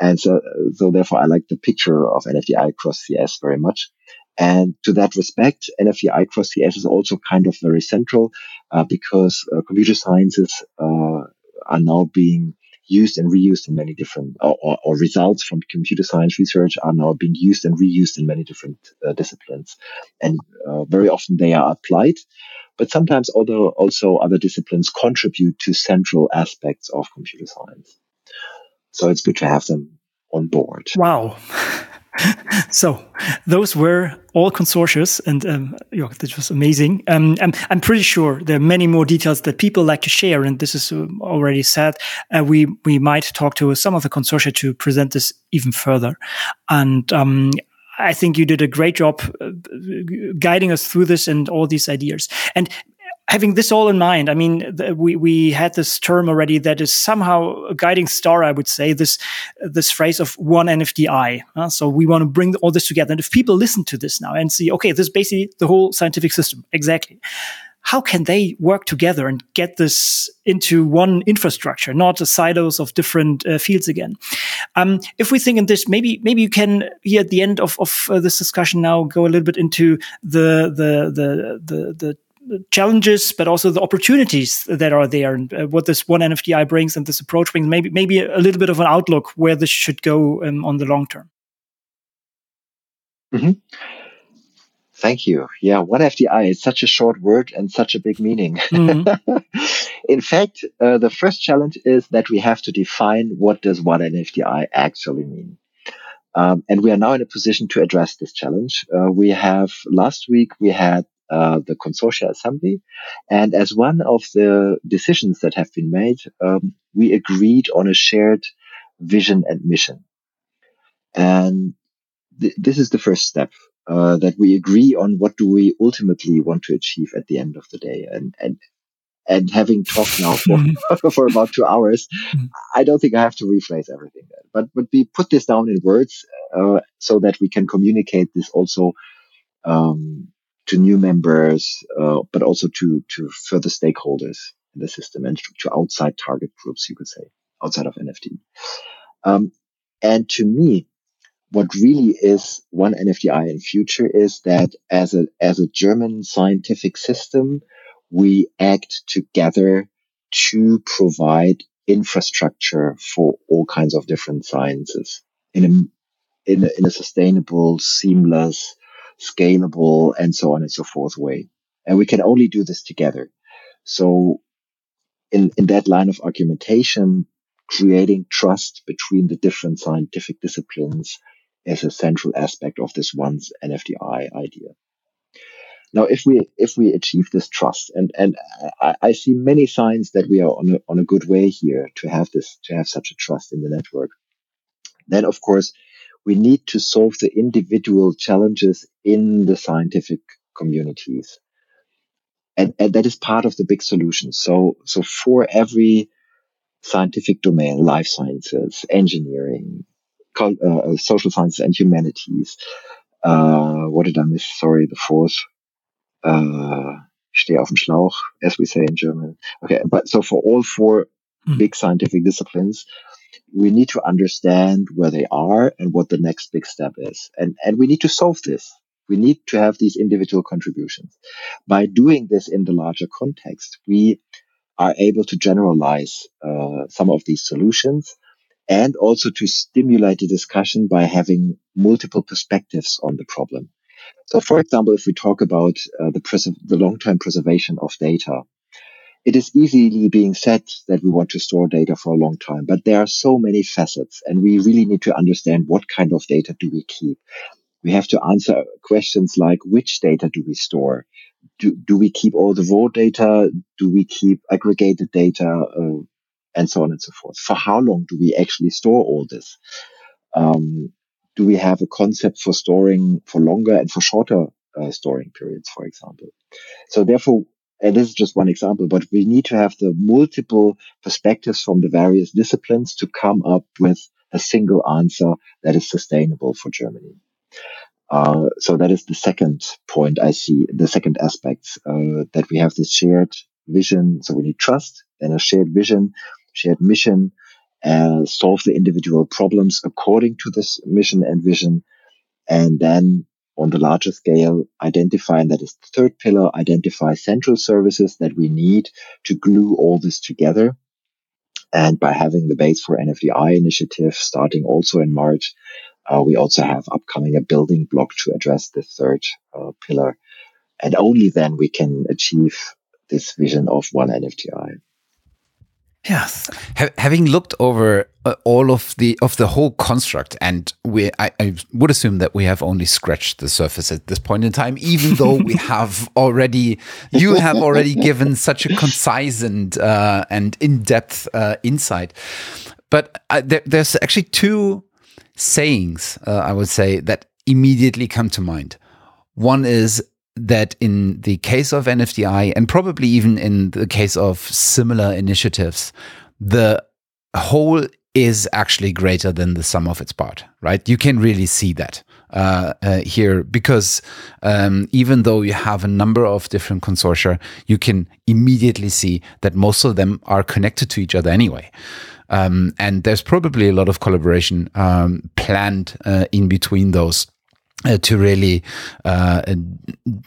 And so, so therefore I like the picture of NFDI cross CS very much. And to that respect, NFDI cross CS is also kind of very central uh, because uh, computer sciences uh, are now being used and reused in many different, or, or, or, results from computer science research are now being used and reused in many different uh, disciplines. And uh, very often they are applied, but sometimes although also other disciplines contribute to central aspects of computer science. So it's good to have them on board. Wow. (laughs) so those were all consortia, and um, yeah, this was amazing. Um, I'm, I'm pretty sure there are many more details that people like to share, and this is um, already said. Uh, we we might talk to some of the consortia to present this even further, and um, I think you did a great job uh, guiding us through this and all these ideas. And having this all in mind, I mean, we we had this term already that is somehow a guiding star. I would say this this phrase of one NFDI. Uh, so we want to bring all this together. And if people listen to this now and see, okay, this is basically the whole scientific system, exactly. How can they work together and get this into one infrastructure, not the silos of different uh, fields again? Um, if we think in this, maybe maybe you can here at the end of of uh, this discussion now go a little bit into the the the the, the challenges, but also the opportunities that are there, and uh, what this one NFDI brings and this approach brings. Maybe maybe a little bit of an outlook where this should go um, on the long term. Mm -hmm. Thank you. Yeah, one NFDI is such a short word and such a big meaning. Mm -hmm. (laughs) in fact, uh, the first challenge is that we have to define what does one NFDI actually mean. Um, and we are now in a position to address this challenge. Uh, we have last week we had uh, the consortia assembly. And as one of the decisions that have been made, um, we agreed on a shared vision and mission. And th- this is the first step. Uh, that we agree on what do we ultimately want to achieve at the end of the day. And, and, and having talked now (laughs) for, (laughs) for about two hours, I don't think I have to rephrase everything. But, but we put this down in words, uh, so that we can communicate this also, um, to new members, uh, but also to to further stakeholders in the system and to outside target groups, you could say, outside of NFDI. Um, and to me, what really is one NFDI in future is that as a as a German scientific system, we act together to provide infrastructure for all kinds of different sciences in a in a, in a sustainable, seamless, scalable, and so on and so forth way. And we can only do this together. So in, in that line of argumentation, creating trust between the different scientific disciplines is a central aspect of this once NFDI idea. Now, if we if we achieve this trust, and and I, I, see many signs that we are on a, on a good way here to have this to have such a trust in the network, then of course we need to solve the individual challenges in the scientific communities, and, and that is part of the big solution. So so for every scientific domain, life sciences, engineering, uh, uh, social sciences, and humanities. Uh, what did I miss? Sorry, the fourth. Uh, stehe auf dem Schlauch, as we say in German. Okay, but so for all four mm. big scientific disciplines, we need to understand where they are and what the next big step is. And, and we need to solve this. We need to have these individual contributions. By doing this in the larger context, we are able to generalize uh, some of these solutions and also to stimulate the discussion by having multiple perspectives on the problem. So, for example, if we talk about uh, the, pres- the long-term preservation of data, it is easily being said that we want to store data for a long time, but there are so many facets and we really need to understand what kind of data do we keep. We have to answer questions like which data do we store? do, do we keep all the raw data? Do we keep aggregated data? Uh, and so on and so forth. For how long do we actually store all this? Um, do we have a concept for storing for longer and for shorter uh, storing periods, for example? So therefore, and this is just one example, but we need to have the multiple perspectives from the various disciplines to come up with a single answer that is sustainable for Germany. Uh, so that is the second point I see, the second aspect, uh, that we have this shared vision. So we need trust and a shared vision, shared mission, and solve the individual problems according to this mission and vision. And then on the larger scale, identify, and that is the third pillar, identify central services that we need to glue all this together. And by having the Base4NFDI initiative starting also in March, uh, we also have upcoming a building block to address the third uh, pillar. And only then we can achieve this vision of one NFDI. Yes. Ha having looked over uh, all of the of the whole construct, and we, I, I, would assume that we have only scratched the surface at this point in time. Even though we (laughs) have already, you have already given such a concise and uh, and in depth uh, insight. But uh, there, there's actually two sayings, uh, I would say, that immediately come to mind. One is that in the case of NFDI, and probably even in the case of similar initiatives, the whole is actually greater than the sum of its part, right? You can really see that uh, uh, here because um, even though you have a number of different consortia, you can immediately see that most of them are connected to each other anyway. Um, and there's probably a lot of collaboration um, planned uh, in between those. Uh, to really uh,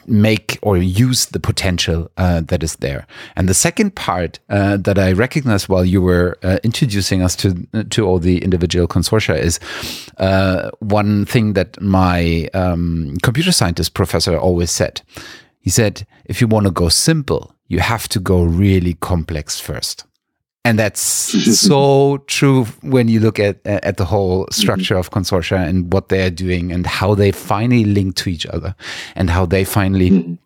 make or use the potential uh, that is there. And the second part uh, that I recognized while you were uh, introducing us to to all the individual consortia is uh, one thing that my um, computer scientist professor always said. He said, if you want to go simple, you have to go really complex first and that's (laughs) so true when you look at at the whole structure mm -hmm. of consortia and what they're doing and how they finally link to each other and how they finally mm -hmm.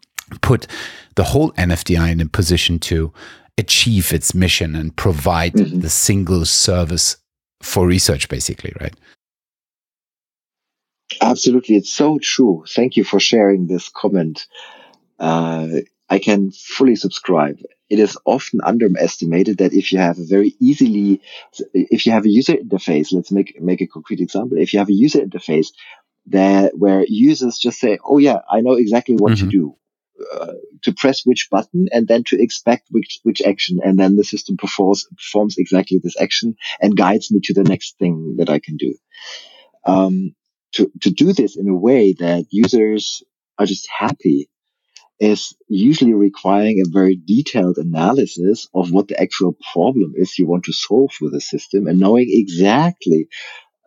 put the whole NFDI in a position to achieve its mission and provide mm -hmm. the single service for research basically right absolutely it's so true thank you for sharing this comment uh, I can fully subscribe it is often underestimated that if you have a very easily, if you have a user interface, let's make, make a concrete example. If you have a user interface that where users just say, Oh yeah, I know exactly what mm-hmm. to do. Uh, to press which button and then to expect which which action and then the system performs performs exactly this action and guides me to the next thing that I can do. Um, to to do this in a way that users are just happy is usually requiring a very detailed analysis of what the actual problem is you want to solve with the system and knowing exactly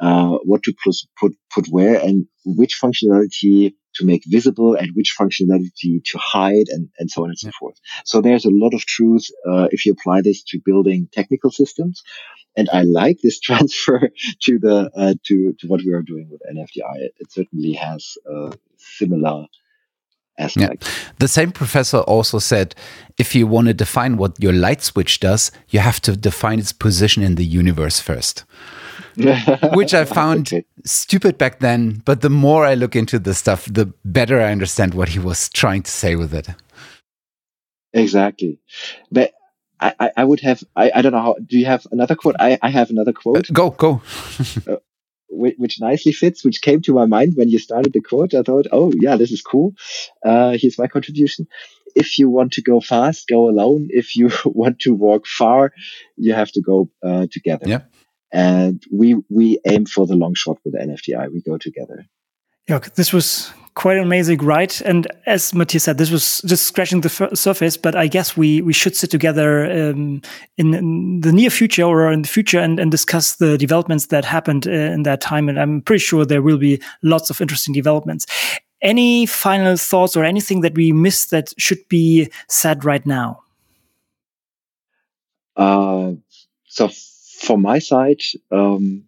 uh, what to put, put, put where and which functionality to make visible and which functionality to hide and, and so on and so forth. So there's a lot of truth uh, if you apply this to building technical systems. And I like this (laughs) transfer to the uh, to to what we are doing with NFDI. It, it certainly has a similar aspect. Yeah. The same professor also said if you want to define what your light switch does, you have to define its position in the universe first. (laughs) Which I found okay. stupid back then, but the more I look into the stuff, the better I understand what he was trying to say with it. Exactly. But I, I would have, I, I don't know how, do you have another quote? I, I have another quote. Uh, go, go. uh, which, nicely fits, which came to my mind when you started the quote. I thought, oh, yeah, this is cool. Uh, here's my contribution. If you want to go fast, go alone. If you (laughs) want to walk far, you have to go uh, together. Yeah. And we, we aim for the long shot with NFDI. We go together. Yeah, this was quite an amazing ride. And as Matthias said, this was just scratching the surface. But I guess we we should sit together um, in, in, the near future or in the future and, and discuss the developments that happened uh, in that time. And I'm pretty sure there will be lots of interesting developments. Any final thoughts or anything that we missed that should be said right now? Uh, so from my side, um,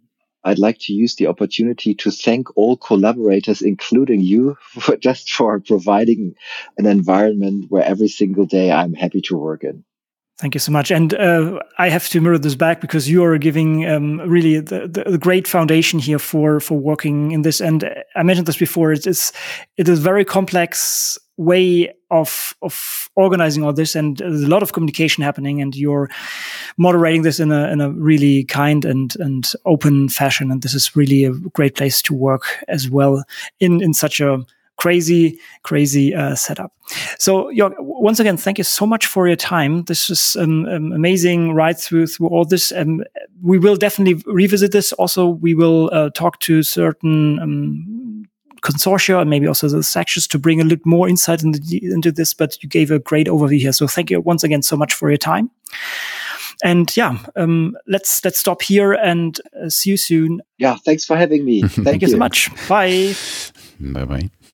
I'd like to use the opportunity to thank all collaborators, including you, (laughs) for just for providing an environment where every single day I'm happy to work in. Thank you so much. And uh, I have to mirror this back because you are giving um, really the, the, great foundation here for for working in this. And I mentioned this before. It's, it's it is very complex way of of organizing all this and there's a lot of communication happening and you're moderating this in a in a really kind and and open fashion and this is really a great place to work as well in in such a crazy crazy uh, setup. So York, once again thank you so much for your time. This is an, an amazing ride through through all this and we will definitely revisit this. Also we will uh, talk to certain um, consortia and maybe also the sections to bring a little more insight into, into this. But you gave a great overview here. So thank you once again so much for your time. And yeah, um, let's let's stop here and uh, see you soon. Yeah, thanks for having me. (laughs) Thank, thank you. you so much. Bye. Bye bye.